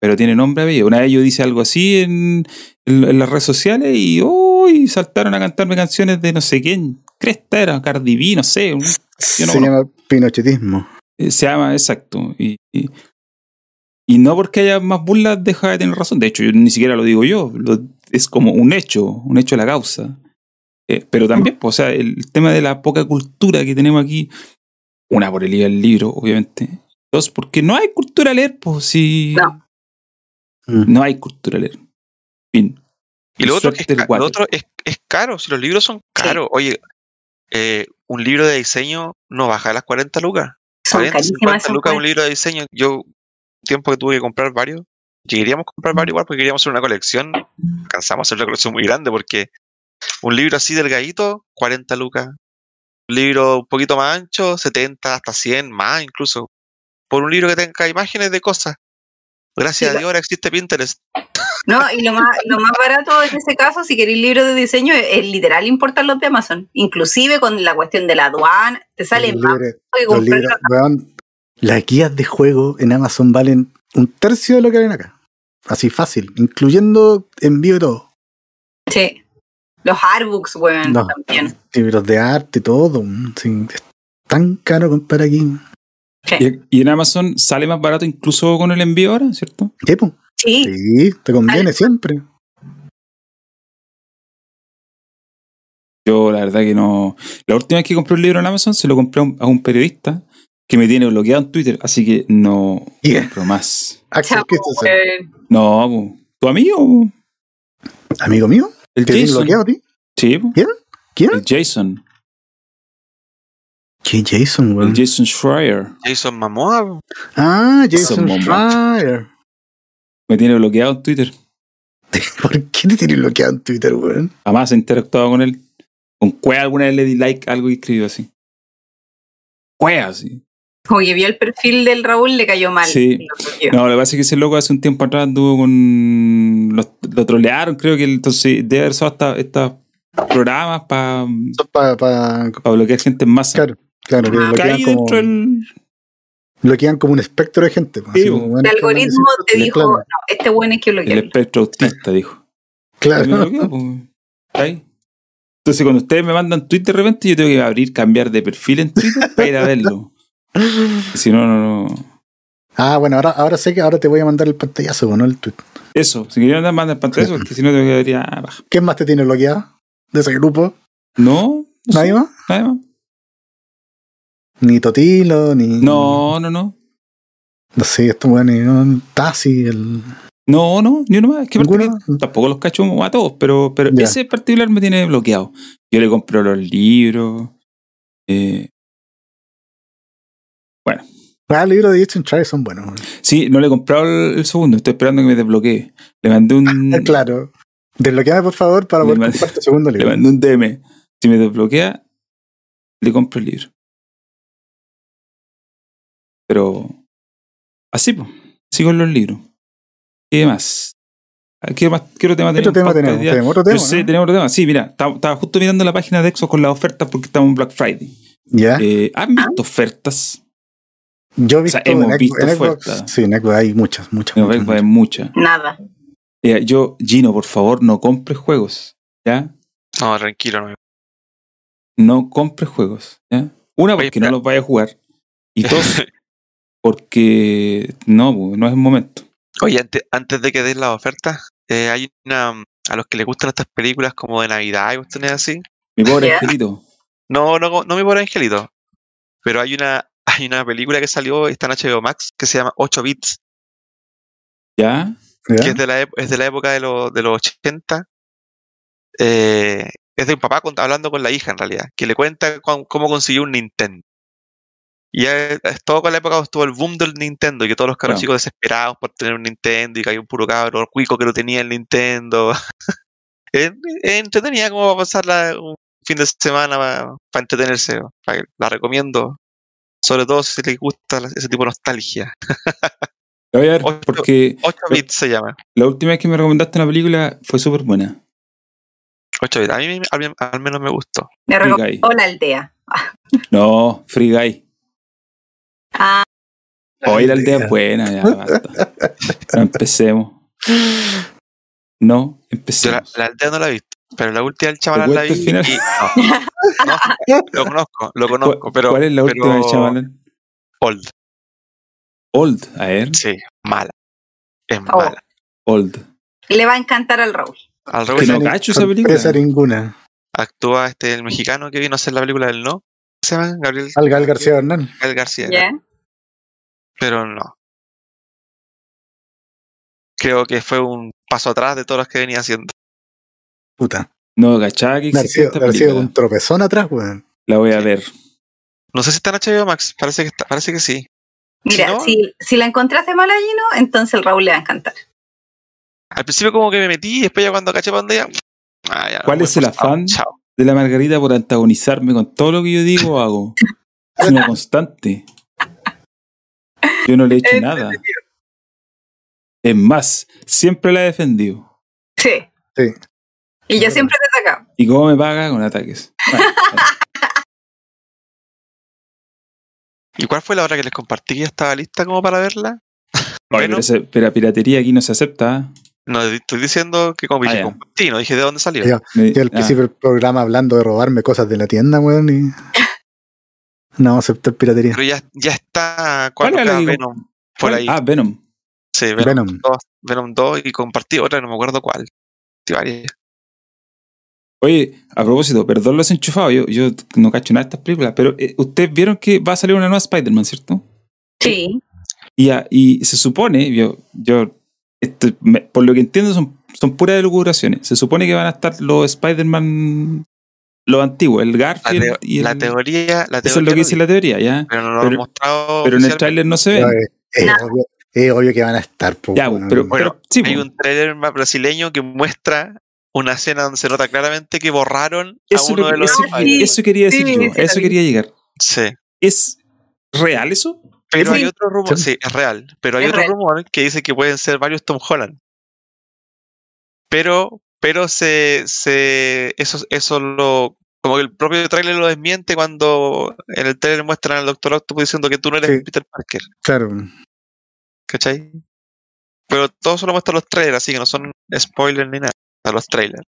Pero tiene nombre apellido. Una vez yo dice algo así en, en- en las redes sociales y, oh, y saltaron a cantarme canciones de no sé quién. Cresta era, Cardi B, no sé. un- Yo no Se llama pinochetismo. Eh, Se llama, exacto. Y, y, y no porque haya más burlas deja de tener razón. De hecho, yo ni siquiera lo digo yo. lo- es como un hecho, un hecho de la causa. Eh, pero también, pues, o sea, el tema de la poca cultura que tenemos aquí, una por el el libro, obviamente. Dos, porque no hay cultura a leer, pues si No. Mm. no hay cultura a leer. Fin. Y lo otro, es, lo otro es, es caro, si los libros son caros. Oye, eh, un libro de diseño no baja de las 40 lucas. Son 40, carísimas 50 esas lucas un libro de diseño. Yo, tiempo que tuve que comprar varios, llegaríamos a comprar varios igual porque queríamos hacer una colección. Cansamos de hacer una colección muy grande porque un libro así delgadito, 40 lucas. Un libro un poquito más ancho, 70, hasta 100, más incluso. Por un libro que tenga imágenes de cosas. Gracias Sí, a Dios ahora existe Pinterest. No, y lo más, lo más barato en ese caso, si queréis libros de diseño, es, es literal importar los de Amazon. Inclusive con la cuestión de la aduana, te sale Los más libros- que los comprar libros, weón, las guías de juego en Amazon valen un tercio de lo que valen acá. Así fácil, incluyendo envío y todo. Sí. Los artbooks, weón, No. también. Libros de arte, todo. mm, sí, es tan caro comprar aquí. Sí. Y, y en Amazon sale más barato incluso con el envío ahora, ¿cierto? Sí, po. Sí, Sí, te conviene siempre. Yo la verdad que no. La última vez que compré un libro en Amazon se lo compré a un, a un periodista que me tiene bloqueado en Twitter, así que no Yeah. compro más. Axel chapo, Christensen. No, weón. po. ¿tu amigo? po? Amigo mío, El ¿te tiene Jason. bloqueado a ti? Sí, po. ¿Quién? el Jason. ¿Qué Jason, weón? El Jason Schreier. Jason Momoa. Ah, Jason Jason Schreier. Me tiene bloqueado en Twitter. ¿Por qué te tiene bloqueado en Twitter, weón? Jamás he interactuado con él. Con Cuea alguna vez le di like a algo y escribió así. Cuea, sí. Como que vio el perfil del Raúl, le cayó mal. Sí. No, lo que pasa es que ese loco hace un tiempo atrás anduvo con. Lo, lo trolearon, creo que él- entonces debe haber usado hasta- estos programas para Para, para, bloquear gente en masa. claro, claro, que Ah. Que bloquean como, dentro del. bloquean como un espectro de gente. pues, Sí, El bueno, algoritmo te dijo, claro, no, este weón es que El bloquearlo. espectro autista, dijo. Claro. pues. Ahí. Entonces, cuando ustedes me mandan tweet de repente, yo tengo que abrir, cambiar de perfil en Twitter para ir a verlo. Si no, no, no. Ah, bueno, ahora, ahora sé que ahora te voy a mandar el pantallazo, pues, ¿no? El tweet. Eso, si querían mandar mandar pantallazo, porque si no te quedaría baja. ¿Quién más te tiene bloqueado de ese grupo? No, ¿Nadie más? nadie más. Ni Totilo, ni. No, no, no. No sé, esto bueno, ni no, Tasi, el. No, no, ni uno más. Que tampoco los cacho a todos, pero, pero ese particular me tiene bloqueado. Yo le compro los libros. Eh, Ah, el libro de Jason Travis son buenos. sí, no le he comprado el, el segundo, estoy esperando que me desbloquee. Le mandé un, Ah, Claro. Desbloqueame, por favor, para Le poder mandé- comprar tu segundo le libro. mandé un DM. Si me desbloquea, le compro el libro. Pero así, pues, sigo en los libros. ¿Qué más? ¿Qué más? ¿Qué otro tema ¿Qué otro tenemos? tema Pauta tenemos? Tenemos otro tema. Yo sé, ¿no? tenemos otro tema. Sí, mira, estaba, justo mirando la página de Exos con las ofertas porque estamos en Black Friday. Ya. Eh, ¿Han visto ofertas? Yo he o visto sea, hemos en, visto en Xbox. ofertas. Sí, en Xbox hay muchas, muchas. No, muchas, hay muchas. muchas. Nada. Eh, yo, Gino, por favor, no compres juegos. ¿Ya? No, tranquilo, no. No compres juegos. ¿ya? Una, Oye, porque no espera. los vayas a jugar. Y dos, porque no, pues, no es el momento. Oye, antes, antes de que des la oferta, eh, hay una. A los que les gustan estas películas como de Navidad y cuestiones así. Mi pobre angelito. No, no, no mi pobre angelito. Pero hay una, hay una película que salió, está en HBO Max, que se llama 8 bits, ¿Ya? ¿Ya? que es de la, es de la época de, los de los 80. Eh, es de un papá cont- hablando con la hija, en realidad, que le cuenta cuán- cómo consiguió un Nintendo. Y es, es todo con la época cuando estuvo el boom del Nintendo, y que todos los cabros chicos desesperados por tener un Nintendo, y que hay un puro cabro cuico que no tenía el Nintendo. es, es entretenida como para pasarla un fin de semana para, entretenerse. pa- La recomiendo, sobre todo si les gusta la- ese tipo de nostalgia. La voy a ver Ocho- porque 8 bits se llama. la última vez que me recomendaste una película fue súper buena. 8 bits. A mí me- al, al menos me gustó. Me recomendó la aldea. No, Free Guy. Ah, Hoy la aldea es buena, ya basta. No empecemos. No, Yo la, empecemos. la aldea no la he visto, pero la última del chaval la vi. y- no, no, lo conozco, lo conozco, pero ¿Cuál es la última de pero- Shyamalan? old, Old, a ver. sí, mala. Es Oh. mala. Old. le va a encantar al Raúl. Al Que revés, no cacho esa película. Ninguna. actúa este el mexicano que vino a hacer la película del no. ¿Cómo se llama? Gabriel Al Gal García Bernal. Gabriel García. Pero no. Creo que fue un paso atrás de todos los que venía haciendo. Puta. No, cachaba que película. un tropezón atrás, weón. La voy a ver. No sé si está en HBO Max, parece que está, parece que sí. Mira, Si no- si, si la encontraste mala, Gino, entonces el Raúl le va a encantar. Al principio como que me metí y después ya cuando caché ya, ah, ya, ¿Cuál es el forzado, afán? Chao. De la Margarita por antagonizarme con todo lo que yo digo o hago. Es una constante. Yo no le he hecho nada. Es más, siempre la he defendido. Sí. Sí. Y yo siempre te he atacado. ¿Y cómo me paga? Con ataques. ¿Y cuál fue la hora que les compartí que ya estaba lista como para verla? Oye, pero, ese- pero la piratería aquí no se acepta. ¿ah? No, estoy diciendo que como Ah, no dije de dónde salió. Ya. Me- Yo al ah, principio del programa hablando de robarme cosas de la tienda, weón, y. No aceptar piratería. Pero ya, ya está ¿Cuál era la 4K que- Venom por ¿cuál? ahí. Ah, Venom. sí, Venom, Venom. 2, Venom 2 y compartí otra, no me acuerdo cuál. Oye, a propósito, perdón lo desenchufado, yo, yo no cacho nada de estas películas, pero eh, ustedes vieron que va a salir una nueva Spider-Man, ¿cierto? Sí. Y, a- y se supone, yo, yo esto- me- por lo que entiendo, son, son puras elucubraciones. Se supone que van a estar los Spider-Man, los antiguos, el La, Garfield teo- y el. la teoría, la eso es teoría lo que lo dice la teoría, ¿ya? pero no lo pero- han mostrado. Pero en el tráiler no se ve. Eh, es, No. obvio, es obvio que van a estar, po, Ya, pero, Bueno, pero sí, Hay po. un trailer más brasileño que muestra una escena donde se nota claramente que borraron eso, a uno lo- de los. eso- sí. eso quería decir Sí, yo, eso lo quería llegar. Sí. ¿Es real eso? Pero Sí. hay otro rumor, Sí. es real. Pero hay Es otro real. rumor que dice que pueden ser varios Tom Holland. Pero, pero se, se eso, eso lo, como que el propio trailer lo desmiente cuando en el trailer muestran al Doctor Octopus diciendo que tú no eres Sí. Peter Parker, Claro. ¿cachai? Pero todo solo muestra los trailers, así que no son spoilers ni nada, a los trailers.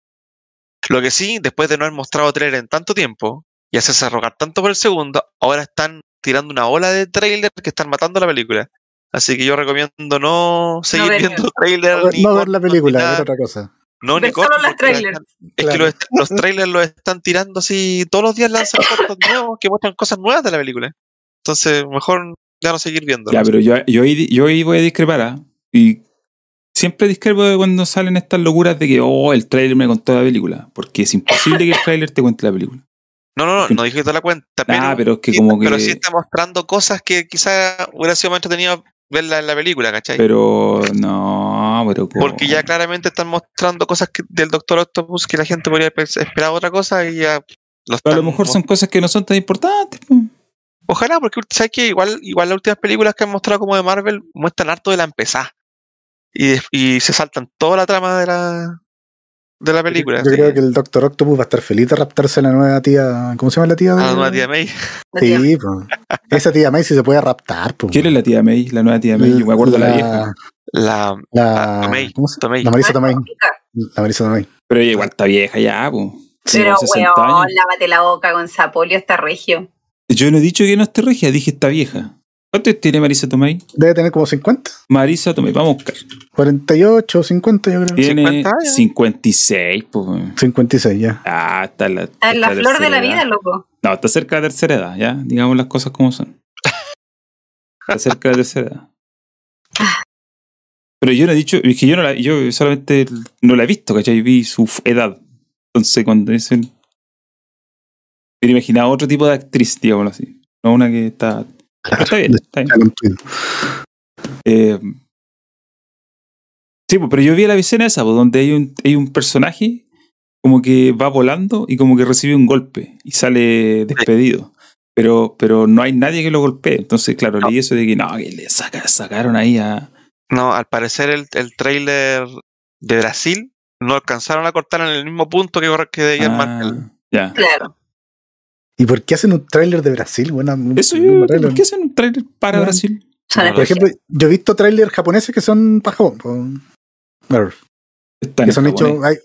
Lo que sí, después de no haber mostrado trailer en tanto tiempo y hacerse rogar tanto por el segundo, ahora están tirando una ola de trailers que están matando la película. Así que yo recomiendo no seguir viendo trailers. No, ni no ver la película, ver nada. otra cosa. No, ni solo las trailers. Es que Claro. los, los trailers los están tirando así, todos los días lanzan cortos nuevos que muestran cosas nuevas de la película. Entonces, mejor ya no seguir viendo. Ya, pero yo, yo, ahí, yo ahí voy a discrepar. ¿ah? Y siempre discrepo de cuando salen estas locuras de que, oh, el trailer me contó la película. Porque es imposible que el trailer te cuente la película. No, no, no, no dije que la cuenta, pero, Ah, pero es que sí, como pero que- sí está mostrando cosas que quizás hubiera sido más entretenido verla en la película, ¿cachai? Pero no, pero. como- Porque ya claramente están mostrando cosas que- del Doctor Octopus que la gente podría esperado otra cosa y ya lo A lo mejor son cosas que no son tan importantes. Ojalá, porque sabes que igual, igual las últimas películas que han mostrado como de Marvel muestran harto de la empezada. Y, y se saltan toda la trama de la de la película. Yo creo que el Doctor Octopus va a estar feliz de raptarse a la nueva tía. ¿Cómo se llama la tía? A de- la nueva tía May. Sí. Esa tía May sí se puede raptar, pues. ¿Quién es la tía May? La nueva tía May. Yo me acuerdo de la, vieja. La La, Ah, Tomei, ¿cómo se- Tomei. la Marisa Tomei. La Marisa Tomei. Pero ella igual está vieja ya, pues. Pero, Como 60 weón, lávate la boca con Sapolio, está regio. Yo no he dicho que no esté regia, dije está vieja. ¿Cuántos tiene Marisa Tomei? Debe tener como 50, Marisa Tomei, vamos a buscar. 48, 50, yo creo. Tiene 50 años. 56, pues. 56 ya. Ah, está en la, Está en la está flor de la vida, edad. loco. No, está cerca de la tercera edad, ya. Digamos las cosas como son. Está cerca de la tercera edad. Pero yo no he dicho, es que yo no la, yo solamente no la he visto, ¿cachai? Vi su edad. Entonces, cuando dicen. Me imaginaba otro tipo de actriz, digámoslo así. No una que está. Está bien, está bien. Eh, sí, pues, pero yo vi la escena esa, pues, donde hay un, hay un personaje como que va volando y como que recibe un golpe y sale despedido. Pero, pero no hay nadie que lo golpee. Entonces, claro, No. leí eso de que no, que le saca- sacaron ahí a. No, al parecer el, el trailer de Brasil no alcanzaron a cortar en el mismo punto que, que marcar. Ah, ya. Claro. ¿Y por qué hacen un tráiler de Brasil? Buena, Eso un yo, tráiler. ¿por qué hacen un trailer para. Brasil? Por ejemplo, yo he visto trailers japoneses que son para Japón. po. Claro, Están que son hechos, hay,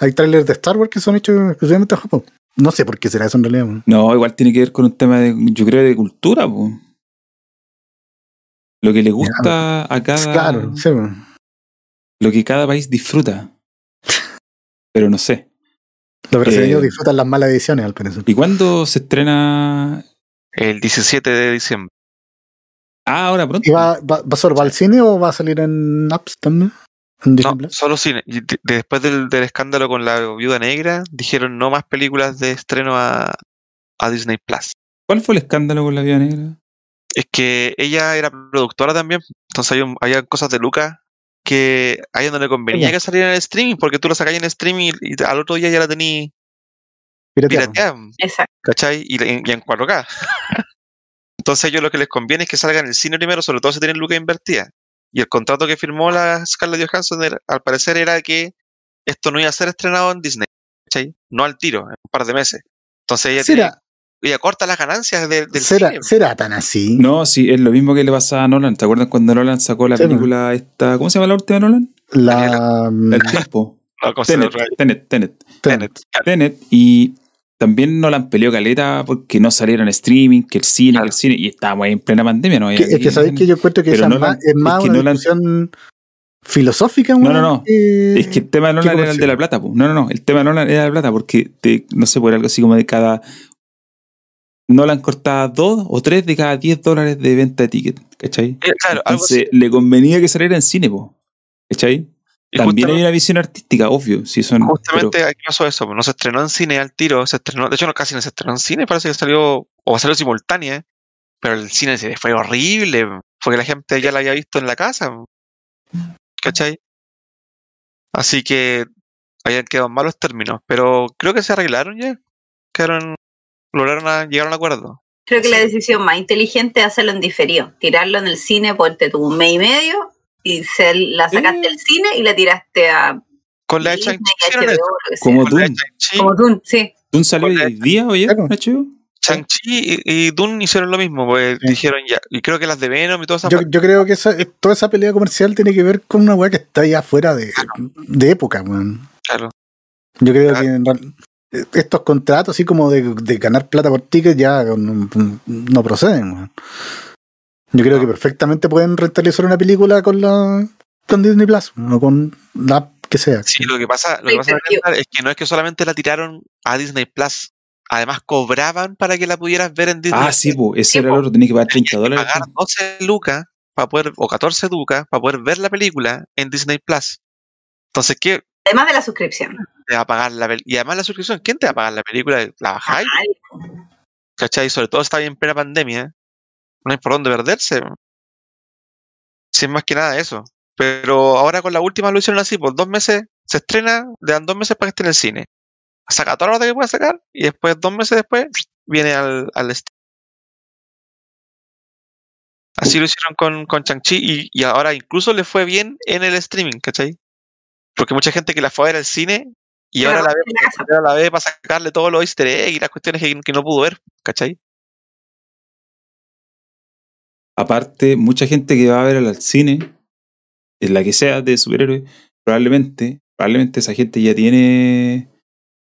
hay trailers de Star Wars que son hechos exclusivamente en Japón. No sé por qué será eso en realidad. No, igual tiene que ver con un tema de, yo creo, de cultura, pues. Lo que le gusta a cada. Claro, sí. lo que cada país disfruta. Pero no sé. Los brasileños Eh, disfrutan las malas ediciones, al parecer. ¿Y cuándo se estrena? El 17 de diciembre. Ah, ahora pronto. ¿Y va, va, va solo va al cine o va a salir en apps también? Solo cine. Después del, del escándalo con la viuda negra, dijeron no más películas de estreno a, a Disney Plus. ¿Cuál fue el escándalo con la vida negra? Es que ella era productora también, entonces había, un- había cosas de Lucas que a ella no le convenía que saliera en el streaming, porque tú la sacáis en streaming y, al otro día ya la tenías pirateada, Exacto. ¿cachai? Y, en- y en 4K. entonces a ellos lo que les conviene es que salga en el cine primero, sobre todo si tienen Lucas invertida. Y el contrato que firmó la Scarlett Johansson, al parecer, era que esto no iba a ser estrenado en Disney, ¿cachai? No al tiro, en un par de meses. Entonces ella, tiene- ¿Será, ella corta las ganancias de- del será, cine. será tan así? No, sí, es lo mismo que le pasaba a Nolan. ¿Te acuerdas cuando Nolan sacó la Sí, película esta? ¿Cómo se llama la última de Nolan? La. mm, El tiempo. No, Tenet, de- Tenet, Tenet. Tenet. Tenet. Y también Nolan peleó caleta porque no salieron streaming, que el cine, Claro. que el cine. Y estábamos ahí en plena pandemia, ¿no? Que- es que sabéis que yo encuentro que esa Nolan- es más es que una Nolan- discusión filosófica. No, no, no. Es que el tema de Nolan era el de la plata, po. No, no, no. El tema de Nolan era la plata porque, te, no sé, por algo así como de cada. Nolan cortaba dos o tres de cada 10 dólares de venta de ticket, ¿cachai? Eh, Claro. Entonces le convenía que saliera en cine, po. ¿cachai? Y También hay una visión artística, obvio. Si son, Justamente aquí pasó eso, no se estrenó en cine al tiro, se estrenó, de hecho no casi no se estrenó en cine, parece que salió, o salió simultánea, pero el cine se fue horrible, porque la gente ya la había visto en la casa, ¿cachai? Así que habían quedado en malos términos, pero creo que se arreglaron ya, quedaron, lograron a, llegaron a acuerdo. Creo que la decisión más inteligente es hacerlo en diferido. Tirarlo en el cine, ponte tú un mes y medio y se la sacaste Mm. del cine y la tiraste a Con la de Disney, sea. Como Dune. Como tú, sí. ¿Tú salió hoy día o ayer, Claro. Shang-Chi y, y Dune hicieron lo mismo, pues Sí. dijeron ya, y creo que las de Venom y todas esas Yo, yo creo que esa- toda esa pelea comercial tiene que ver con una weá que está ya fuera de, de época, weón. claro. Yo creo Ah. que en real- estos contratos, así como de, de ganar plata por ticket, ya no, no proceden. Yo creo No. que perfectamente pueden rentabilizar una película con la con Disney Plus, o con la app que sea. Sí, lo que pasa, lo que pasa es que no es que solamente la tiraron a Disney Plus, además cobraban para que la pudieras ver en Disney Ah, sí, po, ese Sí, era el otro, tenía que pagar Tenías 30 que dólares. pagar 12 lucas para poder, o 14 lucas para poder ver la película en Disney Plus. Entonces, ¿qué Además de la suscripción. te va a pagar la Y además la suscripción, ¿quién te va a pagar la película? ¿La bajáis? ¿Cachai? Sobre todo está bien en plena pandemia. No hay por dónde perderse. Si es más que nada eso. Pero ahora con la última lo hicieron así, por dos meses se estrena, le dan dos meses para que esté en el cine. Saca toda la hora que pueda sacar y después, dos meses después, viene al, al Así lo hicieron con, con Chang-Chi y, y ahora incluso le fue bien en el streaming, ¿cachai? Porque mucha gente que la fue a ver al cine y Claro, ahora la ve, la casa. ahora la ve para sacarle todos los easter eggs y las cuestiones que, que no pudo ver, ¿cachai? Aparte, mucha gente que va a ver al cine, en la que sea de superhéroes, probablemente, probablemente esa gente ya tiene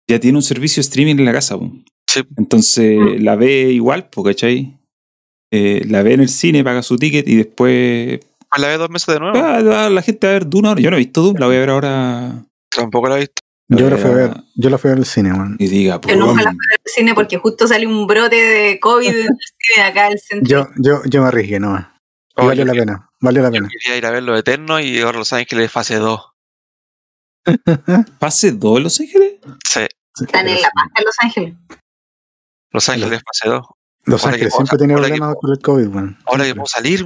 ya tiene un servicio de streaming en la casa. po. Sí. Entonces la ve igual, ¿cachai? Eh, la ve en el cine, paga su ticket y después Pues la ve dos meses de nuevo. ah, la gente va a ver Dune ahora. Yo no he visto Dune, la voy a ver ahora. Tampoco la he visto. Yo la fui a ver, yo la fui a ver al cine, man. Y diga, Yo nunca la fui al cine porque justo salió un brote de COVID en el cine acá del centro. Yo, yo, yo me arriesgué, no. Oh, valió la que- pena, valió la Yo pena. quería ir a ver Los Eternos y ahora Los Ángeles fase 2. ¿Pase 2 en Los Ángeles? Sí, Están en La Paz, en Los Ángeles. Los Ángeles fase 2. Los Ángeles siempre tiene problemas con el COVID, man. Ahora que puedo salir.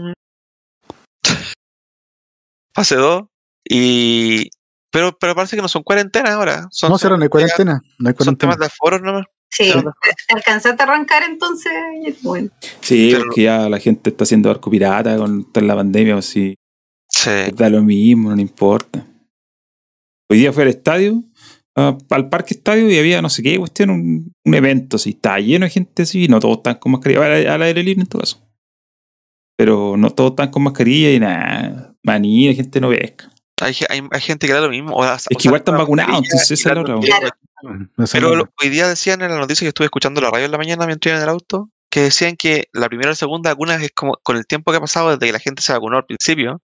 Fase 2. Y. Pero, pero parece que no son cuarentenas ahora. Son, No, cero, no hay cuarentena. No hay son temas cuarentena. de aforos nomás. Sí, Sí. ¿te alcanzaste a arrancar entonces? Bueno, Sí, Pero- porque ya la gente está haciendo arco pirata con toda la pandemia, o si Sí. da lo mismo, no importa. Hoy día fui al estadio, al parque estadio, y había no sé qué cuestión, un, un evento, así, estaba lleno de gente así, no todos están con mascarilla, al, al aire libre en todo caso. Pero no todos están con mascarilla y nada, maní, la gente no pesca. Hay, hay, hay gente que da lo mismo. o- o Es que igual están vacunados, entonces esa es la otra. Pero lo- hoy día decían en la noticia que estuve escuchando la radio en la mañana mientras iba en el auto, que decían que la primera la segunda vacuna es como con el tiempo que ha pasado desde que la gente se vacunó al principio,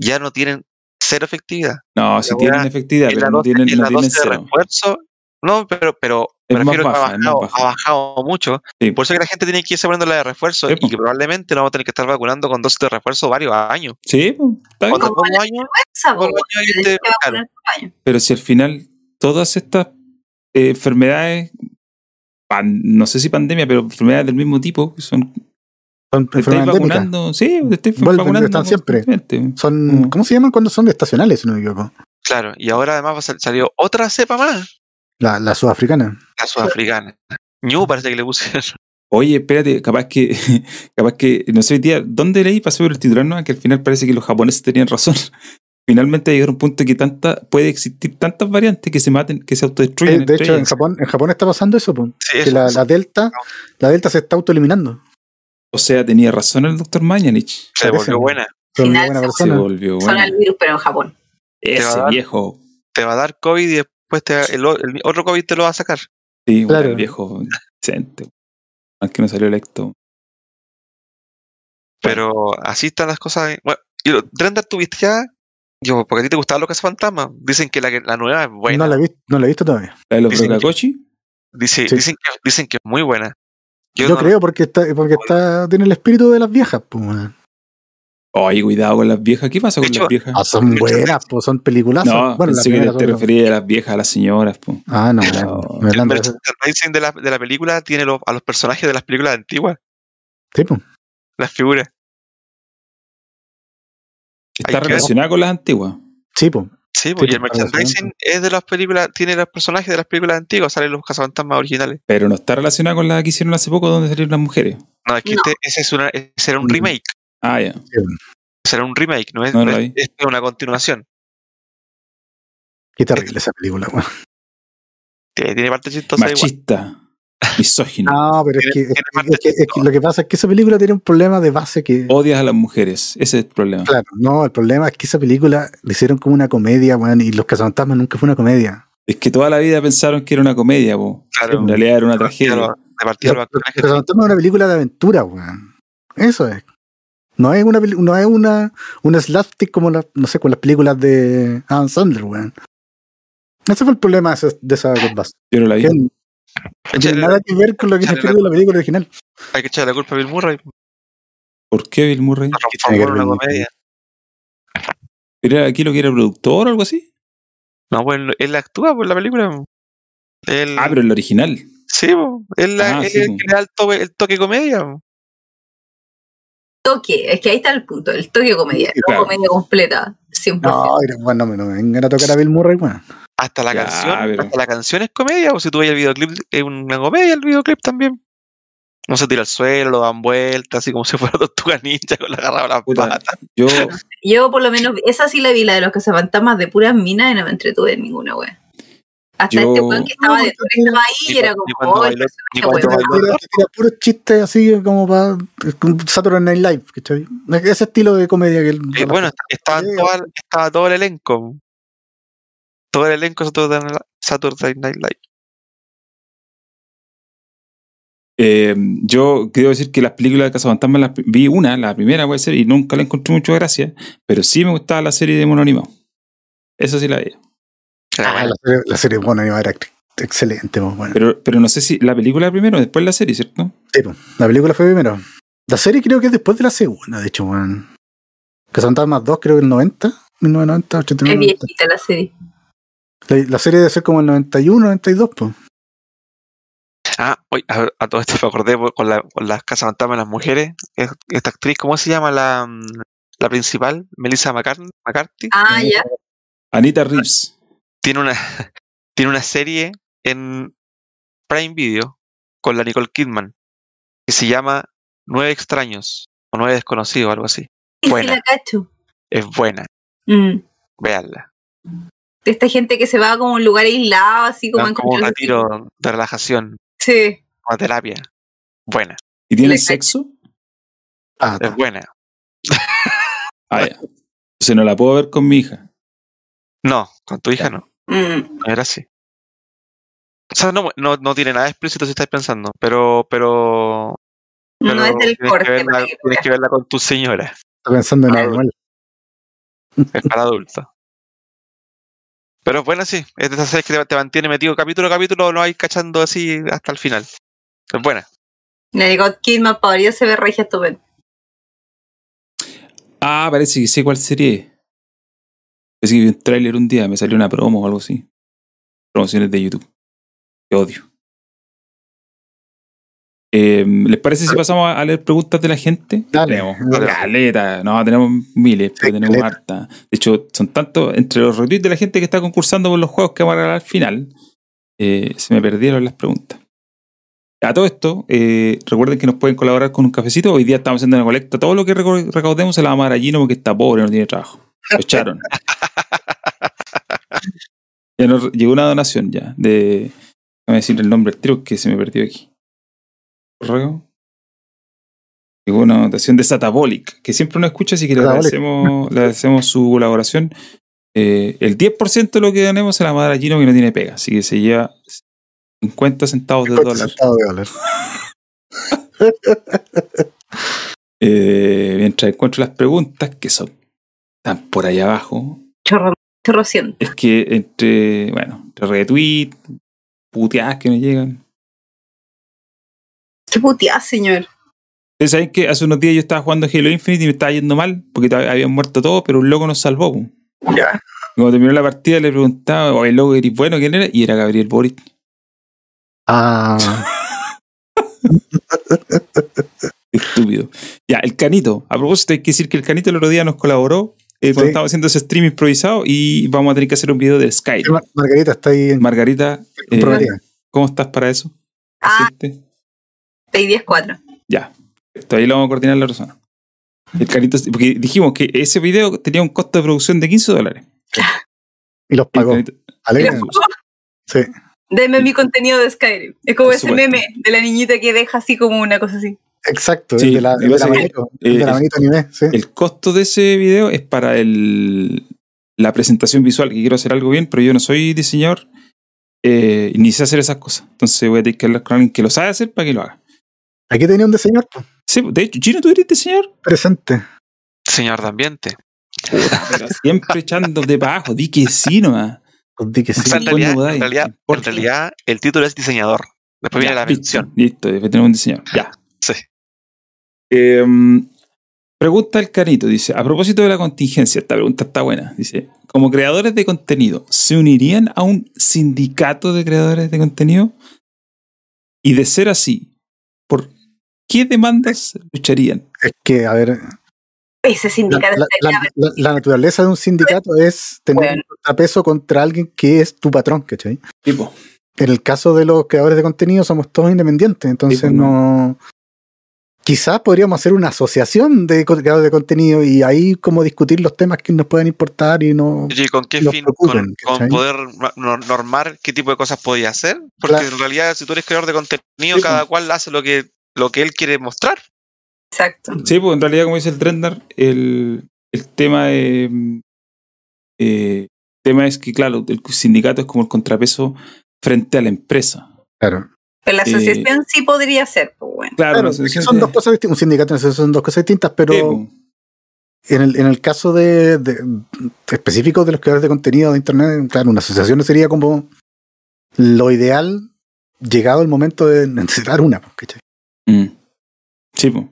ya no tienen cero efectividad. No, sí La tienen efectividad, Y pero la no tienen, y no la tienen de cero. refuerzo, no, pero, pero me Es más refiero baja, ha bajado, baja. ha bajado mucho. Sí. Por eso que la gente tiene que irse poniendo la de refuerzo Sí, y que probablemente no vamos a tener que estar vacunando con dosis de refuerzo varios años. Sí. Cuando. Pero si al final todas estas eh, enfermedades, pan- no sé si pandemia, pero enfermedades del mismo tipo, que son Son Te estáis vacunando, sí, te estáis Vuelven, vacunando están siempre. Son, Mm. ¿Cómo se llaman cuando son estacionales, si no me equivoco? Claro, y ahora además va a sal- salió otra cepa más, La, la sudafricana. La sudafricana. Ñu parece que le pusieron. Oye, espérate, capaz que, capaz que, no sé, hoy día, ¿dónde leí? Pasé por el titular, ¿no? Que al final parece que los japoneses tenían razón. Finalmente llegaron a un punto que tanta, puede existir tantas variantes que se maten, que se autodestruyen. Sí, de hecho, en. Japón, en Japón está pasando eso, po, Sí, que eso, la, la delta, la delta se está autoeliminando. O sea, tenía razón el doctor Mañanich. se volvió buena. Una Final buena se Se persona. volvió Son bueno. el virus, pero en Japón. Te va a Ese dar- viejo. Te va a dar COVID y después te va- el, el otro COVID te lo va a sacar. Sí, bueno, Claro. el viejo decente. Aunque no salió electo. Pero así están las cosas. Bueno, y lo- Drender, ¿tuviste ya? Yo, porque a ti te gustaban los cazafantasmas. Dicen que la, que- la nueva es buena. No, la he visto, no la he visto todavía. La de los Dicen que- Brocacochi. Dice, Sí. dicen, que, dicen que es muy buena. Yo, no- creo porque está, porque está, tiene el espíritu de las viejas, pues. Oye, cuidado con las viejas. ¿Qué pasa con hecho, las viejas? Ah, son buenas, pues son películas. No, bueno, pensé que te referías a las viejas, a las señoras. po. Ah, no, No. me El merchandising de la, de la película tiene los- a los personajes de las películas antiguas, Sí, pues. las figuras. Está relacionada con las antiguas. Sí, pues. Sí, pues, y el merchandising es de las películas, tiene los personajes de las películas antiguas, salen los cazafantasmas originales. Pero no está relacionada con la que hicieron hace poco donde salieron las mujeres. No, es que No. este- ese, es una, ese era un Mm. remake. Ah, ya. Ese era un remake, no es, No no es, es una continuación. Qué terrible esa película, weón. Tiene, tiene parte chistosa. Machista. Misógino. No, pero es que, es, tiene que- parte es que- es que lo que pasa es que esa película tiene un problema de base que. Odias a las mujeres. Ese es el problema. Claro, no, el problema es que esa película le hicieron como una comedia, weón, y Los Cazafantasmas nunca fue una comedia. Es que toda la vida pensaron que era una comedia, po. Claro. En realidad era una tragedia. lo- de partida Los Cazafantasmas es una película de aventura, weón. Eso es. No es una, no es una, una slapstick como la, no sé, con las películas de Adam Sandler, weón. Ese fue el problema de esa, de esa Ghostbusters. Yo no la vi. No tiene nada que ver con lo que se escribe en la película original. hay que echarle la culpa a Bill Murray. ¿Por qué Bill Murray? En una comedia. ¿Era aquí lo que era productor o algo así? No, bueno, él actúa por la película. Él, Ah, pero el original. Sí, po. él, Ah, él sí, le da el toque, el toque comedia. Toque, es que ahí está el punto, el toque comedia, Sí, no claro. comedia completa, 100%. No, bueno, no me, vengan a tocar a Bill Murray, weón. Hasta la Ya, canción, pero- hasta la canción es comedia, o si tú ves el videoclip, es una comedia el videoclip también. No se tira al suelo, lo dan vueltas, así como si fuera tortuga ninja con la agarrada a las Puta, patas. Yo, Yo por lo menos, esa sí la vi, la de los cazafantasmas de puras minas y no me entretuve en ninguna wea. Hasta Yo- este weón que estaba de estaba ahí y era como, cuando "Oh, el bailó- ni personaje cuando weón". bailó. Tira, tira puros chistes así como para Saturday Night Live, ¿cachai? Ese estilo de comedia que él. Eh, bueno, est- estaba, Sí, toda- estaba todo el elenco. Todo el elenco de Saturday Night- Live. eh, yo quiero decir que las películas de Cazafantasmas las vi una, la primera puede ser, y nunca la encontré mucho gracia, pero sí me gustaba la serie de mono animado. Eso sí la veía. Ah, buena. la serie, la serie bueno, animada era ex- excelente, pues, bueno. Pero, pero no sé si la película primero, después la serie, ¿cierto? Sí, pues, la película fue primero. La serie creo que es después de la segunda, de hecho, weón. Que son más dos, creo que el 90, 1990, Es 89. 90. viejita la serie. La, la serie debe ser como el 91, 92, pues. Ah, oye, a, a todo esto me acordé por- con, la, con las casas fantasmas de las mujeres. Es- Esta actriz, ¿cómo se llama la, mm, la principal? Melissa McCartney, McCarthy. Ah, ya. Anita Reeves. Tiene una, tiene una serie en Prime Video con la Nicole Kidman que se llama Nueve extraños o Nueve desconocidos, algo así. Sí, sí Buena. la cacho. Es buena, Mm. véanla. De esta gente que se va como a un lugar aislado, así como Dan como un retiro de relajación, Sí. una terapia. Buena, ¿Y tiene sexo? Ah, es buena. Ah, ya. No la puedo ver con mi hija. No, con tu hija no. Mm. No era así. O sea, no, no, no tiene nada explícito si estáis pensando, pero, pero, pero No es del tienes, corte. que verla, tienes que verla con tu señora, está pensando en animal. es para adultos. Pero bueno, sí, es de esas series que te, te mantiene metido capítulo a capítulo, no hay cachando así hasta el final. Es buena. La Nicole Kidman podría se ve regia estupenda. Ah, parece que sé cuál serie. Parece que vi un tráiler un día, me salió una promo o algo así. Promociones de YouTube. Qué odio. Eh, ¿Les parece si pasamos a leer preguntas de la gente? Dale. Tenemos Dale. caleta. No, tenemos miles, pero tenemos caleta. harta. De hecho, son tantos entre los retweets de la gente que está concursando por los juegos que vamos a al final. eh, se me perdieron las preguntas. A todo esto, eh, recuerden que nos pueden colaborar con un cafecito. Hoy día estamos haciendo una colecta. Todo lo que recaudemos se la vamos a dar a Gino porque está pobre, no tiene trabajo. Lo echaron. ya nos llegó una donación ya de. Déjame decir el nombre del tiro que se me perdió aquí. Correo. Llegó una donación de Satabolic, que siempre nos escucha, así que le agradecemos, le agradecemos su colaboración. Eh, el 10% de lo que ganemos se la va a dar a Gino que no tiene pega, así que se lleva 50 centavos de 50 dólar. centavos de dólar. Eh, mientras encuentro las preguntas, que son están por ahí abajo, Chorro, chorro cien. es que entre, bueno, entre retweet, puteadas que nos llegan. Qué puteada, señor. Ustedes saben que hace unos días yo estaba jugando Halo Infinite y me estaba yendo mal porque habían muerto todos, pero un loco nos salvó. Ya. Cuando terminó la partida le preguntaba, oye, loco, ¿eres bueno? ¿Quién era? Y era Gabriel Boric. Ah, Estúpido. Ya, el Canito. A propósito, hay que decir que el Canito el otro día nos colaboró eh, Sí. estábamos haciendo ese stream improvisado y vamos a tener que hacer un video de Skype. Mar- Margarita está ahí en Margarita, eh. ¿cómo estás para eso? Ah, ¿Sientes? 6-10-4. Ya. Ahí lo vamos a coordinar la persona. El Canito, porque dijimos que ese video tenía un costo de producción de 15 dólares. Y los pagó. Canito- Alegre. Sí. Deme mi contenido de Skyrim. Es como Por ese supuesto. meme de la niñita que deja así como una cosa así. Exacto. Sí, el de la, y el de la manito. el de eh, la manito anime. Sí. El costo de ese video es para el, la presentación visual, que quiero hacer algo bien, pero yo no soy diseñador eh, ni sé hacer esas cosas. Entonces voy a tener que hablar con alguien que lo sabe hacer para que lo haga. Aquí tenía un diseñador. Sí, de hecho, Gino, ¿tú eres diseñador? Presente. Señor de ambiente. Pero siempre echándote para abajo. Di que sí nomás. Di que sí. O sea, en ¿cuándo realidad, en, realidad, en el título es diseñador. Después viene la mención. Listo, después tenemos un diseñador. Ya. Sí. Eh, pregunta el Carito, dice, a propósito de la contingencia, esta pregunta está buena. Dice, como creadores de contenido, ¿se unirían a un sindicato de creadores de contenido? Y de ser así, ¿por qué demandas lucharían? Es que, a ver, Ese la, sindicato la- la- la- la naturaleza de un sindicato es tener Bueno. un contrapeso contra alguien que es tu patrón, ¿cachai? Tipo, En el caso de los creadores de contenido somos todos independientes, entonces no... Quizás podríamos hacer una asociación de creadores de contenido y ahí como discutir los temas que nos puedan importar y no... ¿Y con qué fin? con, poder ma- nor- normar qué tipo de cosas podía hacer. Porque Claro. en realidad, si tú eres creador de contenido, Sí, cada cual hace lo que, lo que él quiere mostrar. Exacto. sí, pues en realidad, como dice el Trendar, el, el tema de, mm, eh, tema es que, claro, el sindicato es como el contrapeso frente a la empresa. Claro. Pero la Eh, asociación sí podría ser, pues bueno. Claro, Claro, son de- dos cosas distintas. Un sindicato y una asociación son dos cosas distintas, pero Sí, en, el, en el caso de, de- de específico de los creadores de contenido de internet, claro, una asociación sería como lo ideal llegado el momento de necesitar una, pues, ¿cachai? Mm. Sí, pues.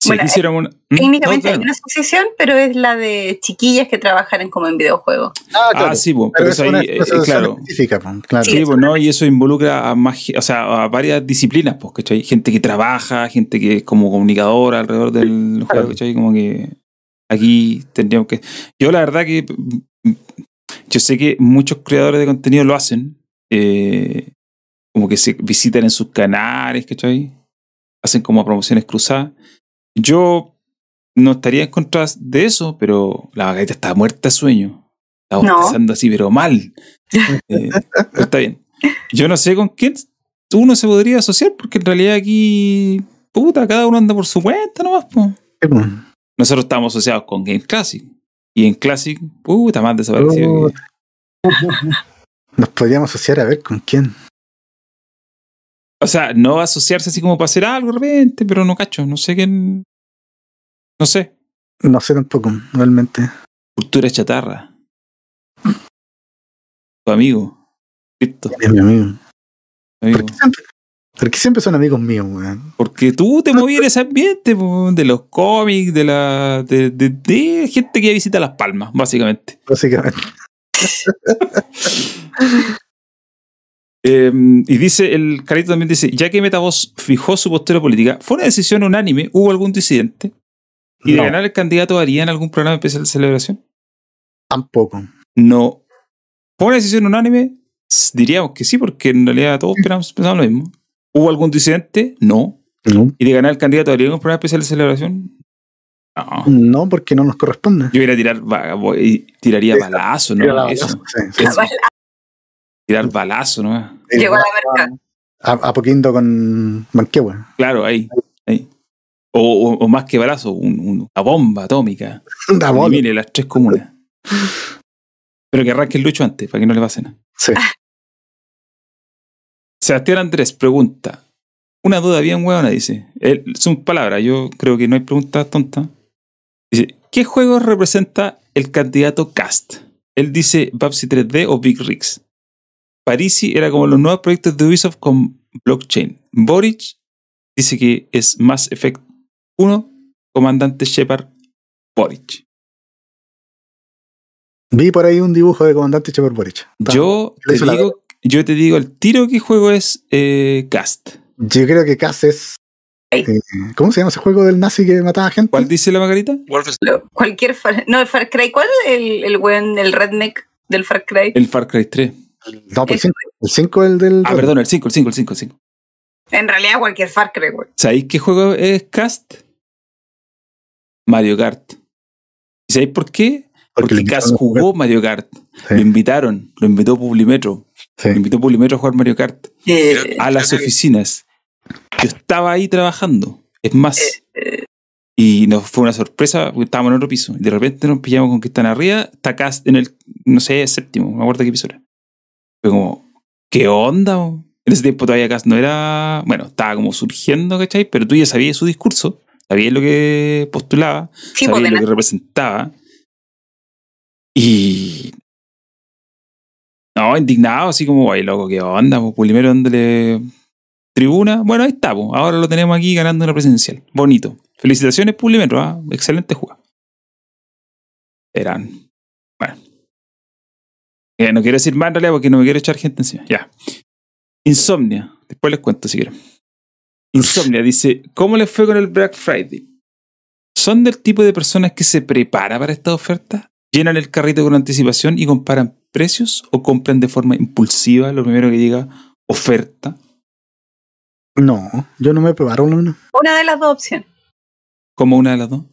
Si Bueno, quisiéramos una- ¿Mm? Técnicamente No, hay claro. una asociación, pero es la de chiquillas que trabajan como en videojuegos. Ah, sí, pero eso es una ahí, eh, asociación claro. pues, claro. Sí, Sí, pues no, y eso involucra a más, o sea, a varias disciplinas, pues, ¿cachai? Gente que trabaja, gente que es como comunicadora alrededor del juego, Claro. ¿cachai? Como que aquí tendríamos que. Yo la verdad que yo sé que muchos creadores de contenido lo hacen, eh, como que se visitan en sus canales, ¿cachai? Hacen como promociones cruzadas. Yo no estaría en contra de eso, pero la vaquita está muerta de sueño. Está No. así, pero mal. Eh, pero está bien. Yo no sé con quién uno se podría asociar, porque en realidad aquí, puta, cada uno anda por su cuenta nomás. po. Nosotros estamos asociados con Game Classic. Y en Classic, puta, más desaparecido. que- Nos podríamos asociar a ver con quién. O sea, no asociarse así como para hacer algo de repente, pero no cacho, no sé quién. No sé. No sé tampoco, realmente. Cultura chatarra. Tu amigo. Cristo, Es mi amigo. amigo. ¿Por qué siempre, por qué siempre son amigos míos, weón? Porque tú te movías en ese ambiente po, de los cómics, de la de, de- de gente que visita Las Palmas, básicamente. Básicamente. Eh, y dice, el carito también dice, ya que Metavoz fijó su postura política, ¿fue una decisión unánime? ¿Hubo algún disidente? ¿Y de No, ganar el candidato harían algún programa especial de celebración? tampoco. No. ¿Fue una decisión unánime? Diríamos que sí, porque en realidad todos pensamos, pensamos lo mismo. ¿Hubo algún disidente? No. No, ¿Y de ganar el candidato haría algún programa especial de celebración? No. no porque no nos corresponde. Yo iría a tirar, voy- tiraría Sí, balazo, ¿no? Eso. balazo, sí, sí. Eso. Tirar balazo, ¿no? Llegó a la merca. A, a Poquindo con Manquehue. Claro, ahí. ahí. O, o- o más que balazo, un- un- una bomba atómica. Da bola. Elimine las tres comunas. Pero que arranque el lucho antes, para que no le pase nada. Sí. Sebastián Andrés pregunta. Una duda bien huevona, dice. Él, son palabras, yo creo que no hay preguntas tontas. Dice, ¿qué juego representa el candidato Cast? Él dice Babsy 3D o Big Rigs. Parisi era como los nuevos proyectos de Ubisoft con blockchain. Boric dice que es Mass Effect 1, Comandante Shepard Boric. Vi por ahí un dibujo de comandante Shepard Boric. Yo te, digo, yo te digo el tiro que juego es eh, Cast. Yo creo que Cass es. Eh, ¿Cómo se llama ese juego del nazi que mataba gente? ¿Cuál dice la Margarita? Lo- Cualquier Far, no, el Far Cry, ¿cuál es el, el buen, el redneck del Far Cry? El Far Cry 3. No, pues el 5. El 5 es el del. Ah, perdón, el 5, el 5, el 5, el 5. En realidad cualquier Far Cry, güey. ¿Sabéis qué juego es Cast? Mario Kart. ¿Y sabéis por qué? Porque, a jugar. jugó Mario Kart. Sí, Lo invitaron, lo invitó Publimetro. sí. Lo invitó Publimetro a jugar Mario Kart. Eh, A las oficinas. Yo estaba ahí trabajando. Es más. Y nos fue una sorpresa, porque estábamos en otro piso. Y de repente nos pillamos con que están arriba, está Cast en el, no sé, séptimo, no me acuerdo qué piso era. Fue como, ¿qué onda? En ese tiempo todavía Cast no era, bueno, estaba como surgiendo, ¿cachai? Pero tú ya sabías su discurso, sabías lo que postulaba, Sí, sabías porque lo que representaba. Y. No, indignado, así como, ay, loco, ¿qué onda? Pues primero dándole tribuna. Bueno, ahí está, pues. ahora lo tenemos aquí ganando una presidencial. Bonito. Felicitaciones, Pulimetro, ¿ah? excelente jugada. Eran. Bueno. Eh, no quiero decir más en realidad porque no me quiero echar gente encima. Ya. Insomnia. Después les cuento si quieren. Insomnia dice: ¿Cómo les fue con el Black Friday? ¿Son del tipo de personas que se prepara para esta oferta? ¿Llenan el carrito con anticipación y comparan precios o compran de forma impulsiva lo primero que diga oferta? No, yo no me preparo lo menos. Una de las dos opciones. Como una de las dos.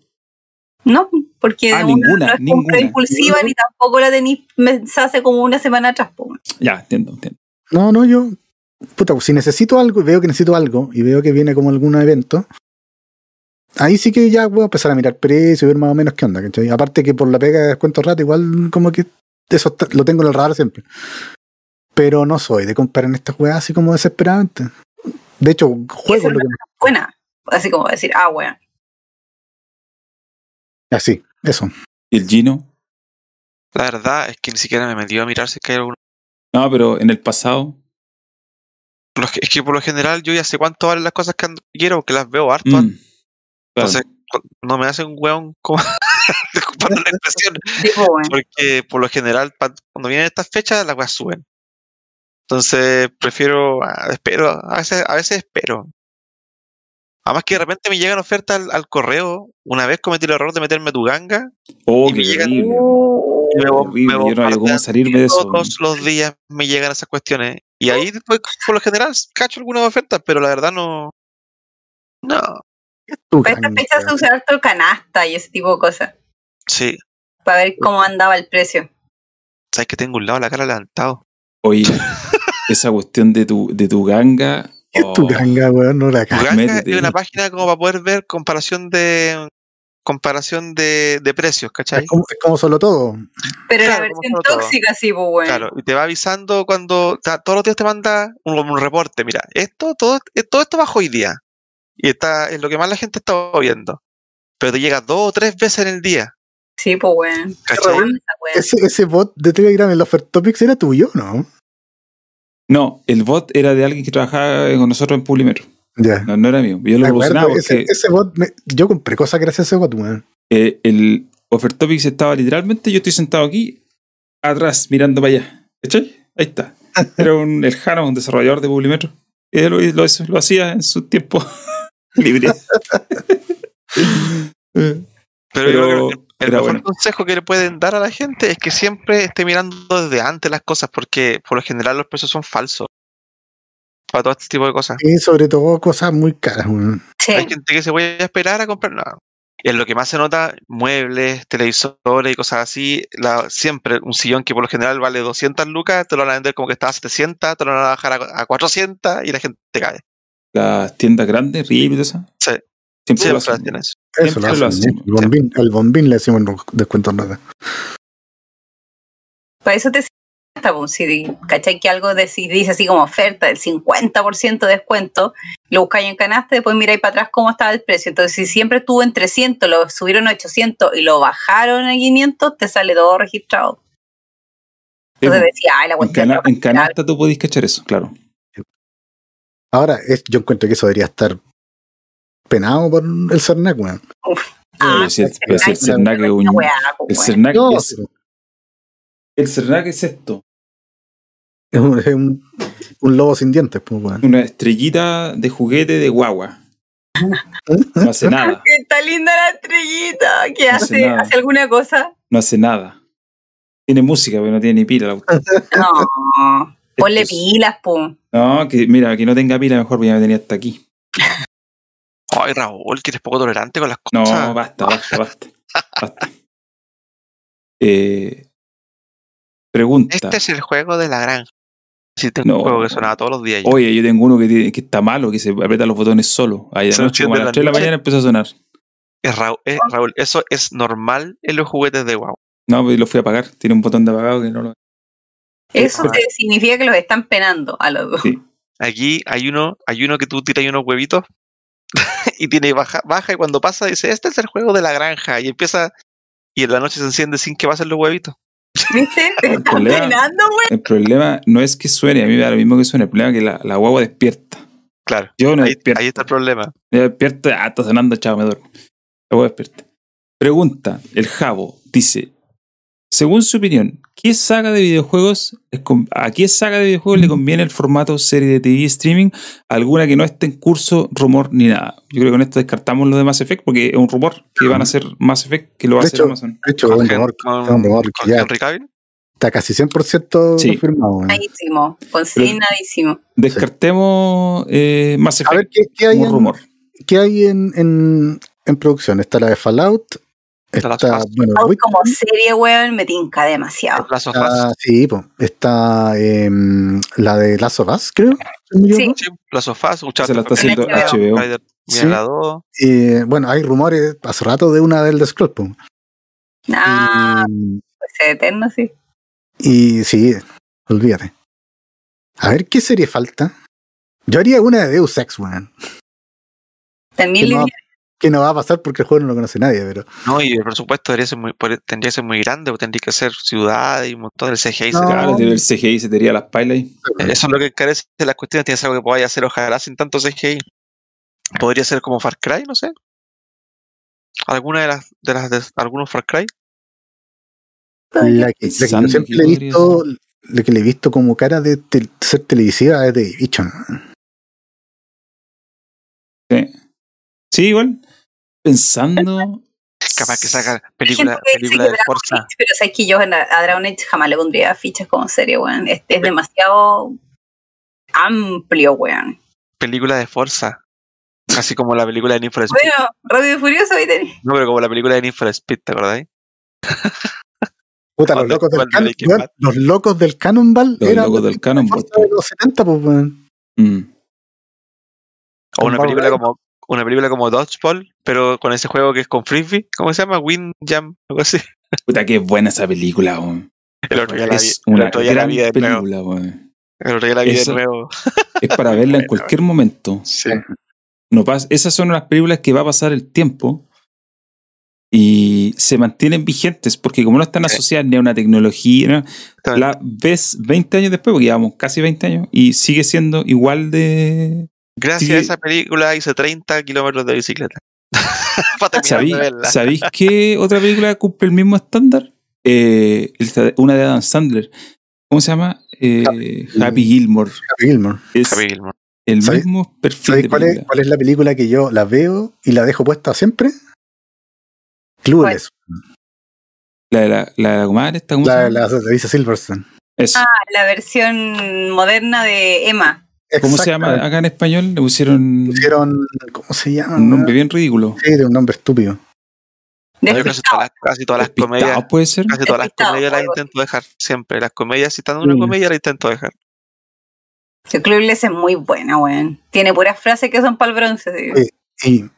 No, porque Ah, una ninguna, no es compra ninguna. impulsiva ni tampoco la tenéis hace como una semana atrás. Ya, entiendo, entiendo. No, no, yo. Puta, si necesito algo y veo que necesito algo y veo que viene como algún evento, ahí sí que ya voy a empezar a mirar precios y ver más o menos qué onda, ¿cachai? Aparte que por la pega de descuento rato, igual como que eso está- lo tengo en el radar siempre. Pero no soy de comprar en estas weas así como desesperadamente. De hecho, juego lo que Buena. Así como decir, ah, bueno. Así, eso. ¿Y el Gino? La verdad es que ni siquiera me metió a mirar si es que hay alguno. No, pero en el pasado. Es que por lo general yo ya sé cuánto valen las cosas que ando- quiero, porque las veo harto. mm. Entonces, no me hace un weón como disculpando la expresión, Sí, po, bueno. porque por lo general cuando vienen estas fechas las weas suben. Entonces prefiero, ah, espero, a veces, a veces espero. Además que de repente me llegan ofertas al, al correo. Una vez cometí el error de meterme a tu ganga Oh, y me llegan- Horrible, me yo no había cómo salirme de eso. Todos los días me llegan esas cuestiones. Y ahí después, por lo general, cacho algunas ofertas, pero la verdad no. No, Para esta ganga, fecha se weón. usa harto canasta y ese tipo de cosas. sí. Para ver cómo andaba el precio. Sabes que tengo un lado de la cara levantado. Oye, esa cuestión de tu, de tu ganga. ¿Qué es tu oh, ganga, weón? No la ganga métete. es una página como para poder ver comparación de comparación de, de precios, ¿cachai? Es como, es como solo todo. Pero la Claro, como versión todo. tóxica, sí, pues bueno. Claro, y te va avisando cuando todos los días te manda un, un reporte. Mira, esto, todo, eh, todo esto bajó hoy día. Y está es lo que más la gente está viendo. Pero te llega dos o tres veces en el día. Sí, pues bueno. Ese, ese bot de Telegram en los Topics era tuyo, ¿no? No, el bot era de alguien que trabajaba con nosotros en Publimetro. No, no era mío. Yo lo promocionaba ese, porque ese bot, me- yo compré cosas gracias a ese bot, weón. eh, el Offertopics estaba literalmente, yo estoy sentado aquí, atrás, mirando para allá. ¿Cachai? Ahí está. Era un, el Jano, un desarrollador de Publimetro. Y él lo, lo- lo hacía en su tiempo libre. Pero, yo creo que el, el era mejor bueno. consejo que le pueden dar a la gente es que siempre esté mirando desde antes las cosas, porque por lo general los precios son falsos. Para todo este tipo de cosas. Y sobre todo cosas muy caras, weón. Sí. Hay gente que se puede esperar a comprar. No. En lo que más se nota, muebles, televisores y cosas así, la, siempre un sillón que por lo general vale 200 lucas, te lo van a vender como que estaba a 700, te lo van a bajar a, a 400 y la gente cae. Las tiendas grandes, RIP y todo eso. Sí, Siempre siempre hacen. Eso Siempre lo lo hacen. hacen, El bombín, el bombín le decimos en descuento nada. Para eso te si cachai que algo de, si dice así como oferta del 50% de descuento, lo buscáis en canasta y después miráis para atrás cómo estaba el precio. Entonces, si siempre estuvo en 300, lo subieron a 800 y lo bajaron a 500, te sale todo registrado. Entonces Eh, decía, ay, la en, cana- en canasta tú podés cachar eso, claro. Ahora, es, yo encuentro que eso debería estar penado por el CERNAC, weón. Ah, el, Cernac es un. pues, El. Cernac No, es, pero el Cernac es esto. es un, es un, un lobo sin dientes, pues. Una estrellita de juguete de guagua. No hace nada. Está linda la estrellita. ¿Qué No hace hace? nada. ¿Hace alguna cosa? No hace nada. Tiene música, pero no tiene ni pila. la. No. Ponle Esto es- pilas, pum. No, que mira, que no tenga pila mejor porque ya me tenía hasta aquí. Ay, Raúl, que eres poco tolerante con las No, cosas. basta, basta, basta. basta. Eh, pregunta. Este es el juego de la granja. Sí, tengo No. un juego que sonaba todos los días. yo. Oye, yo tengo uno que, tiene- que está malo, que se aprieta los botones solo. Ahí de Se noche, como a las la 3 de la noche. mañana empezó a sonar. Es Raúl, eh, Raúl, eso es normal en los juguetes de WoW. No, pues lo fui a apagar. Tiene un botón de apagado que no lo. Eso Ah. te significa que los están penando a los dos. Sí. Aquí hay uno, hay uno que tú tiras unos huevitos y tiene baja, baja y cuando pasa dice, este es el juego de la granja y empieza y en la noche se enciende sin que pasen los huevitos. ¿Viste? Te El problema- peinando, güey. El problema no es que suene, a mí me da lo mismo que suene, el problema es que la, la guagua despierta. Claro, Yo no ahí, despierto. ahí está el problema. Yo despierto, ah, está sonando, chao, me duermo. La guagua despierta. Pregunta, el Jabo dice, según su opinión, ¿qué saga de videojuegos, es ¿a qué saga de videojuegos le conviene el formato serie de TV streaming? Alguna que no esté en curso, rumor ni nada. Yo creo que con esto descartamos lo de Mass Effect porque es un rumor que van a hacer Mass Effect, que lo va a hacer hecho, Amazon. De hecho, Con un Hen- rumor, con- un rumor que con ya Henry Cavill. está casi 100% Sí. confirmado. weón. Consignadísimo. Descartemos eh, Mass A Effect ver, ¿qué, qué hay, como en, rumor. qué hay en, en, en producción? Está la de Fallout. Bueno, Witcher, como serie, weón, me tinca demasiado. Last of Us. sí, po, está em, la de Last of Us, creo. Sí. Sí, Last of Us, Se la está haciendo HBO. HBO. Sí. La. Eh, bueno, hay rumores hace rato de una del The Scroll. Ah, Y, pues eterno, sí. y sí, olvídate. A ver, ¿qué serie falta? Yo haría una de Deus Ex, weón. También Que no. Que no va a pasar porque el juego no lo conoce nadie, pero. No, y el presupuesto debería ser muy, por- tendría que ser muy grande, o tendría que ser ciudad y un montón del CGI. No. se- Claro, el CGI se te haría las pailas ahí. Eso es lo que encarece las cuestiones. Tienes algo que podáis hacer, ojalá sin tanto CGI. Podría ser como Far Cry, no sé. Alguna de las de las de algunos Far Cry. La que, la que yo Pensando siempre he visto, la que le he visto como cara de ser televisiva es de Division. Sí, igual. Pensando. Capaz que saca película, película que de. Age, pero sabes que yo a a Dragon Age jamás le pondría fichas como serie, weón. Es, es demasiado amplio, weón. Película de Forza. Casi como la película de Need for Speed. Bueno, Rápido y Furioso, ahí tenés. No, pero como la película de Need for Speed, ¿te acordáis? Puta, los locos, del weón, Bad. los locos del Cannonball Los eran locos del Cannonball, de los 70, pues, weón. Mm. O una película como una película como Dodgeball, pero con ese juego que es con frisbee. ¿Cómo se llama? Wind Jam, algo así. Puta, qué buena esa película, weón. El otro día la vi, una la gran vi de nuevo. película, weón. El otro día la vi de nuevo. Es para verla en cualquier momento. Sí. No pasa, esas son las películas que va a pasar el tiempo y se mantienen vigentes porque como no están asociadas ni a una tecnología, la ves 20 años después, porque llevamos casi 20 años y sigue siendo igual de... Gracias Sí. a esa película hice 30 kilómetros de bicicleta. Para terminar ¿Sabí- de verla. ¿Sabéis qué otra película cumple el mismo estándar? Eh, una de Adam Sandler. ¿Cómo se llama? Eh, Happy Gilmore. Happy Gilmore. Es Happy Gilmore. el ¿Sabéis- mismo perfil ¿Sabéis de cuál es, cuál es la película que yo la veo y la dejo puesta siempre? Clueless. La de la, la de la comadre, esta, ¿cómo se La, llama? la, la dice Silverstone. Eso. Ah, la versión moderna de Emma. ¿Cómo se llama acá en español? Le pusieron Pusieron, ¿cómo se llama? un nombre bien ridículo. Sí, de un nombre estúpido. Yo casi todas las, casi todas las Despistado, comedias. puede ser. Casi todas las comedias las intento dejar siempre. Las comedias, si están en una Mm. comedia, las intento dejar. Sí, Clueless es muy buena, weón. Tiene puras frases que son para el bronce. sí. Sí. Y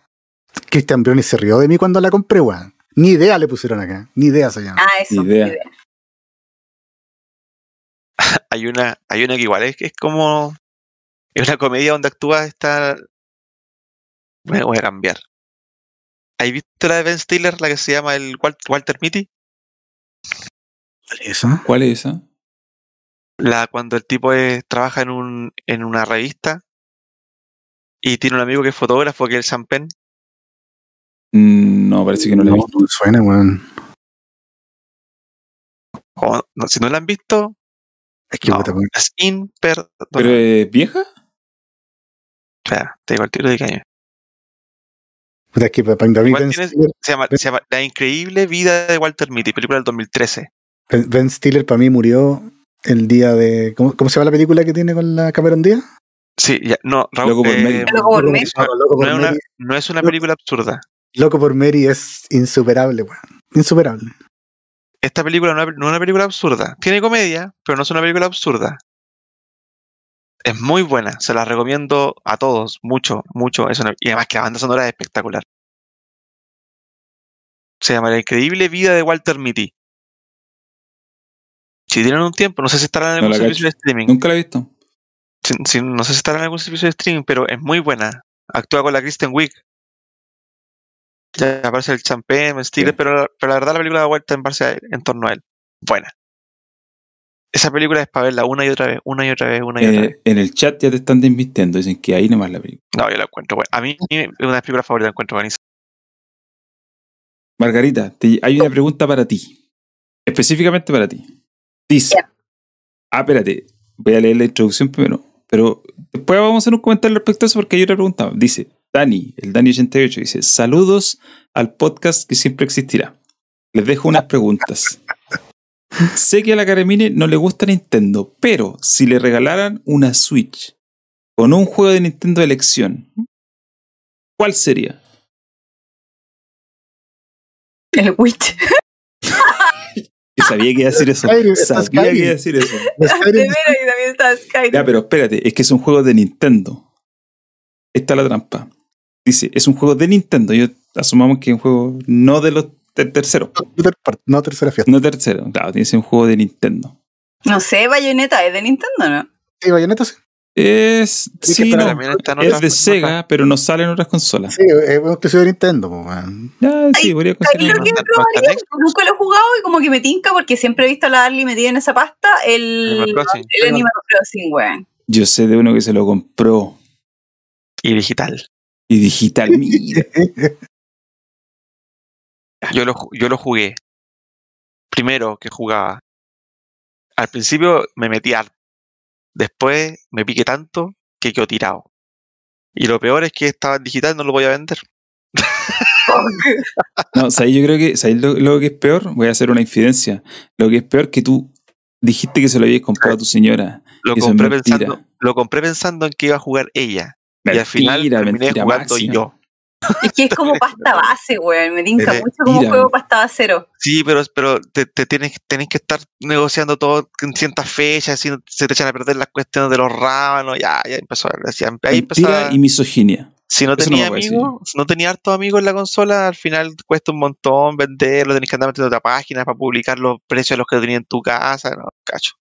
Christian Bruni se rió de mí cuando la compré, weón. Ni idea le pusieron acá. Ni idea se llama. Ah, eso. Idea. idea. Hay una, hay una que igual es, es como. Es una comedia donde actúa esta. Me voy a cambiar. ¿Has visto la de Ben Stiller, la que se llama el Wal- Walter Mitty? ¿Esa? ¿Cuál es esa? La, cuando el tipo es- trabaja en, un, en una revista y tiene un amigo que es fotógrafo, que es el Sean Penn. Mm, No, parece que no la he visto. no suena, weón. O- no, si no la han visto, Es que no, es imperdonable. ¿Pero es vieja? Espera, te digo el tiro de caña. Es que para mí Ben tienes- Stiller, Se llama, se llama La increíble vida de Walter Mitty, película del 2013. Ben- Ben Stiller para mí murió el día de. ¿Cómo, cómo se llama la película que tiene con la Cameron Díaz? Sí, ya, no, Raúl, Loco por eh, Mary. Loco por Mary. No, Loco no por es una, Mary. no es una película absurda. Loco por Mary es insuperable, weón. Insuperable. Esta película no es una película absurda. Tiene comedia, pero no es una película absurda. Es muy buena, se la recomiendo a todos, mucho, mucho. Es una- y además que la banda sonora es espectacular. Se llama La increíble vida de Walter Mitty. Si tienen un tiempo, no sé si estarán en algún servicio de streaming. Nunca la he visto. Si- si- no sé si estará en algún servicio de streaming, pero es muy buena. Actúa con la Kristen Wiig. Ya aparece el champán, Stiller, Sí. pero, la- pero la verdad la película da vuelta en base a él, en torno a él. Buena. Esa película es para verla una y otra vez, una y otra vez, una y otra vez. Eh, en el chat ya te están desmintiendo, dicen que ahí nomás la película. No, yo la encuentro buena. A mí es una de mis películas favoritas, la encuentro buenísima. Margarita, te- hay una pregunta para ti. Específicamente para ti. Dice. Ah, espérate. Voy a leer la introducción primero. Pero después vamos a hacer un comentario respecto a eso porque hay otra pregunta. Dice Dani, el Dani88, dice: Saludos al podcast que siempre existirá. Les dejo unas preguntas. Sé que a la Caremine no le gusta Nintendo, pero si le regalaran una Switch con un juego de Nintendo de elección, ¿cuál sería? El Witch. Sabía que iba a decir eso. Skyrim, está Sabía que iba a decir eso. Los De Skyrim- veras, y también está Skyrim. Ya, pero espérate, es que es un juego de Nintendo. Esta es la trampa. Dice, es un juego de Nintendo. Yo asumamos que es un juego no de los ter- terceros. no ter- part- no tercera fiesta. No tercero. Claro, tiene que ser un juego de Nintendo. No sé, Bayonetta es de Nintendo, ¿no? Sí, Bayonetta sí. Es. que Sí, no, es de Sega, pero no sale en otras consolas. Sí, es un exclusivo de Nintendo. Ya, sí, Ay, podría lo que probaría, porque nunca lo he jugado y como que me tinca porque siempre he visto a la Darly metida en esa pasta el, Animal Crossing. el Animal Crossing, weón. Yo sé de uno que se lo compró Y digital. y digital. Mira. Yo lo, yo lo jugué. Primero que jugaba. Al principio me metí harto. Después me piqué tanto que quedó tirado. Y lo peor es que estaba en digital no lo voy a vender. No, ¿sabes? Yo creo que, ¿sabes lo, lo que es peor? Voy a hacer una infidencia. Lo que es peor que tú dijiste que se lo habías comprado a tu señora. Lo compré, pensando, lo compré pensando en que iba a jugar ella. y al final terminé mentira jugando máxima. yo. Es que es como pasta base, weón. Me tinca mucho como juego pasta basero. Sí, pero, pero te, te tienes, tenés que estar negociando todo en ciertas fechas, si no- se te echan a perder las cuestiones de los rábanos, ya, ya empezó a decía, ahí Mentira empezaba, y misoginia. si no eso tenía amigos, si no tenía hartos amigos en la consola, al final cuesta un montón venderlo, tenés que andar metiendo otra página para publicar los precios de los que tenía en tu casa, no, cacho.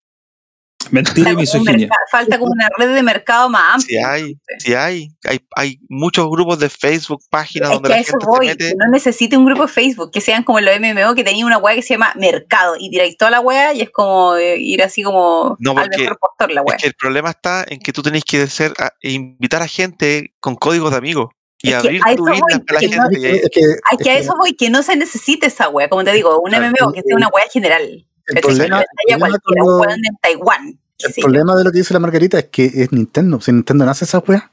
Mentira y Falta como, un misoginia. falta como una red de mercado más Si amplia. hay, si hay, hay, hay muchos grupos de Facebook, páginas Es donde que a la eso gente voy, se que no necesite un grupo de Facebook, que sean como los MMO, que tenía una weá que se llama Mercado, y tiráis toda la weá y es como eh, ir así como No, al porque mejor postor la. Es que el problema está en que tú tenés que ser, a- e invitar a gente con códigos de amigos y Es abrir a tu eso voy, para la no- gente. ahí- Es que, Ay, es que a eso voy, que no se necesite esa weá, como te digo, un MMO que sea una weá general. El problema, el problema lo- en Taiwán. el de lo que dice la Margarita es que es Nintendo. Si Nintendo no hace esa weá,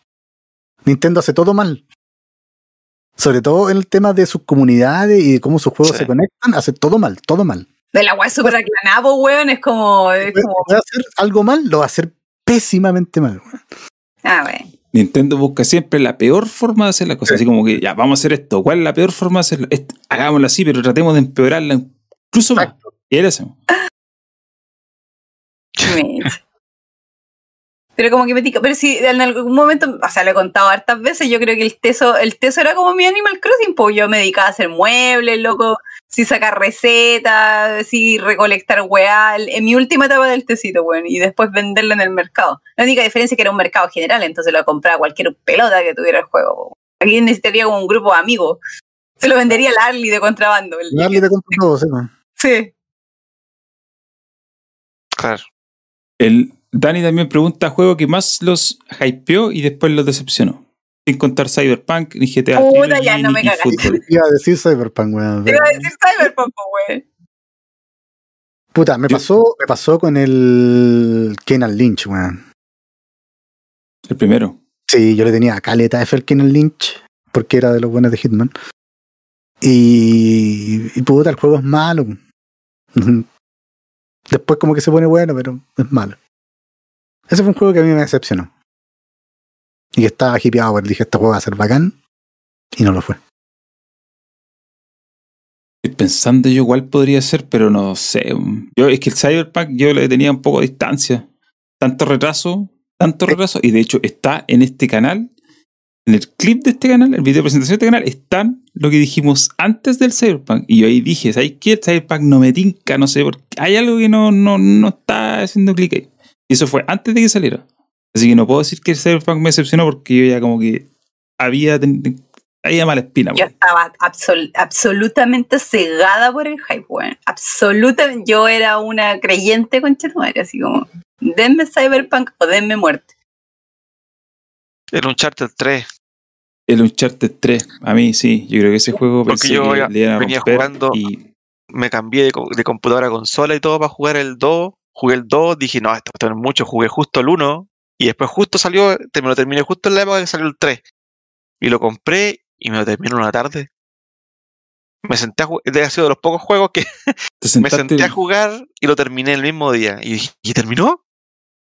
Nintendo hace todo mal. Sobre todo en el tema de sus comunidades y de cómo sus juegos Sí. se conectan, hace todo mal, todo mal. De la weá súper aclanada, weón, es como, es como, Puede hacer algo mal, lo va a hacer pésimamente mal. weón. ah, weón. Nintendo busca siempre la peor forma de hacer las cosas. Así como que, ya, vamos a hacer esto. ¿Cuál es la peor forma de hacerlo? Hagámoslo así, pero tratemos de empeorarla incluso más. Mitch. Pero como que me tica, pero si en algún momento, o sea, lo he contado hartas veces, yo creo que el teso, el teso era como mi Animal Crossing, pues yo me dedicaba a hacer muebles, loco, si sacar recetas, si recolectar weá, en mi última etapa del tecito, weón, y después venderlo en el mercado. La única diferencia es que era un mercado general, entonces lo compraba cualquier pelota que tuviera el juego. Aquí necesitaría como un grupo de amigos. Se lo vendería al Arly de contrabando. el- Darle de compra todo, sí, weón. Sí. Claro. El Dani también pregunta juego que más los hypeó y después los decepcionó. Sin contar Cyberpunk, ni GTA, Puta, ya, no me. Iba a decir Cyberpunk, weón. Iba a decir Cyberpunk, weón. Puta, me Yo- pasó, me pasó con el Kenan Lynch, weón. El primero. Sí, yo le tenía caleta de Fel Kenan Lynch, porque era de los buenos de Hitman. Y, y puta, el juego es malo. Después como que se pone bueno, pero es malo. Ese fue un juego que a mí me decepcionó. Y que estaba hipeado, porque dije, este juego va a ser bacán. Y no lo fue. Estoy pensando yo cuál podría ser, pero no sé. Yo, es que el Cyberpunk yo le tenía un poco de distancia. Tanto retraso, tanto retraso. Y de hecho está en este canal, en el clip de este canal, el video de presentación de este canal, están lo que dijimos antes del Cyberpunk. Y yo ahí dije, ¿sabes qué? El Cyberpunk no me tinca, no sé, porque hay algo que no, no, no está haciendo clic ahí. Y eso fue antes de que saliera. Así que no puedo decir que el Cyberpunk me decepcionó porque yo ya como que había, había mala espina. Yo estaba absol- absolutamente cegada por el hype, weón. Absolutamente. Yo era una creyente con Chetumare, así como, denme Cyberpunk o denme muerte. El Uncharted 3. El Uncharted 3, a mí sí, yo creo que ese juego Porque pensé yo que le iban a venía jugando- y Me cambié de, de computadora a consola y todo para jugar el 2. Jugué el 2, dije, no, esto va a tener mucho. Jugué justo el 1 y después justo salió, me lo terminé justo en la época que salió el 3. Y lo compré y me lo terminé en una tarde. Me senté a jugar, ha sido de los pocos juegos que me senté a jugar y lo terminé el mismo día. Y dije, ¿y terminó?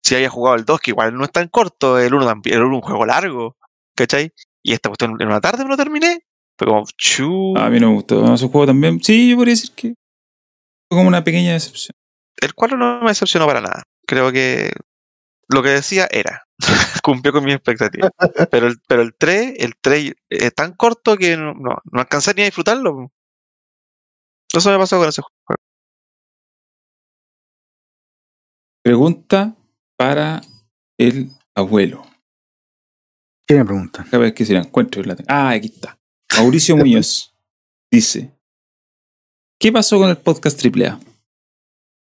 Si había jugado el 2, que igual no es tan corto, el 1 también, el 1 es un juego largo, ¿cachai? Y esta cuestión en una tarde me lo terminé. Fue como, chu. A mí no me gustó. Ese juego también. Sí, yo podría decir que fue como una pequeña decepción. El 4 no me decepcionó para nada. Creo que lo que decía era. Cumplió con mis expectativas. Pero el, pero el 3, el 3 es tan corto que no, no, no alcancé ni a disfrutarlo. Eso me pasó con ese juego. Pregunta para el abuelo. ¿Qué me pregunta? A ver que si la encuentro. Ah, aquí está. Mauricio Muñoz dice: ¿Qué pasó con el podcast AAA?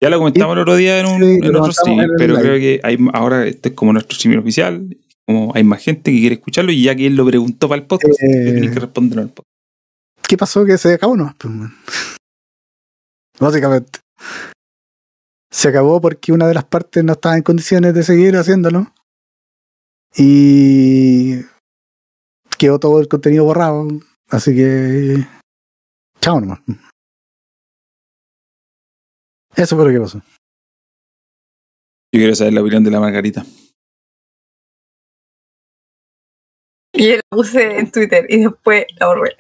Ya lo comentamos el otro día en, un, Sí, en lo otro stream, en pero live. creo que hay, ahora este es como nuestro stream oficial. Como hay más gente que quiere escucharlo y ya que él lo preguntó para el podcast, Eh. tienen que responderlo al podcast. ¿Qué pasó que se acabó? No, Pues. Básicamente. Se acabó porque una de las partes no estaba en condiciones de seguir haciéndolo. Y quedó todo el contenido borrado. Así que. Chao nomás. Eso fue lo que pasó. Yo quiero saber la opinión de la Margarita. Y yo lo puse en Twitter y después la borré.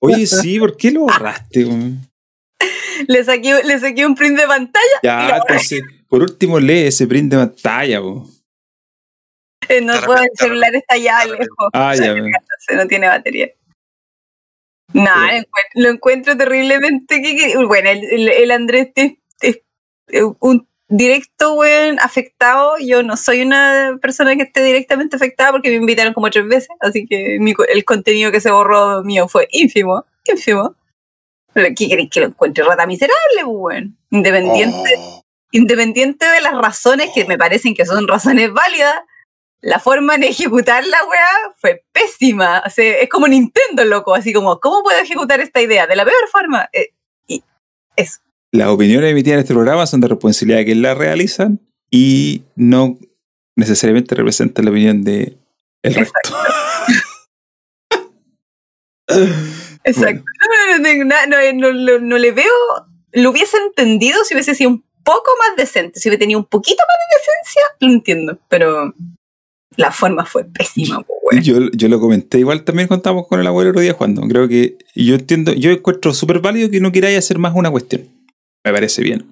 Oye, sí, ¿por qué lo borraste? weón? Le saqué, le saqué un print de pantalla. Ya, entonces, por último, lee ese print de pantalla. po. Eh, no puedo, el celular está ya de repente. lejos. Ah, ya. Se no tiene batería. No, Pero- lo, encuentro, lo encuentro terriblemente. que- que- Bueno, el, el- el Andrés es, un directo, weón, afectado. Yo no soy una persona que esté directamente afectada porque me invitaron como tres veces. Así que mi co- el contenido que se borró mío fue ínfimo. Ínfimo. ¿Qué queréis que lo encuentre rata miserable, weón? Independiente Oh. independiente de las razones que me parecen que son razones válidas, la forma de ejecutar la weá fue pésima. O sea, es como Nintendo, loco, así como, ¿cómo puedo ejecutar esta idea? De la peor forma. Eh, y eso. Las opiniones emitidas en este programa son de responsabilidad de quienes las realizan y no necesariamente representan la opinión de el resto. Exacto. no, no, no- le veo, lo hubiese entendido si hubiese sido un poco más decente, si hubiese tenido un poquito más de decencia, lo entiendo, pero la forma fue pésima. Yo, yo lo comenté igual también estábamos con el abuelo el otro día jugando. Creo que yo entiendo, yo encuentro súper válido que no queráis hacer más una cuestión. Me parece bien.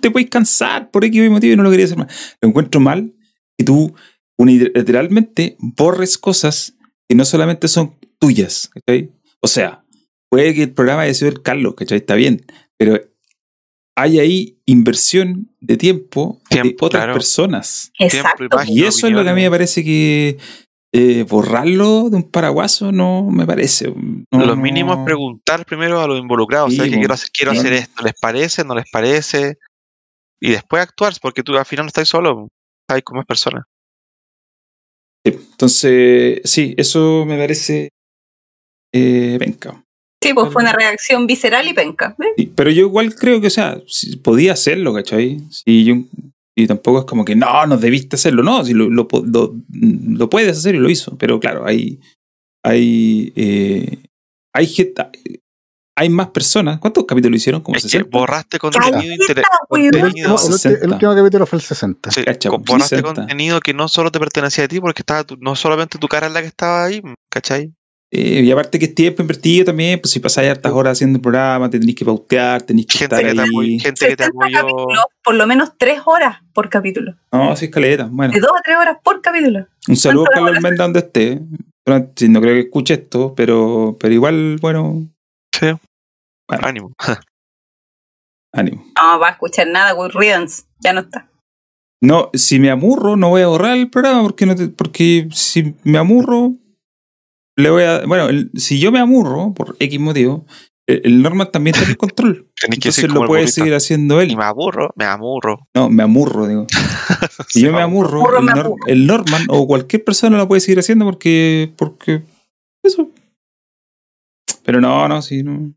Te puedes cansar por X motivo y no lo querías hacer más. Lo encuentro mal que tú unilateralmente borres cosas que no solamente son tuyas. ¿cachai? O sea, puede que el programa haya sido el Carlos, ¿cachai? Está bien, pero hay ahí inversión de tiempo, de Tiempo, otras claro. personas. Exacto. Y eso es lo que a mí me parece que eh, borrarlo de un paraguaso no me parece. No, lo no. mínimo es preguntar primero a los involucrados. Sí, ¿sabes que quiero hacer, quiero hacer esto? ¿Les parece? ¿No les parece? Y después actuar, porque tú al final no estás solo. Estás como es persona. Sí, Entonces, sí, eso me parece eh, penca. Sí, pues fue una reacción visceral y penca. ¿eh? Sí, Pero yo igual creo que, o sea, podía hacerlo, ¿cachai? Si yo, y tampoco es como que no, no debiste hacerlo, no, si lo, lo, po- lo- lo puedes hacer y lo hizo. Pero claro, hay, hay, eh, hay gente, hay más personas. ¿Cuántos capítulos hicieron? Como Es que 60. borraste contenido, inter- weón. El contenido, último, el ulti- 60. el último capítulo fue el 60. sí, Cacha, co- borraste 60. contenido que no solo te pertenecía a ti, porque estaba tu- no solamente tu cara es la que estaba ahí, ¿cachai? Eh, y aparte que es tiempo invertido también, pues si pasáis hartas horas haciendo el programa, te tenéis que pautear, tenéis que Gente estar que, te apoyó, ahí. gente que te 60 apoyó. capítulos, por lo menos tres horas por capítulo. No, sí, escaleta. Bueno, De dos a tres horas por capítulo. un saludo a ¿cuántas Carlos? Almenda donde esté. No creo que escuche esto, pero, pero igual, bueno, Sí, Bueno. ánimo. ánimo. No va a escuchar nada, Good Riddance. Ya no está. No, si me amurro, no voy a borrar el programa porque, no te- porque si me amurro, le voy a. Bueno, el- si yo me amurro por X motivo, el, el Norman también tiene el control. Tenés Entonces lo puede burrito. seguir haciendo él. Y me aburro, me amurro. No, me amurro, digo. Si Sí, yo me amurro, Amurro, el, me Nor- amurro. el Norman o cualquier persona lo puede seguir haciendo porque. porque. Eso. Pero no, no, sí, no.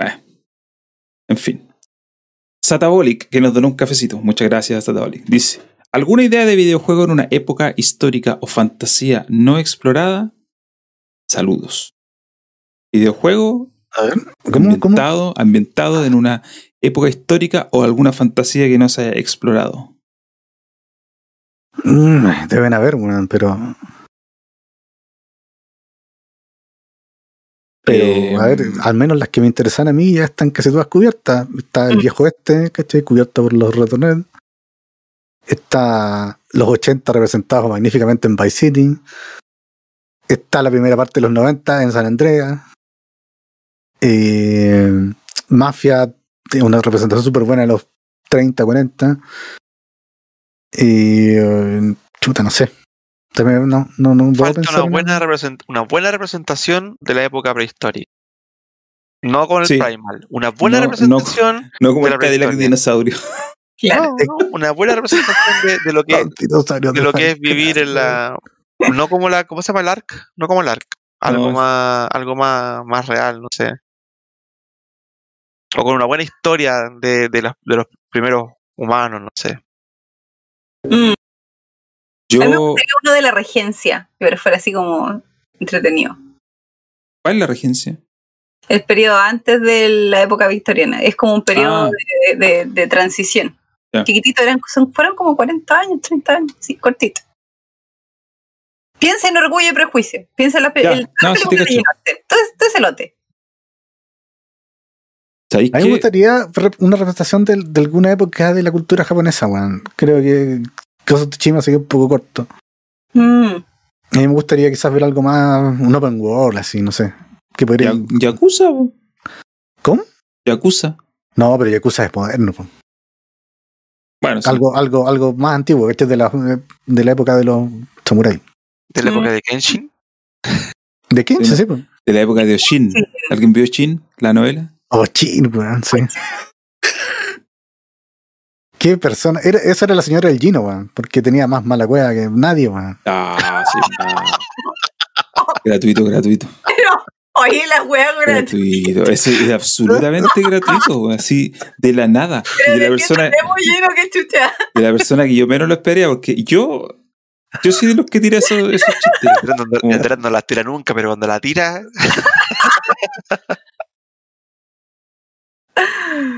Eh. En fin. Satabolic, que nos donó un cafecito. Muchas gracias, Satabolic. Dice: ¿Alguna idea de videojuego en una época histórica o fantasía no explorada? Saludos. Videojuego A ver, ¿cómo? cómo? ambientado, ambientado en una época histórica o alguna fantasía que no se haya explorado. Mm, deben haber, pero. Pero, Eh, a ver, al menos las que me interesan a mí ya están casi todas cubiertas. Está el Mm. viejo este, ¿cachai? Cubierto por los Retornet. Está los 80 representados magníficamente en Vice City. Está la primera parte de los 90 en San Andreas. Eh, Mafia tiene una representación súper buena de los 30, 40. Y eh, chuta, no sé. También no, no, no puedo Falta pensar una en buena, represent- una buena representación de la época prehistórica. No con el Sí. Primal. Una buena No, no- representación. No como De la el Cadillac dinosaurio. Claro. no, no, una buena representación de, de lo que, de lo que es vivir en la. No como la. ¿Cómo se llama el ARC? No como el ARC. Algo No. más. Algo más, más real, no sé. O con una buena historia de, de, las- de los primeros humanos, no sé. Mm. Yo, A mí me gustaría uno de la regencia, pero fuera así como entretenido. ¿cuál es la regencia? El periodo antes de la época victoriana. Es como un periodo Ah. de, de- de transición. Chiquitito, eran, son, fueron como 40 años, 30 años, sí, cortito. Piensa en Orgullo y Prejuicio. Piensa en la, Ya, el- no, sí Austen. todo, todo ese lote. ¿Sabéis A mí me gustaría una representación de, alguna época de la cultura japonesa, weón. Creo que Cosas de Chima se quedó un poco corto. Mm. A mí me gustaría quizás ver algo más, un open world, así, no sé. Que podría... Ya- Yakuza. ¿Cómo? Yakuza. No, pero Yakuza es moderno. po. Bueno, sí. Algo, algo, algo más antiguo, que es de la, de la época de los samuráis. De la época de Kenshin. ¿De quién? Sí. De la época de Oshin. ¿Alguien vio Oshin, la novela? Oh, chin, weón, sí. Qué persona. Era, esa era la señora del Gino, weón. Porque tenía más mala cueva que nadie, weón. Ah, sí. ah. gratuito, gratuito. Oye, la wea gratuita. Gratuito. Eso es absolutamente gratuito, weón, así de la nada. De la persona, lleno que chucha. de la persona que yo menos lo esperaba, porque yo, yo soy de los que tira esos, esos chistes. Andrés no, Como- Andrés no la tira nunca, pero cuando la tira.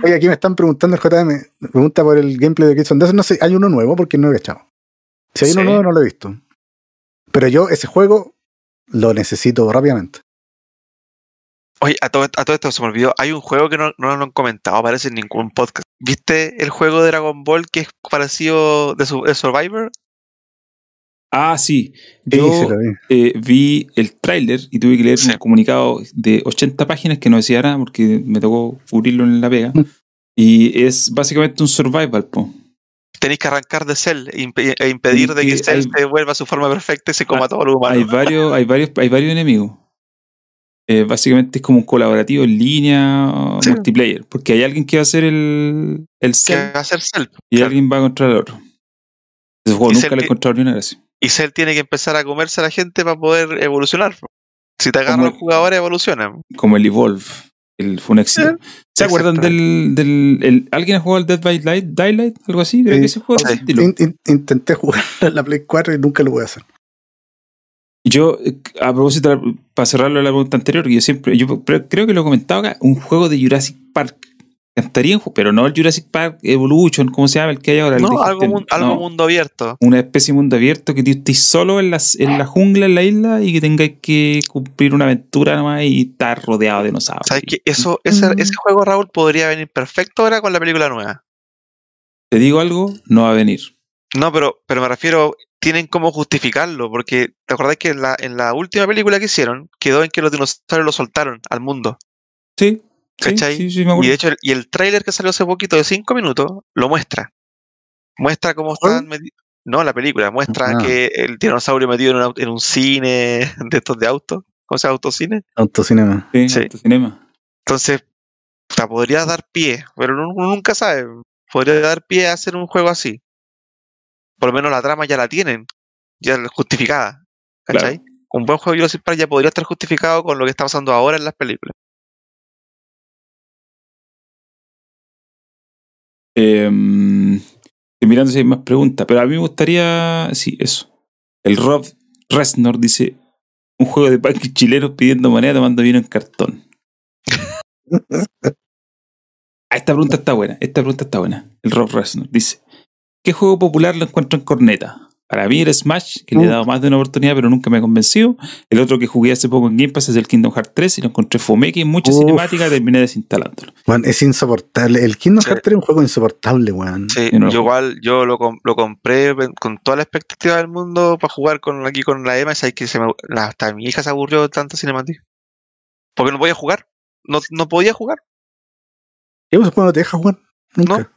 Oye, aquí me están preguntando el JM. me Pregunta por el gameplay de Kids on Death. No sé, hay uno nuevo porque no lo he echado. Si hay uno nuevo, no lo he visto. Pero yo, ese juego, lo necesito rápidamente. Oye, a todo, a todo esto se me olvidó. Hay un juego que no, no lo han comentado, aparece en ningún podcast. ¿Viste el juego de Dragon Ball que es parecido de, su, de Survivor? Ah, sí. Yo lo eh, vi el tráiler y tuve que leer Sí. un comunicado de 80 páginas que no decía nada porque me tocó cubrirlo en la pega. Mm. Y es básicamente un survival, po. Tenéis que arrancar de Cell e, e impedir de que que Cell hay- se vuelva a su forma perfecta y se coma Ah, a todos los Hay varios, hay varios, hay varios enemigos. Eh, básicamente es como un colaborativo en línea, Sí. multiplayer, porque hay alguien que va a hacer el, el ¿Qué cell va a hacer Cell? y Claro. alguien va a controlar al otro. Ese juego Y nunca le he que- encontrado ni una gracia. Y Cell tiene que empezar a comerse a la gente para poder evolucionar. Si te agarran los el- jugadores, evolucionan. Como el Evolve. El, éxito. ¿Se acuerdan del, del el- ¿Alguien ha jugado al Dead by Light, Daylight? Algo así, creo Sí. que ese. In- in- intenté jugar en la Play 4 y nunca lo voy a hacer. Yo, eh, a propósito, para cerrarlo la pregunta anterior, que yo siempre, yo creo que lo he comentado acá, un juego de Jurassic Park. Cantaría, un juego, pero no el Jurassic Park Evolution, ¿cómo se llama? El que hay ahora. el No, digital. algo, mun- algo No, mundo abierto. Una especie de mundo abierto que tú estés solo en, las, en la jungla, en la isla, y que tengáis que cumplir una aventura nomás y estar rodeado de dinosaurios. ¿Sabes qué? Eso, ese, Mm. ese juego, Raúl, podría venir perfecto ahora con la película nueva. Te digo algo, no va a venir. No, pero, pero me refiero, tienen cómo justificarlo, porque te acordás que en la, en la última película que hicieron quedó en que los dinosaurios lo soltaron al mundo. Sí, ¿Cachai? sí, sí, me Y acuerdo. de hecho, el, y el tráiler que salió hace poquito de 5 minutos lo muestra. Muestra cómo están No, la película. Muestra Ah. que el tiranosaurio metido en un, en un cine de estos de autos. ¿Cómo se llama? Autocine. Autocinema. Sí, Sí. autocinema. Entonces, puta, podría dar pie, pero uno nunca sabe. Podría dar pie a hacer un juego así. Por lo menos la trama ya la tienen, ya justificada. ¿Cachai? Un buen juego de Jurassic Park ya podría estar justificado con lo que está pasando ahora en las películas. Eh, mirando si hay más preguntas, pero a mí me gustaría. Sí, eso. El Rob Resnor dice: Un juego de parques chilenos pidiendo moneda tomando vino en cartón. Ah, esta pregunta está buena. Esta pregunta está buena. El Rob Resnor dice: ¿Qué juego popular lo encuentro en corneta? Para mí el Smash, que le he Uh. dado más de una oportunidad, pero nunca me ha convencido. El otro que jugué hace poco en Game Pass es el Kingdom Hearts 3 y lo encontré fomeque y mucha Uf. cinemática, terminé desinstalando. Weón, es insoportable. El Kingdom Sí. Hearts 3 es un juego insoportable, weón. Sí, Yo no lo igual, yo lo, com- lo compré con toda la expectativa del mundo para jugar con aquí con la Emma, y sabes que se me, la- hasta mi hija se aburrió de tanta cinemática. Porque no podía jugar. No, no podía jugar. ¿Qué no te deja jugar? Nunca.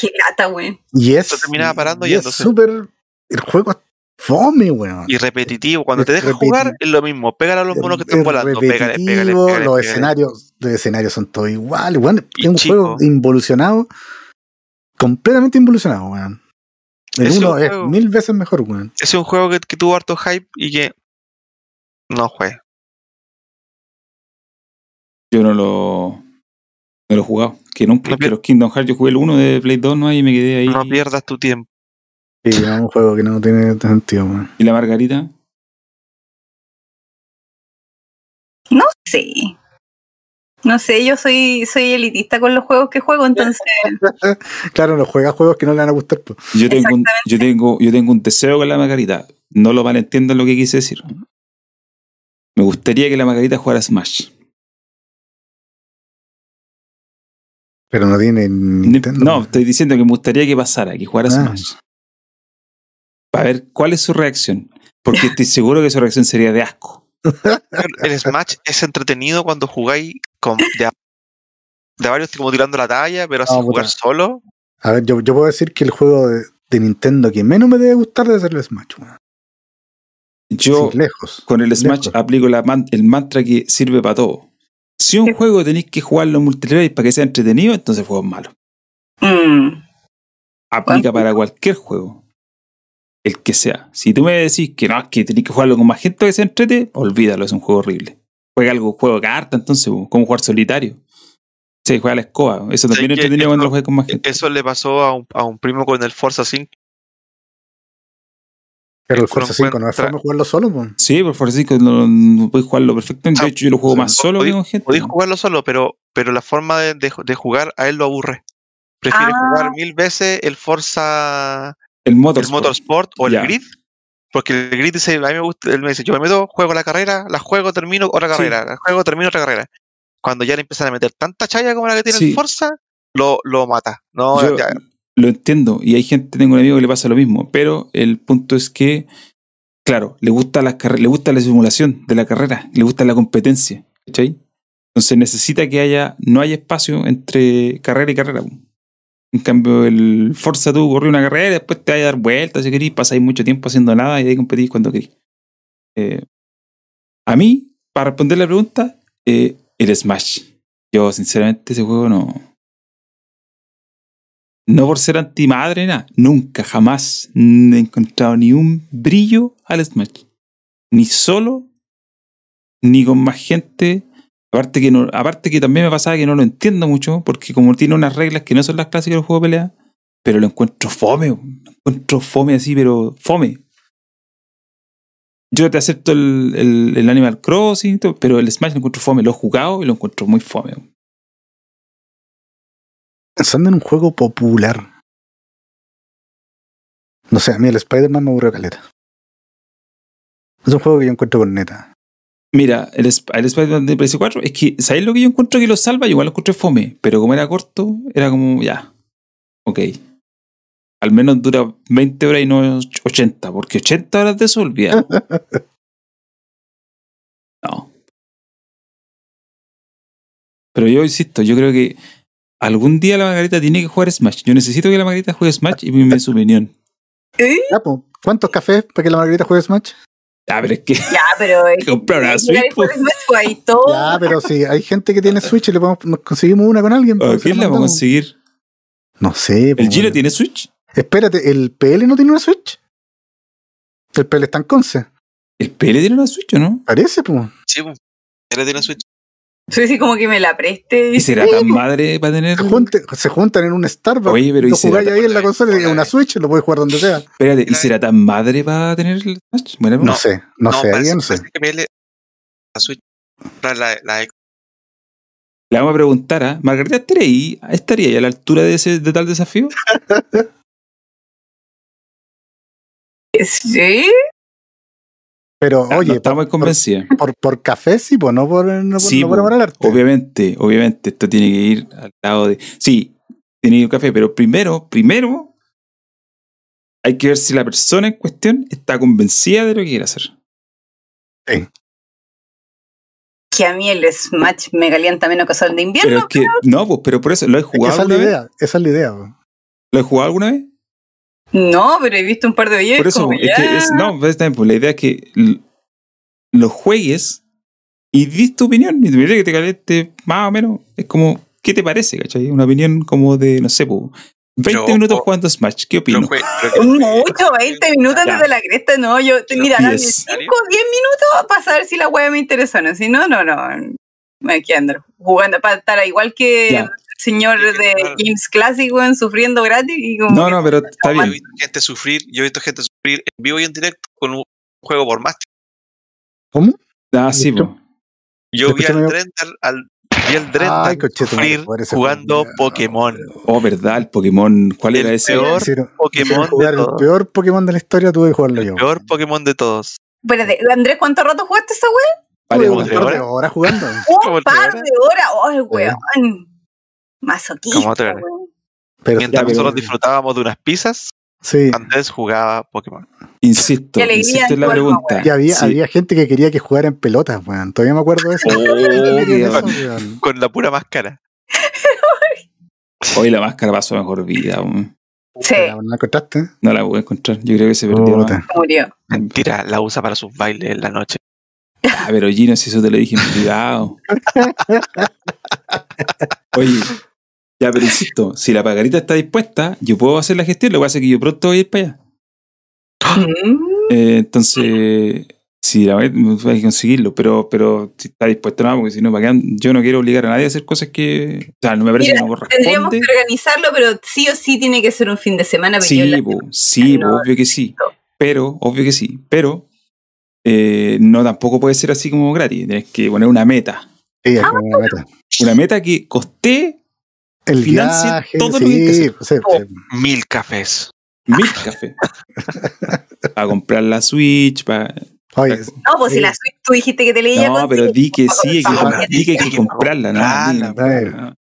Qué lata, güey. Y es. Se terminaba parando y es súper. El juego es fome, weón. Y repetitivo. Cuando Es te deja jugar, es lo mismo. Pégale a los monos que Es están volando. Pégale, pégale, repetitivo, pégale. Los pégale. escenarios, los escenarios son todos iguales, weón. Es un chico. juego involucionado. Completamente involucionado, weón. El Es un uno es juego. mil veces mejor, weón. Es un juego que, que tuvo harto hype y que no juega. Yo no lo, no lo he jugado. Que nunca, No los Kingdom Hearts, yo jugué el 1 de Play 2 ¿no? y me quedé ahí. No pierdas tu tiempo. Sí, es un juego que no tiene sentido. ¿Y la Margarita? No sé. No sé, yo soy, soy elitista con los juegos que juego, entonces Claro, no juega juegos que no le van a gustar, pues. Yo tengo, un, yo, tengo, yo tengo un deseo con la Margarita. No lo malentiendan lo que quise decir. Me gustaría que la Margarita jugara Smash. Pero no tiene Nintendo. No, estoy diciendo que me gustaría que pasara, que jugara Ah. Smash. Para ver cuál es su reacción. Porque estoy seguro que su reacción sería de asco. El Smash es entretenido cuando jugáis con, de, a, de a varios como tirando la talla, pero así Ah, jugar puta. solo. A ver, yo, yo puedo decir que el juego de, de Nintendo que menos me debe gustar debe ser el Smash. Yo Sí, lejos. con el Smash lejos. aplico la man- el mantra que sirve para todo. Si un juego tenéis que jugarlo en multiplayer para que sea entretenido, entonces el juego es malo. mm, Aplica ¿Cuánto? para cualquier juego. El que sea. Si tú me decís que no, que tenéis que jugarlo con más gente que se entrete, olvídalo, es un juego horrible. Juega algo, juego de carta, entonces, como jugar solitario. Sí, juega a la escoba. Eso también es entretenido cuando lo juegas con más gente. Eso le pasó a un, a un primo con el Forza 5. Pero el Forza 5 no es forma de jugarlo solo, pues. Sí, por favor, sí, que no, no podéis jugarlo perfectamente. De Ah, hecho, yo lo juego o sea, más solo que con gente. Podéis jugarlo solo, pero, pero la forma de, de- de jugar a él lo aburre. Prefiere Ah. jugar mil veces el Forza, El el Motorsport. Motorsport o el. Grid. Porque el Grid dice, a mí me gusta, él me dice, yo me meto, juego la carrera, la juego, termino otra Sí. carrera, la juego, termino otra carrera. Cuando ya le empiezan a meter tanta chaya como la que tiene Sí. el Forza, lo, lo mata. No, Yo ya, lo entiendo. Y hay gente, tengo un amigo que le pasa lo mismo. Pero el punto es que, claro, le gusta le gusta la simulación de la carrera, le gusta la competencia. ¿Cachai? Entonces necesita que haya, no haya espacio entre carrera y carrera. En cambio, el Forza tú corres una carrera y después te vas a dar vueltas si querís, pasáis mucho tiempo haciendo nada y ahí competís cuando querís. Eh, a mí, para responder la pregunta, eh, el Smash. Yo, sinceramente, ese juego no. No por ser antimadre, nada. Nunca, jamás he encontrado ni un brillo al Smash. Ni solo, ni con más gente. Aparte que, no, aparte que también me pasaba que no lo entiendo mucho, porque como tiene unas reglas que no son las clásicas del juego de pelea, pero lo encuentro fome, lo encuentro fome así, pero fome. Yo te acepto el, el- el Animal Crossing, pero el Smash lo encuentro fome. Lo he jugado y lo encuentro muy fome. Pensando en un juego popular. No sé, a mí el Spider-Man me aburrió caleta. Es un juego que yo encuentro con neta. Mira, el, Sp- el Spider-Man de PS4 es que, ¿sabéis lo que yo encuentro que lo salva? Yo igual lo encontré fome, pero como era corto, era como, ya, ok. Al menos dura 20 horas y no 80, porque 80 horas de eso, olvida. No. Pero yo insisto, yo creo que algún día la Margarita tiene que jugar Smash. Yo necesito que la Margarita juegue Smash y me dé su opinión. ¿Eh? ¿Cuántos cafés para que la Margarita juegue Smash? Ah, pero es que Ya, pero. comprar una Switch, fue ahí todo. Ya, pero si hay gente que tiene Switch y le podemos, nos conseguimos una con alguien. ¿A pues, se quién la vamos a conseguir? No sé. ¿El pues, bueno. tiene Switch? Espérate, ¿el PL no tiene una Switch? El PL está en Conce. ¿El PL tiene una Switch o no? Parece, pues. Sí, pues. Él tiene Switch. Sí, sí, como que me la preste. ¿Y será tan madre para tener.? Se, junte- se juntan en un Starbucks. Oye, pero ¿y lo jugáis ahí en la consola y una Switch lo puedes jugar donde sea. Espérate, ¿y será tan madre para tener el Smash? Bueno, No, No. sé, no, sé, parece, ahí no sé. que la Switch. La, la, le vamos a preguntar a Margarita ¿estaría ahí? ¿Estaría ahí a la altura de, ese, de tal desafío? Sí. Pero, Ah, no oye, estamos por, convencidos. por, por café sí, pues no por, no por, Sí, no por po. amor al arte. Obviamente, obviamente, esto tiene que ir al lado de. Sí, tiene que ir un café, pero primero, primero, hay que ver si la persona en cuestión está convencida de lo que quiere hacer. Que a mí el Smash me calienta menos que sol de Pero invierno. es que, no, pues, pero por eso, ¿lo he Es que jugado esa es la alguna vez? idea, esa es la idea. po. ¿Lo he jugado alguna vez? No, pero he visto un par de videos. Por eso, como, es que es, no, pues, la idea es que lo juegues y dis tu opinión. Y tu opinión que te caliente más o menos. Es como, ¿qué te parece, cachai? Una opinión como de, no sé, pues, 20 Pero- minutos jugando Smash. ¿Qué que- Mucho, 20 minutos Ya. antes de la cresta, no, yo, mira, dame pies. 5 o 10 minutos para saber si la wea me interesa o no, si no, no, no, me quedo andar jugando para estar igual que Ya. Señor Sí, de claro. Games Classic, weón, sufriendo gratis y como No, no, pero está Yo he bien. visto gente sufrir, yo he visto gente sufrir en vivo y en directo con un juego por más. ¿Cómo? Ah, sí, pues. Yo vi al Drendal, al, vi al Drendal Ay, sufrir jugando. Pokémon. Oh, verdad, el Pokémon. ¿Cuál El era ese? peor Hicieron- Pokémon hicieron de jugar el peor Pokémon de la historia, tuve que jugarlo yo. El peor Pokémon de todos. Espérate, Andrés, ¿cuánto rato jugaste esa wea? Vale, un ¿de par de hora? horas jugando. Un par de horas, oh, weón. Masoquista. Pero, Mientras Ya, pero- nosotros disfrutábamos de unas pizzas, sí. Andrés jugaba Pokémon. Insisto, insisto en la pregunta. Y había, Sí. había gente que quería que jugara en pelotas, weón. Todavía me acuerdo de eso. Oh, eso. Con la pura máscara. Hoy la máscara pasó a mejor vida. weón. Sí, ¿No la encontraste? No la voy a encontrar. Yo creo que se perdió. Nomás. murió. Mentira, la usa para sus bailes en la noche. Ah, pero Gino, si eso te lo dije en privado. Oye, ya, pero insisto, si la pagarita está dispuesta, yo puedo hacer la gestión. Lo que pasa es que yo pronto voy a ir para allá. Mm. Eh, entonces, si la hay que conseguirlo, pero, pero si está dispuesto nada, porque si no, ¿para qué? Yo no quiero obligar a nadie a hacer cosas que. O sea, no me parece Mira, que no Tendríamos que organizarlo, pero sí o sí tiene que ser un fin de semana. Sí, sí, obvio que sí. no. Pero, obvio que sí. Pero, eh, no tampoco puede ser así como gratis. Tienes que poner una meta. Sí, es como una meta. Una meta que coste El Financie viaje, todo sí, lo que hay que hacer. sí, Oh. sí. Mil cafés. mil cafés. para comprar la Switch, para. Oye, No, pues si Sí. la Switch tú dijiste que te leía No, pero di que sí, di que hay que comprarla, Di- no.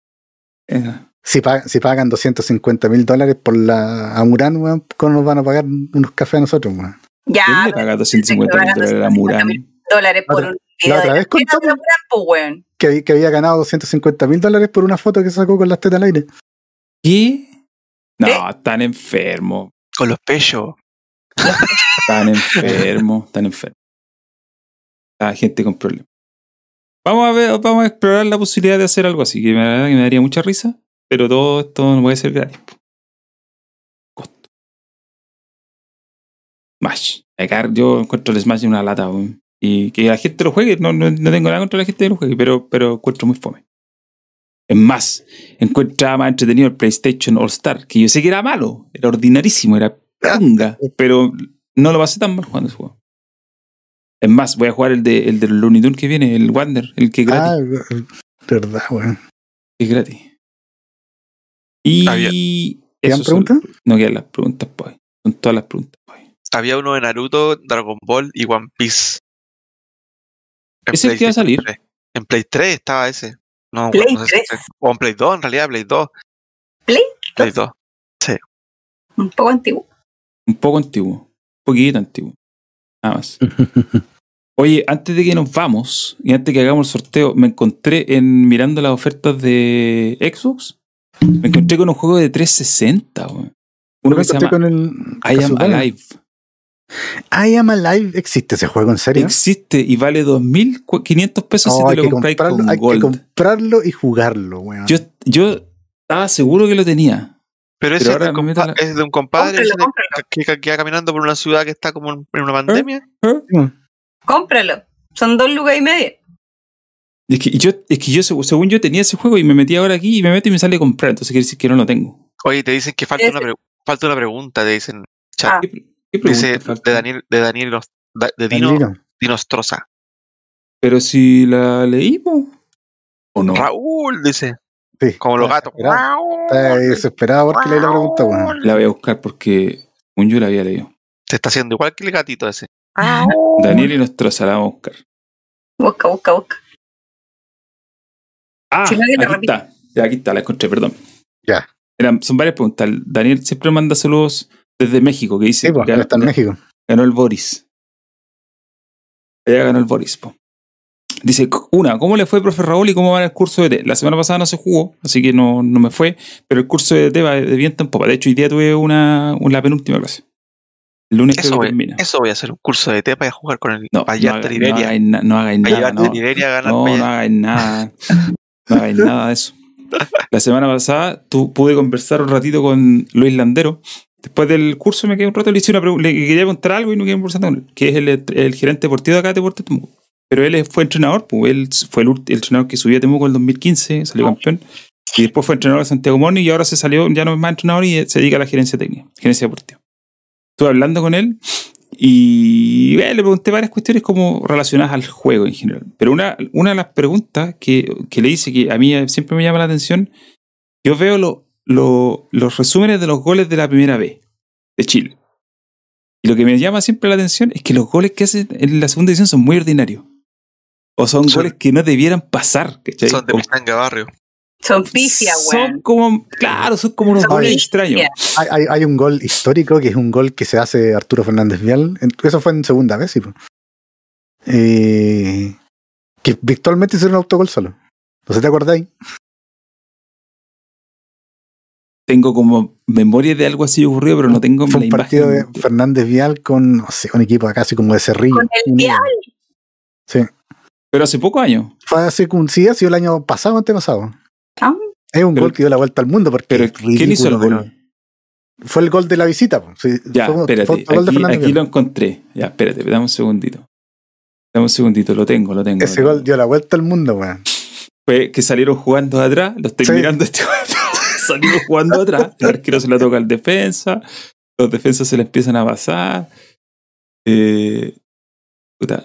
Eh, si, pa- si pagan 250 mil dólares por la Amuran, weón, ¿cómo nos van a pagar unos cafés a nosotros, weón? Ya, ¿Quién le paga 250 mil dólares a la 250 Muran? mil dólares por un la otra vez contamos. la pues. Que, había- que había ganado 250 mil dólares por una foto que sacó con las tetas al aire. ¿Qué? No, ¿Eh? están enfermos. Con los pechos. Están enfermos, están enfermos. Hay gente con problemas. Vamos a ver, vamos a explorar la posibilidad de hacer algo así, que me, verdad que me daría mucha risa, pero todo esto no puede ser gratis. Costo. Smash. Yo encuentro el Smash en una lata, weón. Y que la gente lo juegue, no, no, no tengo nada contra la gente que lo juegue, pero, pero encuentro muy fome. Es más, encuentra más entretenido el PlayStation All Star, que yo sé que era malo, era ordinarísimo, era punga, pero no lo pasé tan mal jugando ese juego. Es más, voy a jugar el de el del Looney Tunes que viene, el Wander, el que es gratis. Ah, verdad, weón. es gratis. Y Había- ¿Quedan son- preguntas? no quedan las preguntas, pues. Son todas las preguntas, pues. Había uno de Naruto, Dragon Ball y One Piece. ¿Ese es el que va a salir? 3. En Play 3 estaba ese. No, Play no sé si 3. fue- O en Play 2, en realidad, Play 2. Play Play 2. 2. Un poco antiguo. Un poco antiguo. Un poquito antiguo. Nada más. Oye, antes de que nos vamos y antes que hagamos el sorteo, me encontré en mirando las ofertas de Xbox Me encontré con un juego de 360, weón. Uno que se llama con el I Am. Alive. I Am Alive. ¿Existe ese juego en serio? Existe y vale 2.500 pesos No, si te lo que compráis con hay que comprarlo y jugarlo, weón. Yo, yo estaba seguro que lo tenía. Pero ese Pero es, de un me meto compa- la- es de un compadre Cómpralo, ese de- cómpralo. que, que- que va caminando por una ciudad que está como en, una pandemia. ¿Eh? Cómpralo. Son dos lucas y media. Es que yo, es que yo, seg- según yo, tenía ese juego y me metí ahora aquí y me meto y me sale a comprar. Entonces quiere decir que no lo tengo. Oye, te dicen que falta una, pre- falta una pregunta, te dicen. Chat. Ah. ¿Qué, qué pregunta Dice de Daniel, de Daniel de Dino, Danilo. Dinostroza. Pero si la leímos. ¿O no? Raúl, dice. Sí, Como los gatos. desesperado. Está desesperado porque leí la pregunta, weón. La voy a buscar porque un yo la había leído. Te está haciendo igual que el gatito ese. Daniel y nuestra la vamos a buscar. Busca, busca, busca. Ah, Si aquí está. Ya, aquí está, la encontré, perdón. Ya. Eran, son varias preguntas. Daniel siempre manda saludos desde México, que dice Sí, pues, que él está en México. ganó el Boris. Allá ganó el Boris. po. Dice, una, ¿cómo le fue, profe Raúl, y cómo va el curso de T? La semana pasada no se jugó, así que no, no me fue, pero el curso de T va de viento en popa. De hecho, hoy día tuve una, una penúltima clase. El lunes Eso voy, termina. eso voy a hacer un curso de té para jugar con el No, no, no Liberia. hagáis no hagáis nada. No, Liberia a ganar no, hagáis nada. No hagáis nada de eso. La semana pasada tu, pude conversar un ratito con Luis Landero. Después del curso me quedé un rato, le hice una pregunta, le quería contar algo y no quedé conversando con él, que es el, el gerente deportivo de acá de Deportes Temuco. Pero él fue entrenador, pues él fue el, el entrenador que subió a Temuco en el 2015, salió campeón. Y después fue entrenador de Santiago Moni y ahora se salió, ya no es más entrenador y se dedica a la gerencia técnica, gerencia deportiva. Estuve hablando con él y eh, le pregunté varias cuestiones como relacionadas al juego en general. Pero una, una de las preguntas que, que le hice, que a mí siempre me llama la atención, yo veo lo- lo- los resúmenes de los goles de la primera vez de Chile. Y lo que me llama siempre la atención es que los goles que hacen en la segunda edición son muy ordinarios. O son Son- goles que no debieran pasar. ¿cachai? Son de O- Pistanga Barrio. Son pifias, son weón. como, claro, son como unos Son goles extraños. Hay, hay, hay un gol histórico que es un gol que se hace Arturo Fernández Vial. Eso fue en segunda vez, sí. Eh, que virtualmente hicieron un autogol solo. ¿No se te acordáis? Tengo como memoria de algo así ocurrido, pero no tengo Fue la un partido de. Fernández Vial con, no sé, un equipo acá así como de Cerrillo. Con el. Vial. Sí. Pero hace pocos años. Fue como, sí, ha sido el año pasado o antepasado. Ah. Es un Pero- gol que dio la vuelta al mundo porque Pero ¿quién hizo el gol? pero- Fue el gol de la visita. Sí, Ya, fue, espérate. fue de Aquí, lo encontré. Ya, espérate, dame un segundito. Dame un segundito, lo tengo, lo tengo. Ese lo gol dio la vuelta al mundo, weón. Fue que salieron jugando de atrás, lo estoy Sí. mirando este salieron jugando atrás, el arquero se la toca al defensa, los defensas se le empiezan a pasar. Eh, puta.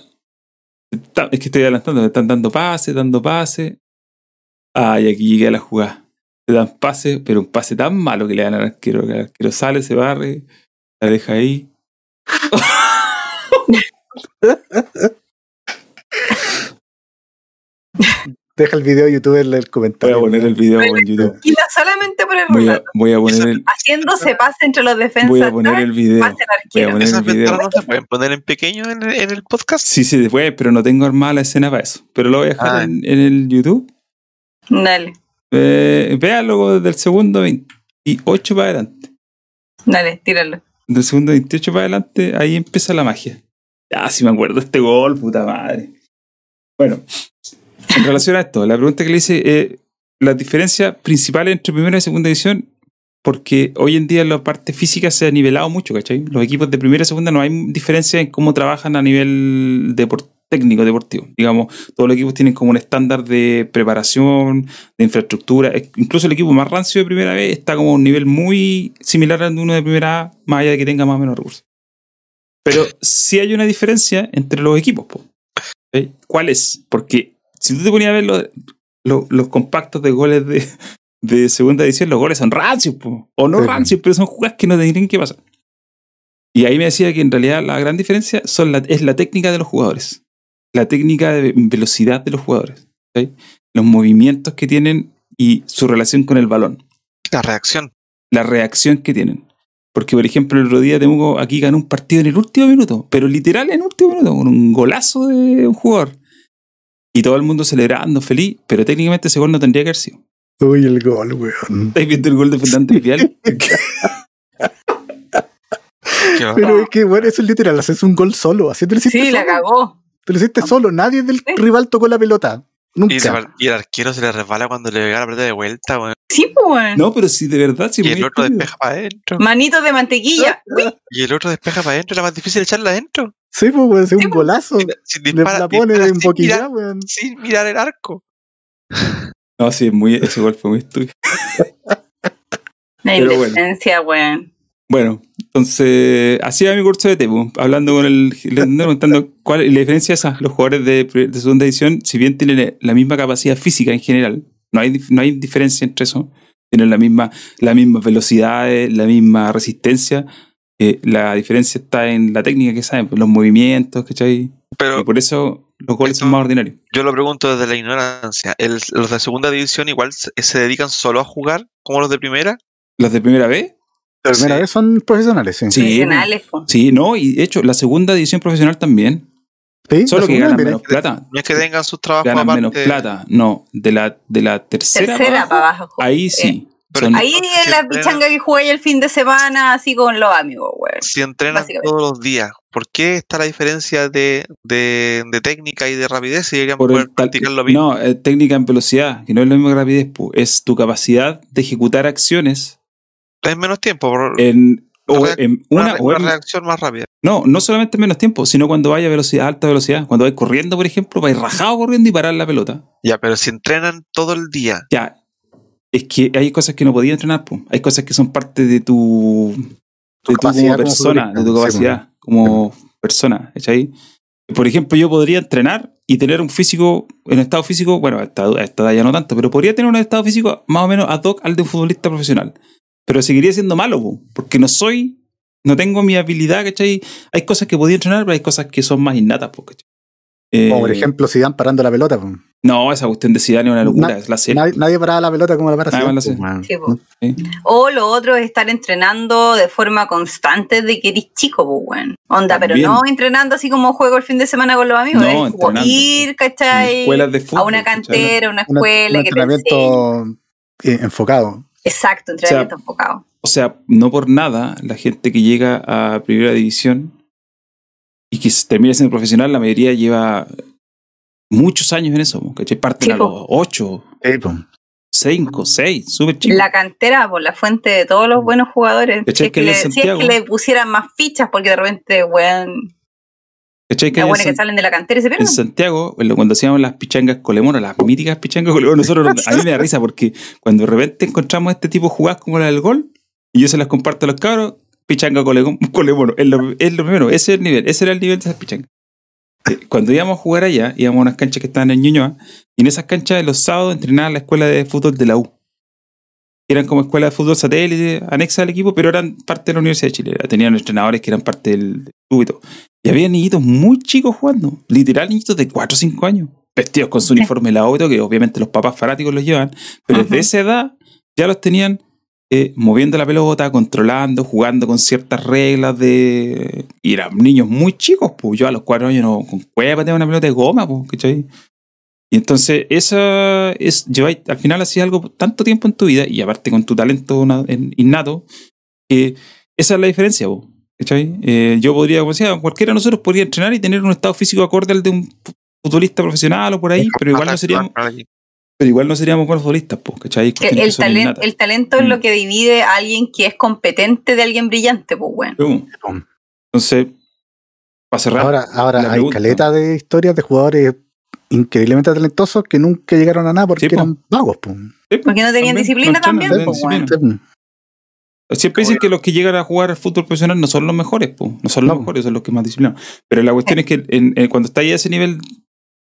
Es que estoy adelantando, me están dando pase, dando pase. Ah, y aquí llegué a la jugada. Le dan pase, pero un pase tan malo que le dan al arquero, que el arquero sale, se barre, la deja ahí. Deja el video de YouTube en el Voy comentario. a poner el video en YouTube. Y no solamente por el Voy a, voy a poner el, Haciéndose pase entre los defensas. voy a poner el video. Voy a poner Esas el video. ventanas no se pueden poner en pequeño en, el- en el podcast. Sí, sí, después, pero no tengo armada la escena para eso. Pero lo voy a dejar Ah. en, en el YouTube. Dale, Eh, véanlo desde el segundo 28 para adelante. dale, tíralo. Del segundo 28 para adelante, ahí empieza la magia. Ya, si me acuerdo este gol, puta madre. Bueno, en relación a esto, la pregunta que le hice, eh, las diferencias principales entre primera y segunda edición, porque hoy en día la parte física se ha nivelado mucho, ¿cachai? Los equipos de primera y segunda no hay diferencia en cómo trabajan a nivel depor- técnico, deportivo. Digamos, todos los equipos tienen como un estándar de preparación, de infraestructura. Es- Incluso el equipo más rancio de primera vez está como a un nivel muy similar al de uno de primera A, más allá de que tenga más o menos recursos. Pero sí hay una diferencia entre los equipos. ¿Cuál es? Porque si tú te ponías a ver los, compactos de goles de, de segunda edición, los goles son rancios, po. o no Sí. rancios, pero son jugadas que no tendrían que pasar. Y ahí me decía que en realidad la gran diferencia son la- es la técnica de los jugadores, la técnica de velocidad de los jugadores, los movimientos que tienen y su relación con el balón La reacción. la reacción que tienen. Porque, por ejemplo, el otro día Temuco aquí ganó un partido en el último minuto, pero literal en el último minuto, con un golazo de un jugador. Y todo el mundo celebrando, feliz, pero técnicamente ese gol no tendría que haber sido. Uy, el gol, weón. ¿Estáis viendo el gol de Fernando Vial? Pero es que, bueno, eso es literal, haces un gol solo. Así te lo hiciste Sí, la cagó. Te lo hiciste solo. Nadie del Sí. rival tocó la pelota. Nunca. Y, se y el arquero se le resbala cuando le pega la pelota de vuelta, weón. Sí, pues, weón. No, pero sí, de verdad, sí. Y muy el otro despeja para adentro. Manitos de mantequilla. Y el otro despeja para adentro. Era más difícil echarla adentro. Sí, pues, weón, es un pues. golazo. Si, si Le dispara, la pone sin, emboquillada, mirar, weón. sin mirar el arco. No, sí, muy, ese gol fue muy estúpido. la Pero bueno. indecencia, weón. Bueno, entonces, así va mi curso de Tepu, hablando con el preguntando cuál es la diferencia es esa. Los jugadores de, de segunda edición, si bien tienen la misma capacidad física en general, no hay, no hay diferencia entre eso, tienen la misma, la misma velocidad, la misma resistencia, eh, la diferencia está en la técnica que saben, pues, los movimientos, ¿cachai? Pero Y por eso los goles son más ordinarios. yo lo pregunto desde la ignorancia. ¿El- ¿Los de segunda división igual se, se dedican solo a jugar como los de primera? ¿Los de primera vez? La primera Sí. vez son profesionales, sí. Sí. Profesionales. Sí, no, y de hecho, la segunda división profesional también, Sí, solo que ganan menos plata. No es que tengan sus trabajos ganan aparte. menos plata. No, de la, de la tercera, Tercera para abajo, ahí sí. Pero Son- Ahí si la pichanga que jugué el fin de semana, así con los amigos, weón. Si Básicamente. todos los días, ¿por qué está la diferencia de, de, de técnica y de rapidez si deberían por poder practicar lo mismo? no, es técnica en velocidad, que no es lo mismo que rapidez, pu, es tu capacidad de ejecutar acciones Es menos tiempo, por en, o en una, una, re- o una en- reacción más rápida. no, no solamente en menos tiempo, sino cuando vaya a velocidad, alta velocidad, cuando vais corriendo, por ejemplo, vais rajado corriendo y parar la pelota. Ya, pero si entrenan todo el día, Ya, es que hay cosas que no podías entrenar, pu. hay cosas que son parte de tu, de tu capacidad como como persona, futbolista, de tu sí, capacidad como persona, ¿cachai? Por ejemplo, yo podría entrenar y tener un físico, en estado físico, bueno, a esta, ya no tanto, pero podría tener un estado físico más o menos ad hoc al de un futbolista profesional. Pero seguiría siendo malo, pu, porque no soy, no tengo mi habilidad, ¿cachai? Hay cosas que podía entrenar, pero hay cosas que son más innatas, pu, ¿cachai? Eh, Como por ejemplo, Zidane parando la pelota. pues. No, esa cuestión de Zidane es una locura, Na- es la serie. Nadie, nadie paraba la pelota como la para. O lo otro es estar entrenando de forma constante de que eres chico, pues, weón. Onda, pero no entrenando así como juego el fin de semana con los amigos. No, es como entrenando. ir, ¿cachai? escuelas de fútbol, a una cantera, a una Un- escuela un que te enseñe. entrenamiento eh, enfocado. Exacto, entrenamiento enfocado. O sea, no por nada, la gente que llega a primera división y que se termina siendo profesional, la mayoría lleva muchos años en eso, ¿cachai? Parten Sí, a los 8, Sí, pues. 5, 6, súper chicos. La cantera, por la fuente de todos los buenos jugadores. ¿Cachai Si es, que le, en si es Santiago? que le pusieran más fichas, porque de repente, weón, ¿Cachai? Que en, salen de la cantera y se en pierden. Santiago, bueno, cuando hacíamos las pichangas colemonas, las míticas pichangas colemonas, nosotros, a mí me da risa porque cuando de repente encontramos este tipo de jugadas como la del gol, y yo se las comparto a los cabros, pichanga cole- colemono, es lo, es lo primero, ese es el nivel, ese era el nivel de esas pichangas. Cuando íbamos a jugar allá, íbamos a unas canchas que estaban en Ñuñoa, y en esas canchas los sábados entrenaban la escuela de fútbol de la U. Eran como escuela de fútbol satélite, anexa al equipo, pero eran parte de la Universidad de Chile. Tenían entrenadores que eran parte del club y todo. Y había niñitos muy chicos jugando, literal niñitos de 4 o 5 años, vestidos con su uniforme la auto, que obviamente los papás fanáticos los llevan, pero Ajá. desde esa edad ya los tenían eh, moviendo la pelota, controlando, jugando con ciertas reglas de... Y eran niños muy chicos, pues yo a los 4 años no, con cueva pateaba una pelota de goma, pues, ¿cachai? Y entonces, esa es, lleváis, al final hacías algo tanto tiempo en tu vida, y aparte con tu talento na- en- innato, que esa es la diferencia, po, ¿cachai? Eh, yo podría, como decía, cualquiera de nosotros podría entrenar y tener un estado físico acorde al de un futbolista profesional o por ahí, pero igual no seríamos, pero igual no seríamos buenos futbolistas, po, ¿cachai? Que el, el talento es Mm. lo que divide a alguien que es competente de alguien brillante, pues. Pum. Entonces, para cerrar, Ahora, hay pregunta. caleta de historias de jugadores increíblemente talentosos que nunca llegaron a nada porque Sí, po. eran vagos. po. sí, Porque no tenían disciplina no también, no disciplina. Siempre dicen que los que llegan a jugar al fútbol profesional no son los mejores, po. no son los No. mejores, son los que más disciplinados. Pero la cuestión es que en- en- cuando está ahí a ese nivel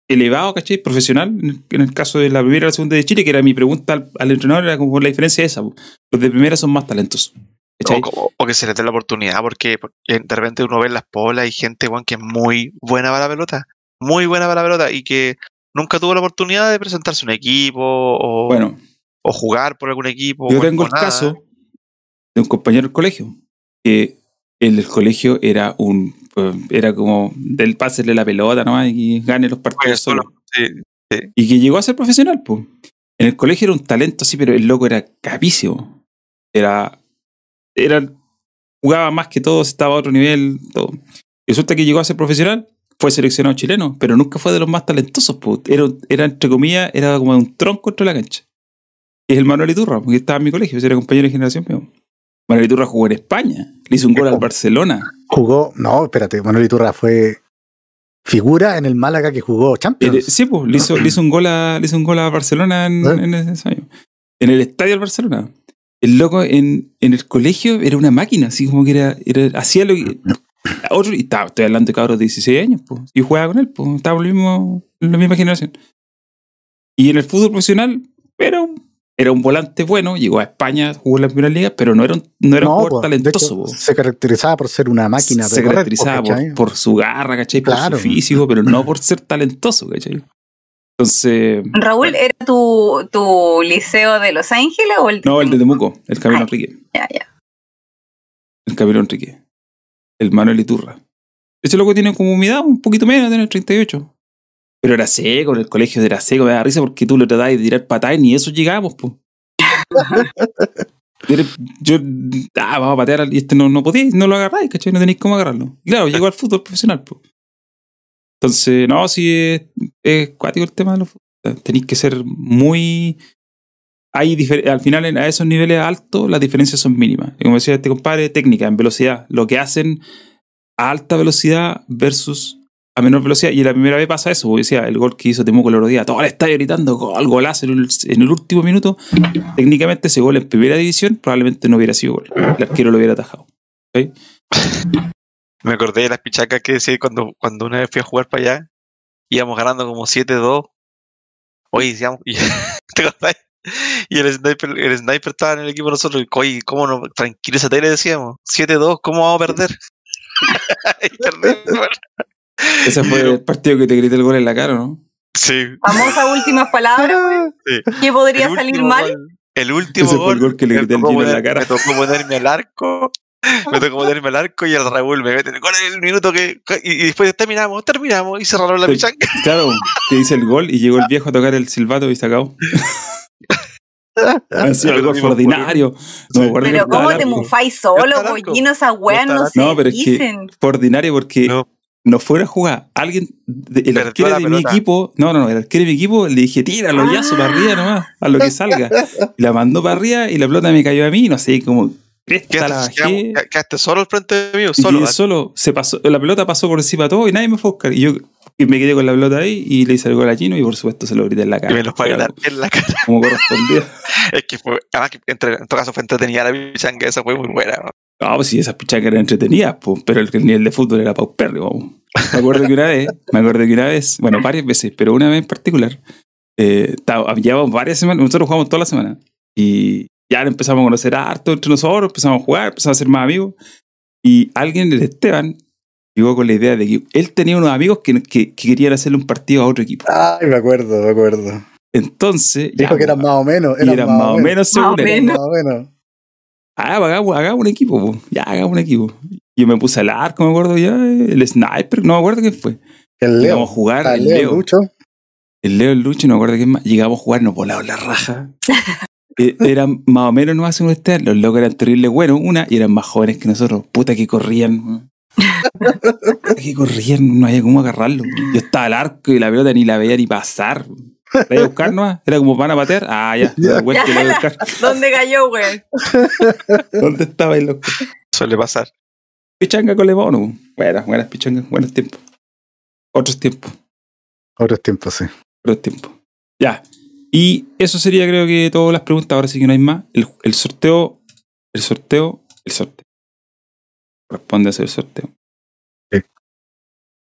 elevado, ¿cachai? Profesional, en el, caso de la primera y la segunda de Chile, que era mi pregunta al, al entrenador, era como la diferencia esa. po. Los de primera son más talentosos. O, o- o que se les dé la oportunidad, porque, porque de repente uno ve en las polas y gente weón, que es muy buena para la pelota, muy buena para la pelota y que nunca tuvo la oportunidad de presentarse a un equipo o, Bueno, o jugar por algún equipo. yo tengo el nada. caso de un compañero del colegio, que el del colegio era un eh, era como del pásele la pelota nomás y gane los partidos solo. Sí. y que llegó a ser profesional, pues. En el colegio era un talento así, pero el loco era capísimo. Era. Era. Jugaba más que todos, estaba a otro nivel, todo. Resulta que llegó a ser profesional, fue seleccionado chileno, pero nunca fue de los más talentosos. po. Era, era entre comillas, era como un tronco entre la cancha. Y es el Manuel Iturra, porque estaba en mi colegio, era compañero de generación mío. Manuel Iturra jugó en España, le hizo un gol al Barcelona. Jugó, no, espérate, Manuel Iturra fue figura en el Málaga que jugó Eh, Champions. sí, pues, le hizo, le hizo un gol a, le hizo un gol a Barcelona en, ¿Eh? en ese año. En el estadio del Barcelona. El loco en, en el colegio era una máquina, así como que era, era hacía lo que. Otro, y estaba, estoy hablando de cabros de 16 años, pues. Yo jugaba con él, pues. Estábamos en, el mismo- en la misma generación. Y en el fútbol profesional, era un, era un volante bueno, llegó a España, jugó en la primera liga, pero no era un, no era un po, jugador de hecho, talentoso, se caracterizaba por ser una máquina. de se correr, caracterizaba por, por su garra, ¿cachai? Por Claro. su físico, pero no por ser talentoso, ¿cachai? Entonces, Raúl, ¿era tu, tu liceo de Los Ángeles o el no, el de Temuco, el Camilo Ay. Enrique. Ya, ya. El Camilo Enrique. El Manuel Iturra. Ese loco tiene como mi edad, un poquito menos, tiene 38. Pero era seco, en el colegio era seco, me da risa porque tú le tratabas de tirar patadas y ni eso llegábamos, pues. Yo, ah, vamos a patear y este no, no podéis, no lo agarráis, ¿cachai? No tenéis cómo agarrarlo. Y claro, llegó al fútbol profesional, pues. Entonces, no, sí es, es cuático el tema de los futbolistas. Tenéis que ser muy. Hay al final, a esos niveles altos, las diferencias son mínimas. Y como decía este compadre, técnica, en velocidad. Lo que hacen a alta velocidad versus a menor velocidad. Y la primera vez pasa eso, porque decía el gol que hizo Temuco el otro día, todo el estadio gritando gol, golazo en el, en el último minuto. Técnicamente ese gol en primera división probablemente no hubiera sido gol. El arquero lo hubiera atajado. Me acordé de las pichacas que decía cuando, cuando una vez fui a jugar para allá. Íbamos ganando como 7-2. Oye, decíamos, ¿te acordás? Y el sniper, estaba en el equipo de nosotros. Oye, ¿cómo no? Tranquilo esa tele decíamos. 7-2, ¿cómo vamos a perder? Y perdimos. Ese fue el partido que te grité el gol en la cara, ¿no? Sí. Famosas últimas palabras, güey. sí. ¿Qué podría El salir mal? gol- el último Ese fue gol, el gol que le me grité Gino en la cara. Me tocó ponerme al arco. Me tocó ponerme al arco y el Raúl me mete el gol en el minuto que. Y, y después terminamos, terminamos y cerraron la Sí. pichanga. Claro, te dice el gol y llegó el viejo a tocar el silbato y se acabó. Ha sido algo ordinario. No acuerdo Pero ¿cómo te mufáis solo, pollino? Esas weas Yo no se No, pero es que dicen. fue ordinario porque no, No, fue una jugada. Alguien, el Perdió arquero de mi pelota. equipo, no, no, no, el arquero de mi equipo le dije, tíralo ya, su para arriba nomás, a lo que salga. Y la mandó para arriba y la pelota me cayó a mí, no sé, como quedaste, solo al frente mío, Y solo. quedé solo, se pasó, la pelota pasó por encima de todo y nadie me fue a buscar. Y yo y me quedé con la pelota ahí y le hice el gol a Chino y por supuesto se lo grité en la Y cara. me los fue a ganar en la cara. Como correspondía. Es que fue, además que entre, en todo caso fue entretenida la pichanga, esa fue muy buena. ¿no? No, pues sí, esas pichacas eran entretenidas, pues, pero el, el nivel de fútbol era paupérrimo. Me acuerdo que una vez, me acuerdo que una vez, bueno, varias veces, pero una vez en particular, eh, llevábamos varias semanas, nosotros jugamos toda la semana y ya empezamos a conocer harto entre nosotros, empezamos a jugar, empezamos a ser más amigos y alguien, el Esteban, llegó con la idea de que él tenía unos amigos que, que- que querían hacerle un partido a otro equipo. Ay, me acuerdo, me acuerdo. Entonces, ya, Dijo que eran más o menos. y eran más o menos Más o según él. menos. Más o menos. Ah, pues hagamos, hagamos un equipo, po. ya hagamos un equipo. Yo me puse al arco, me acuerdo ya, el sniper, no me acuerdo quién fue. El Leo. Llegamos a jugar, Ah, el Leo, Leo, Lucho. el Leo, el Lucho, no me acuerdo quién más. Llegamos a jugar, nos volaban la raja. Eh, eran más o menos no hacen ustedes, los locos eran terribles buenos, una, y eran más jóvenes que nosotros. Puta que corrían. Puta que corrían, no había cómo agarrarlo. Yo estaba al arco y la pelota ni la veía ni pasar. La iba a buscar nomás, era como van a patear. Ah, ya, Ya. da vuelta y la iba a buscar. ¿Dónde cayó, güey? ¿Dónde estaba el loco? Suele pasar. Pichanga con Lebono. Buenas, buenas pichangas, buenos tiempos. Otros tiempos, Otros tiempos, sí. otros tiempos. Ya. Y eso sería, creo que, todas las preguntas. Ahora sí que no hay más. El, el sorteo, el sorteo, el sorteo. Corresponde hacer el sorteo.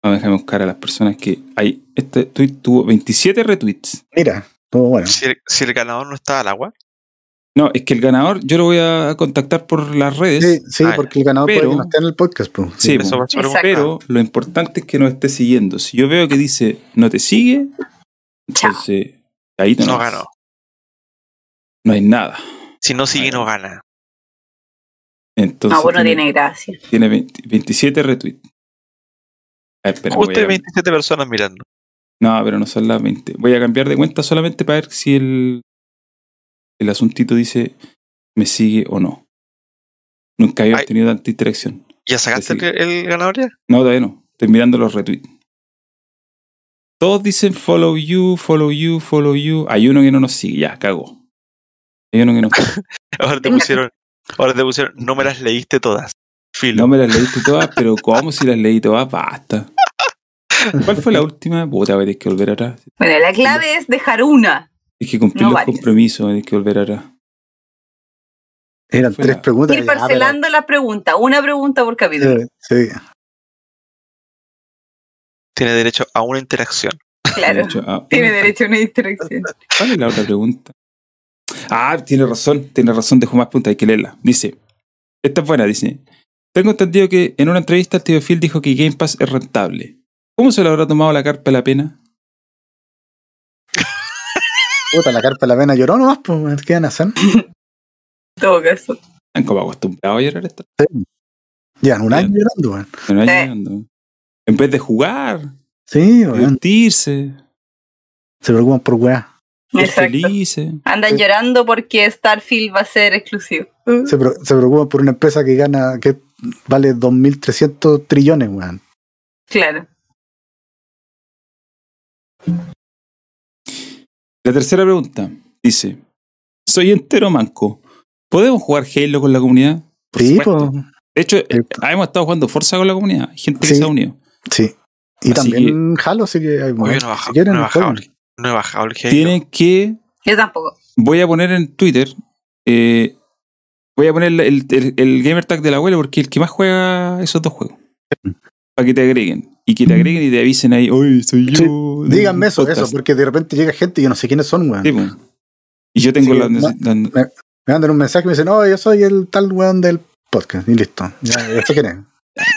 A dejar buscar a las personas que hay. Este tweet tuvo 27 retweets. Mira, todo bueno. Si el, si el ganador no está al agua, No, es que el ganador yo lo voy a contactar por las redes. Sí, sí, Ah, porque el ganador pero- puede que no esté en el podcast. Pues. Sí. Pero lo importante es que nos esté siguiendo. Si yo veo que dice no te sigue, Chao. entonces ahí no no, ganó. no hay nada. Si no sigue, no gana. Entonces No, bueno, tiene, tiene gracia. tiene 20 27 retweets. Ah, espera, Justo hay cambiar. 27 personas mirando. No, pero no son las 20. Voy a cambiar de cuenta solamente para ver si el el asuntito dice, ¿me sigue o no? Nunca había Ay. tenido tanta interacción. ¿Ya sacaste el, el ganador ya? No, todavía no. Estoy mirando los retweets. Todos dicen follow you, follow you, follow you. Hay uno que no nos sigue, ya, cago. Hay uno que no Ahora te pusieron, ahora te pusieron, no me las leíste todas. Filo. No me las leíste todas, pero ¿cómo si las leí todas? Basta. ¿Cuál fue la última? Puta, voy a tener que volver atrás. Bueno, la clave es dejar una. Es que cumplir No los varias. compromisos, hay que volver atrás. Eran tres la- preguntas. Ir parcelando la pregunta. Una pregunta por capítulo. Sí. Tiene derecho a una interacción. Claro. Tiene derecho a una interacción. ¿Cuál es la otra pregunta? Ah, tiene razón, tiene razón, dejo más punta, hay que leerla. Dice, esta es buena, dice. Tengo entendido que en una entrevista el tío Phil dijo que Game Pass es rentable. ¿Cómo se lo habrá tomado la carpa de la pena? Puta, la carpa de la pena lloró nomás, pues, ¿qué van a hacer? Todo caso. Han como acostumbrado a llorar esto. Llevan un año llorando, weón. Hay Sí. llorando. En vez de jugar, Sí, weón. divertirse, Se preocupan por weá. felices. Andan Sí. llorando porque Starfield va a ser exclusivo. Se, pre- se preocupan por una empresa que gana, que vale 2.300 trillones, weón. Claro. La tercera pregunta dice: Soy entero manco. ¿Podemos jugar Halo con la comunidad? Por Sí, supuesto. pues, De hecho, eh, Eh, hemos estado jugando Forza con la comunidad. Hay gente que Sí. se ha unido. sí. Y Así también Halo, así que hay momentos no que si quieren, no he bajado, no he bajado el Halo. Tienen que. Yo tampoco. Voy a poner en Twitter. eh, voy a poner el, el, el gamer tag del abuelo porque el que más juega esos dos juegos. Para que te agreguen. Y que te agreguen y te avisen ahí. Oye, soy yo. Díganme eso, podcast". eso, porque de repente llega gente y yo no sé quiénes son, weón. Sí, po. Y yo tengo Sí, la, no- la- Me mandan un mensaje y me dicen, no, yo soy el tal weón del podcast. Y listo. Ya, ya sé quién es.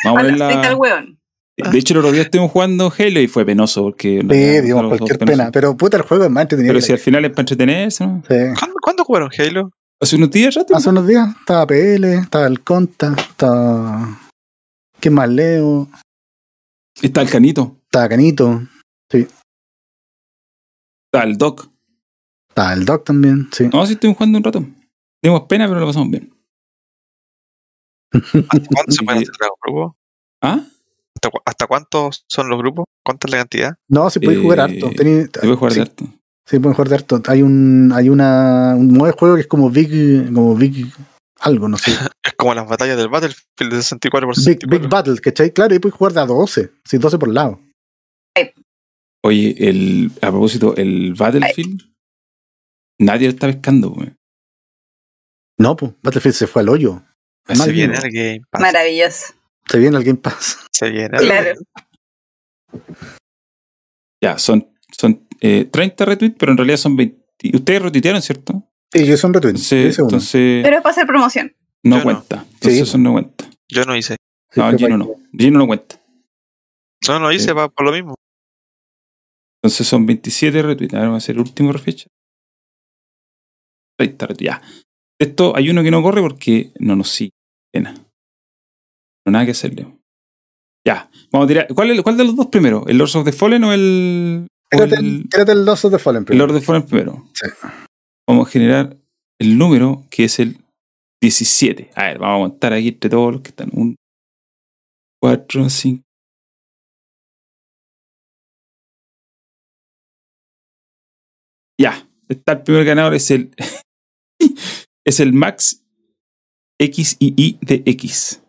Vamos a tal weón. De hecho, el otro día estuvimos jugando Halo y fue penoso porque. Sí, digamos, cualquier pena. Pero puta, el juego es más entretenido. Pero si al final es para entretenerse, ¿no? la- Sí. ¿Cuándo, cuándo jugaron Halo? Hace unos días rato. Hace unos días estaba PL, estaba el Conta, estaba. ¿Qué más leo? Está el canito. Estaba Canito, Está el doc. estaba el Doc también, sí. No, sí estuvimos jugando un rato. Dimos pena, pero lo pasamos bien. ¿Hasta cuándo se pueden hacer los grupos? ¿Ah? ¿Hasta, cu- hasta cuántos son los grupos? ¿Cuánta es la cantidad? No, sí puede jugar Eh, harto. Tení- Se puede jugar sí, harto. Sí, pueden jugar de harto. Hay un, hay una, un modo de juego que es como Big, como Big, algo, no sé. Es como las batallas del Battlefield de 64 por Big, 64. Big Battle, ¿cachai? Claro, y puedes jugar de a 12, sí, 12 por lado. Oye, el, a propósito, el Battlefield. Nadie lo está pescando, güey. No, pues, Battlefield se fue al hoyo. se mal viene el Game Pass. Maravilloso. Se viene el Game Pass. Se viene. Claro. Ya, son, son eh, 30 retweets, pero en realidad son 20. Ustedes retuitearon, ¿cierto? Sí, yo son retweets. Uno. entonces Pero es para hacer promoción. no Yo no. cuenta. Entonces Sí. eso no cuenta. Yo no hice. Sí, No, fue Gino no. Gino no cuenta. No, no hice Sí. pa- por lo mismo. Entonces son 27 retweets. Ahora va a ser el último refecha. 30 retweets. Ya. Esto hay uno que no corre porque no nos sigue. Pena. No nada que hacerle. Ya. Vamos a tirar. ¿Cuál, es- cuál de los dos primero? ¿El Lords of the Fallen o el. Tírate el- tírate el Lost of the Fallen El primero. Lord of the Fallen primero. Sí. Vamos a generar el número que es el 17. A ver, vamos a contar aquí entre todos los que están. 1, 4, 5. Ya. Está el primer ganador, es el. es el Max XII de X.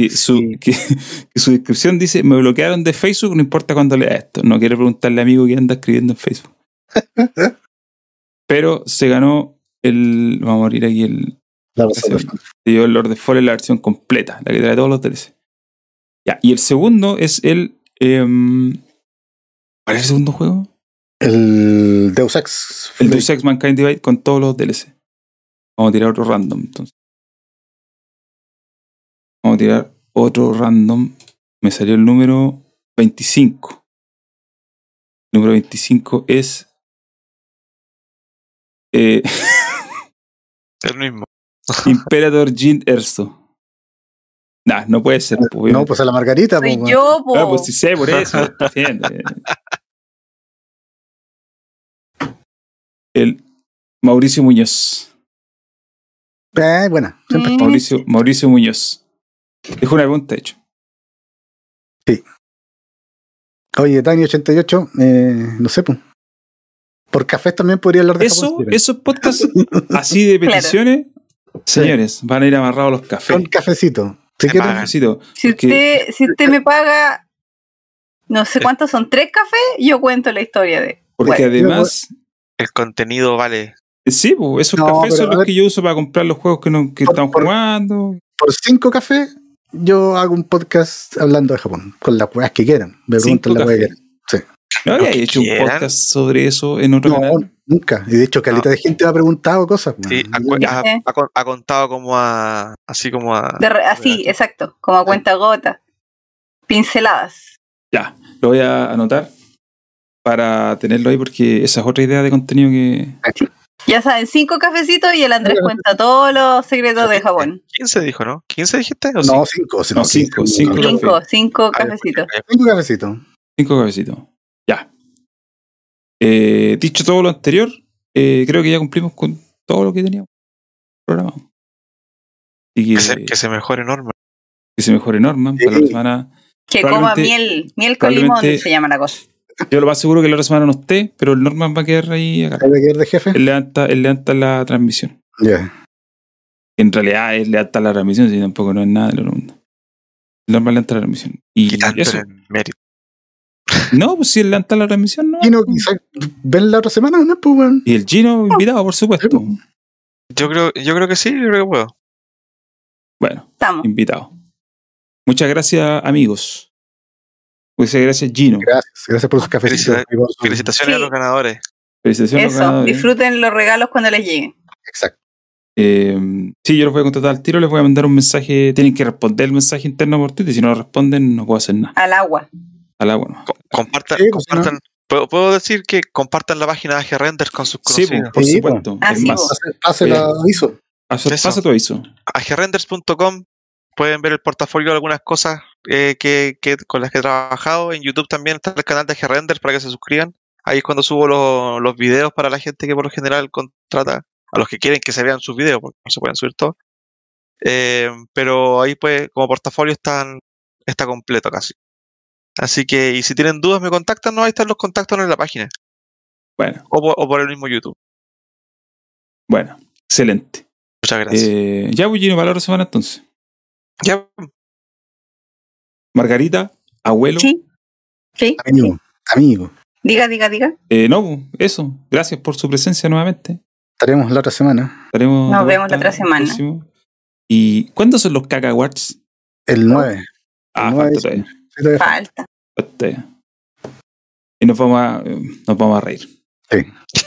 Y su, y- que, que su descripción dice: Me bloquearon de Facebook, no importa cuándo lea esto. No quiere preguntarle al amigo que anda escribiendo en Facebook. Pero se ganó el. Vamos a abrir aquí el. Of the Se dio el Lord of Fallen, la versión completa, la que trae todos los DLC. Ya, y el segundo es el. em, ¿Cuál es el segundo juego? El Deus Ex. El Deus Ex Mankind Divide con todos los DLC. Vamos a tirar otro random, entonces. Vamos a tirar otro random. Me salió el número 25. El número 25 es. eh, El mismo. Imperator Jin Erso. Nah, no puede ser. pues, No, pues a la Margarita. Soy pues, yo, po. Ah, pues sí sé, por eso. estoy diciendo. El Mauricio Muñoz. Eh, buena, siempre Mm. Mauricio, Mauricio Muñoz. Dejo una pregunta, de hecho. Oye, Tiny88, eh, no sé, pues. Por cafés también podría hablar de Eso, Japón, esos podcasts así de Claro. peticiones, señores, van a ir amarrados los cafés. Un cafecito. Si. Cafecito, Si porque- usted, si usted me paga, no sé cuántos son, tres cafés, yo cuento la historia de. porque Bueno, además, El contenido vale. sí, pues, esos No, cafés son los ver. que yo uso para comprar los juegos que, no, que Por- estamos por- jugando. por cinco cafés, yo hago un podcast hablando de Japón, con las weas que quieran. Me preguntan la wea que quieran. ¿No había que hecho un podcast sobre eso en otro No, canal? nunca. Y de hecho, caleta de gente me ha preguntado cosas. Sí, weón. ha, ha- ha con- ha contado como a. Así como a. de re- así, exacto, como a cuenta gota. Pinceladas. Ya, lo voy a anotar para tenerlo ahí porque esa es otra idea de contenido que... Ya saben, cinco cafecitos y el Andrés cuenta todos los secretos de Japón. 15 dijo, ¿no? ¿15 dijiste? ¿O No, cinco? cinco. No, cinco, cinco. Cinco, cinco Ah, ya, cafecitos. ya, ya. Cinco cafecitos. Cinco cafecitos. Ya. Eh, dicho todo lo anterior, eh, creo que ya cumplimos con todo lo que teníamos programado. Y que, Que se, que se mejore Norma. que se mejore Norman Sí. para la semana. Que coma miel, miel con limón se llama la cosa. Yo lo más seguro que la otra semana no esté, pero el Norman va a quedar ahí acá. ¿Hay que quedar de jefe? Él levanta, él levanta la transmisión. Ya. En realidad él levanta la transmisión, si tampoco no es nada del otro mundo. El Norman levanta la transmisión. Y Quitando eso. mérito. No, pues si él levanta la transmisión, no. Y no, quizás ven la otra semana, ¿no? Pues, weón. Y el Gino invitado, por supuesto. Yo creo, yo creo que sí, yo creo que puedo. Bueno, Estamos. invitado. Muchas gracias, amigos. Muchas gracias, Gino. Gracias, gracias por sus cafecitos. Por Felicitaciones Sí. a los ganadores. Felicitaciones. a los Eso, ganadores. disfruten los regalos cuando les lleguen. Exacto. Eh, sí, yo los voy a contratar al tiro, les voy a mandar un mensaje. Tienen que responder el mensaje interno por Twitter. Si no lo responden, no puedo hacer nada. Al agua. Al agua, no. Co- Compartan, Sí, pues, compartan. ¿puedo, puedo decir que compartan la página de AG Renders con sus Sí, conocidos. por Sí, supuesto. Ah, es sí, más, po. Pase, pase el aviso. Eso. pasa tu aviso. agrenders.com pueden ver el portafolio de algunas cosas eh, que, que- con las que he trabajado. En YouTube también está el canal de Agrenders para que se suscriban. Ahí es cuando subo lo- los videos para la gente que por lo general contrata, a los que quieren que se vean sus videos, porque no se pueden subir todos. Eh, pero ahí pues como portafolio están, está completo casi. Así que, y si tienen dudas me contactan, no, ahí están los contactos en la página. Bueno, O por, o por el mismo YouTube. bueno, excelente. Muchas gracias. Eh, ya, pues, Gino, para la semana entonces. Ya, Margarita, abuelo. Sí. Sí. Amigo, amigo. Diga, diga, diga. Eh, no, eso. Gracias por su presencia nuevamente. Estaremos la otra semana. Estaremos Nos vemos la otra semana. próximo. ¿Y cuándo son los Caca Awards? El 9. Ah, El 9 falta todavía. Todavía falta. Falta. Y nos vamos a, eh, nos vamos a reír. Sí.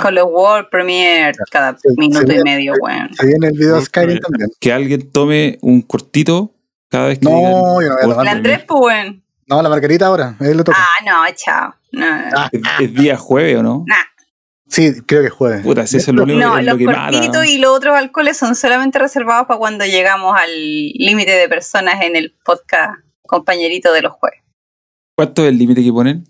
Con los World Premiere cada Sí, minuto y medio, weón. Se viene el video Skyrim bien. también. Que alguien tome un cortito cada vez que No, digan yo no voy a World tomar. El Andrés, pues, weón. No, la Margarita ahora. Ahí. Ah, no, chao. No, Ah, Es, es día jueves, ¿o no? Nah. Sí, creo que jueves. Puta, si eso es lo único No, es los lo que mata. cortitos y los otros alcoholes son solamente reservados para cuando llegamos al límite de personas en el podcast compañerito de los jueves. ¿Cuánto es el límite que ponen?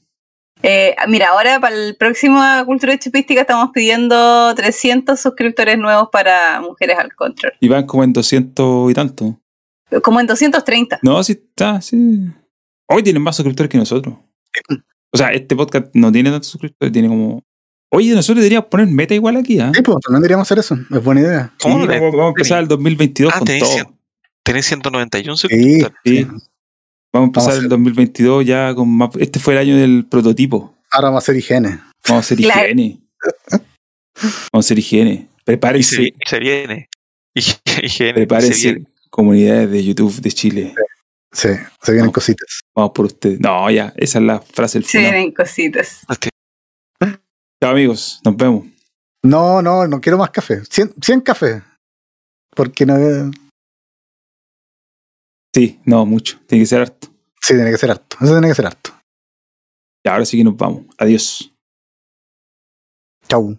Eh, mira, ahora para el próximo Cultura Chupística estamos pidiendo 300 suscriptores nuevos para Mujeres al Control. Y van como en 200 y tanto. Como en 230. No, sí está, sí. Hoy tienen más suscriptores que nosotros. O sea, este podcast no tiene tantos suscriptores, tiene como. Oye, nosotros deberíamos poner meta igual aquí, ¿ah? Sí, pues también deberíamos hacer eso. Es buena idea. Sí, ¿Cómo vamos, a empezar el 2022 Ah, con tenéis todo. Tenéis 191 Sí, suscriptores. Sí. Vamos a empezar Vamos a el 2022 ya con más. Este fue el año del prototipo. Ahora vamos a hacer higiene. Vamos a hacer Claro. higiene. Vamos a hacer higiene. Se, Prepárense, y se viene. Se viene. prepárense, comunidades de YouTube de Chile. Sí, se vienen cositas. Vamos por ustedes. No, ya, esa es la frase del Se final. vienen cositas. Chao, amigos. Nos vemos. No, no, no quiero más café. 100, 100 cafés. Porque no. Sí, no, mucho. Tiene que ser harto. Sí, tiene que ser harto. Eso tiene que ser harto. Y ahora sí que nos vamos. Adiós. Chau.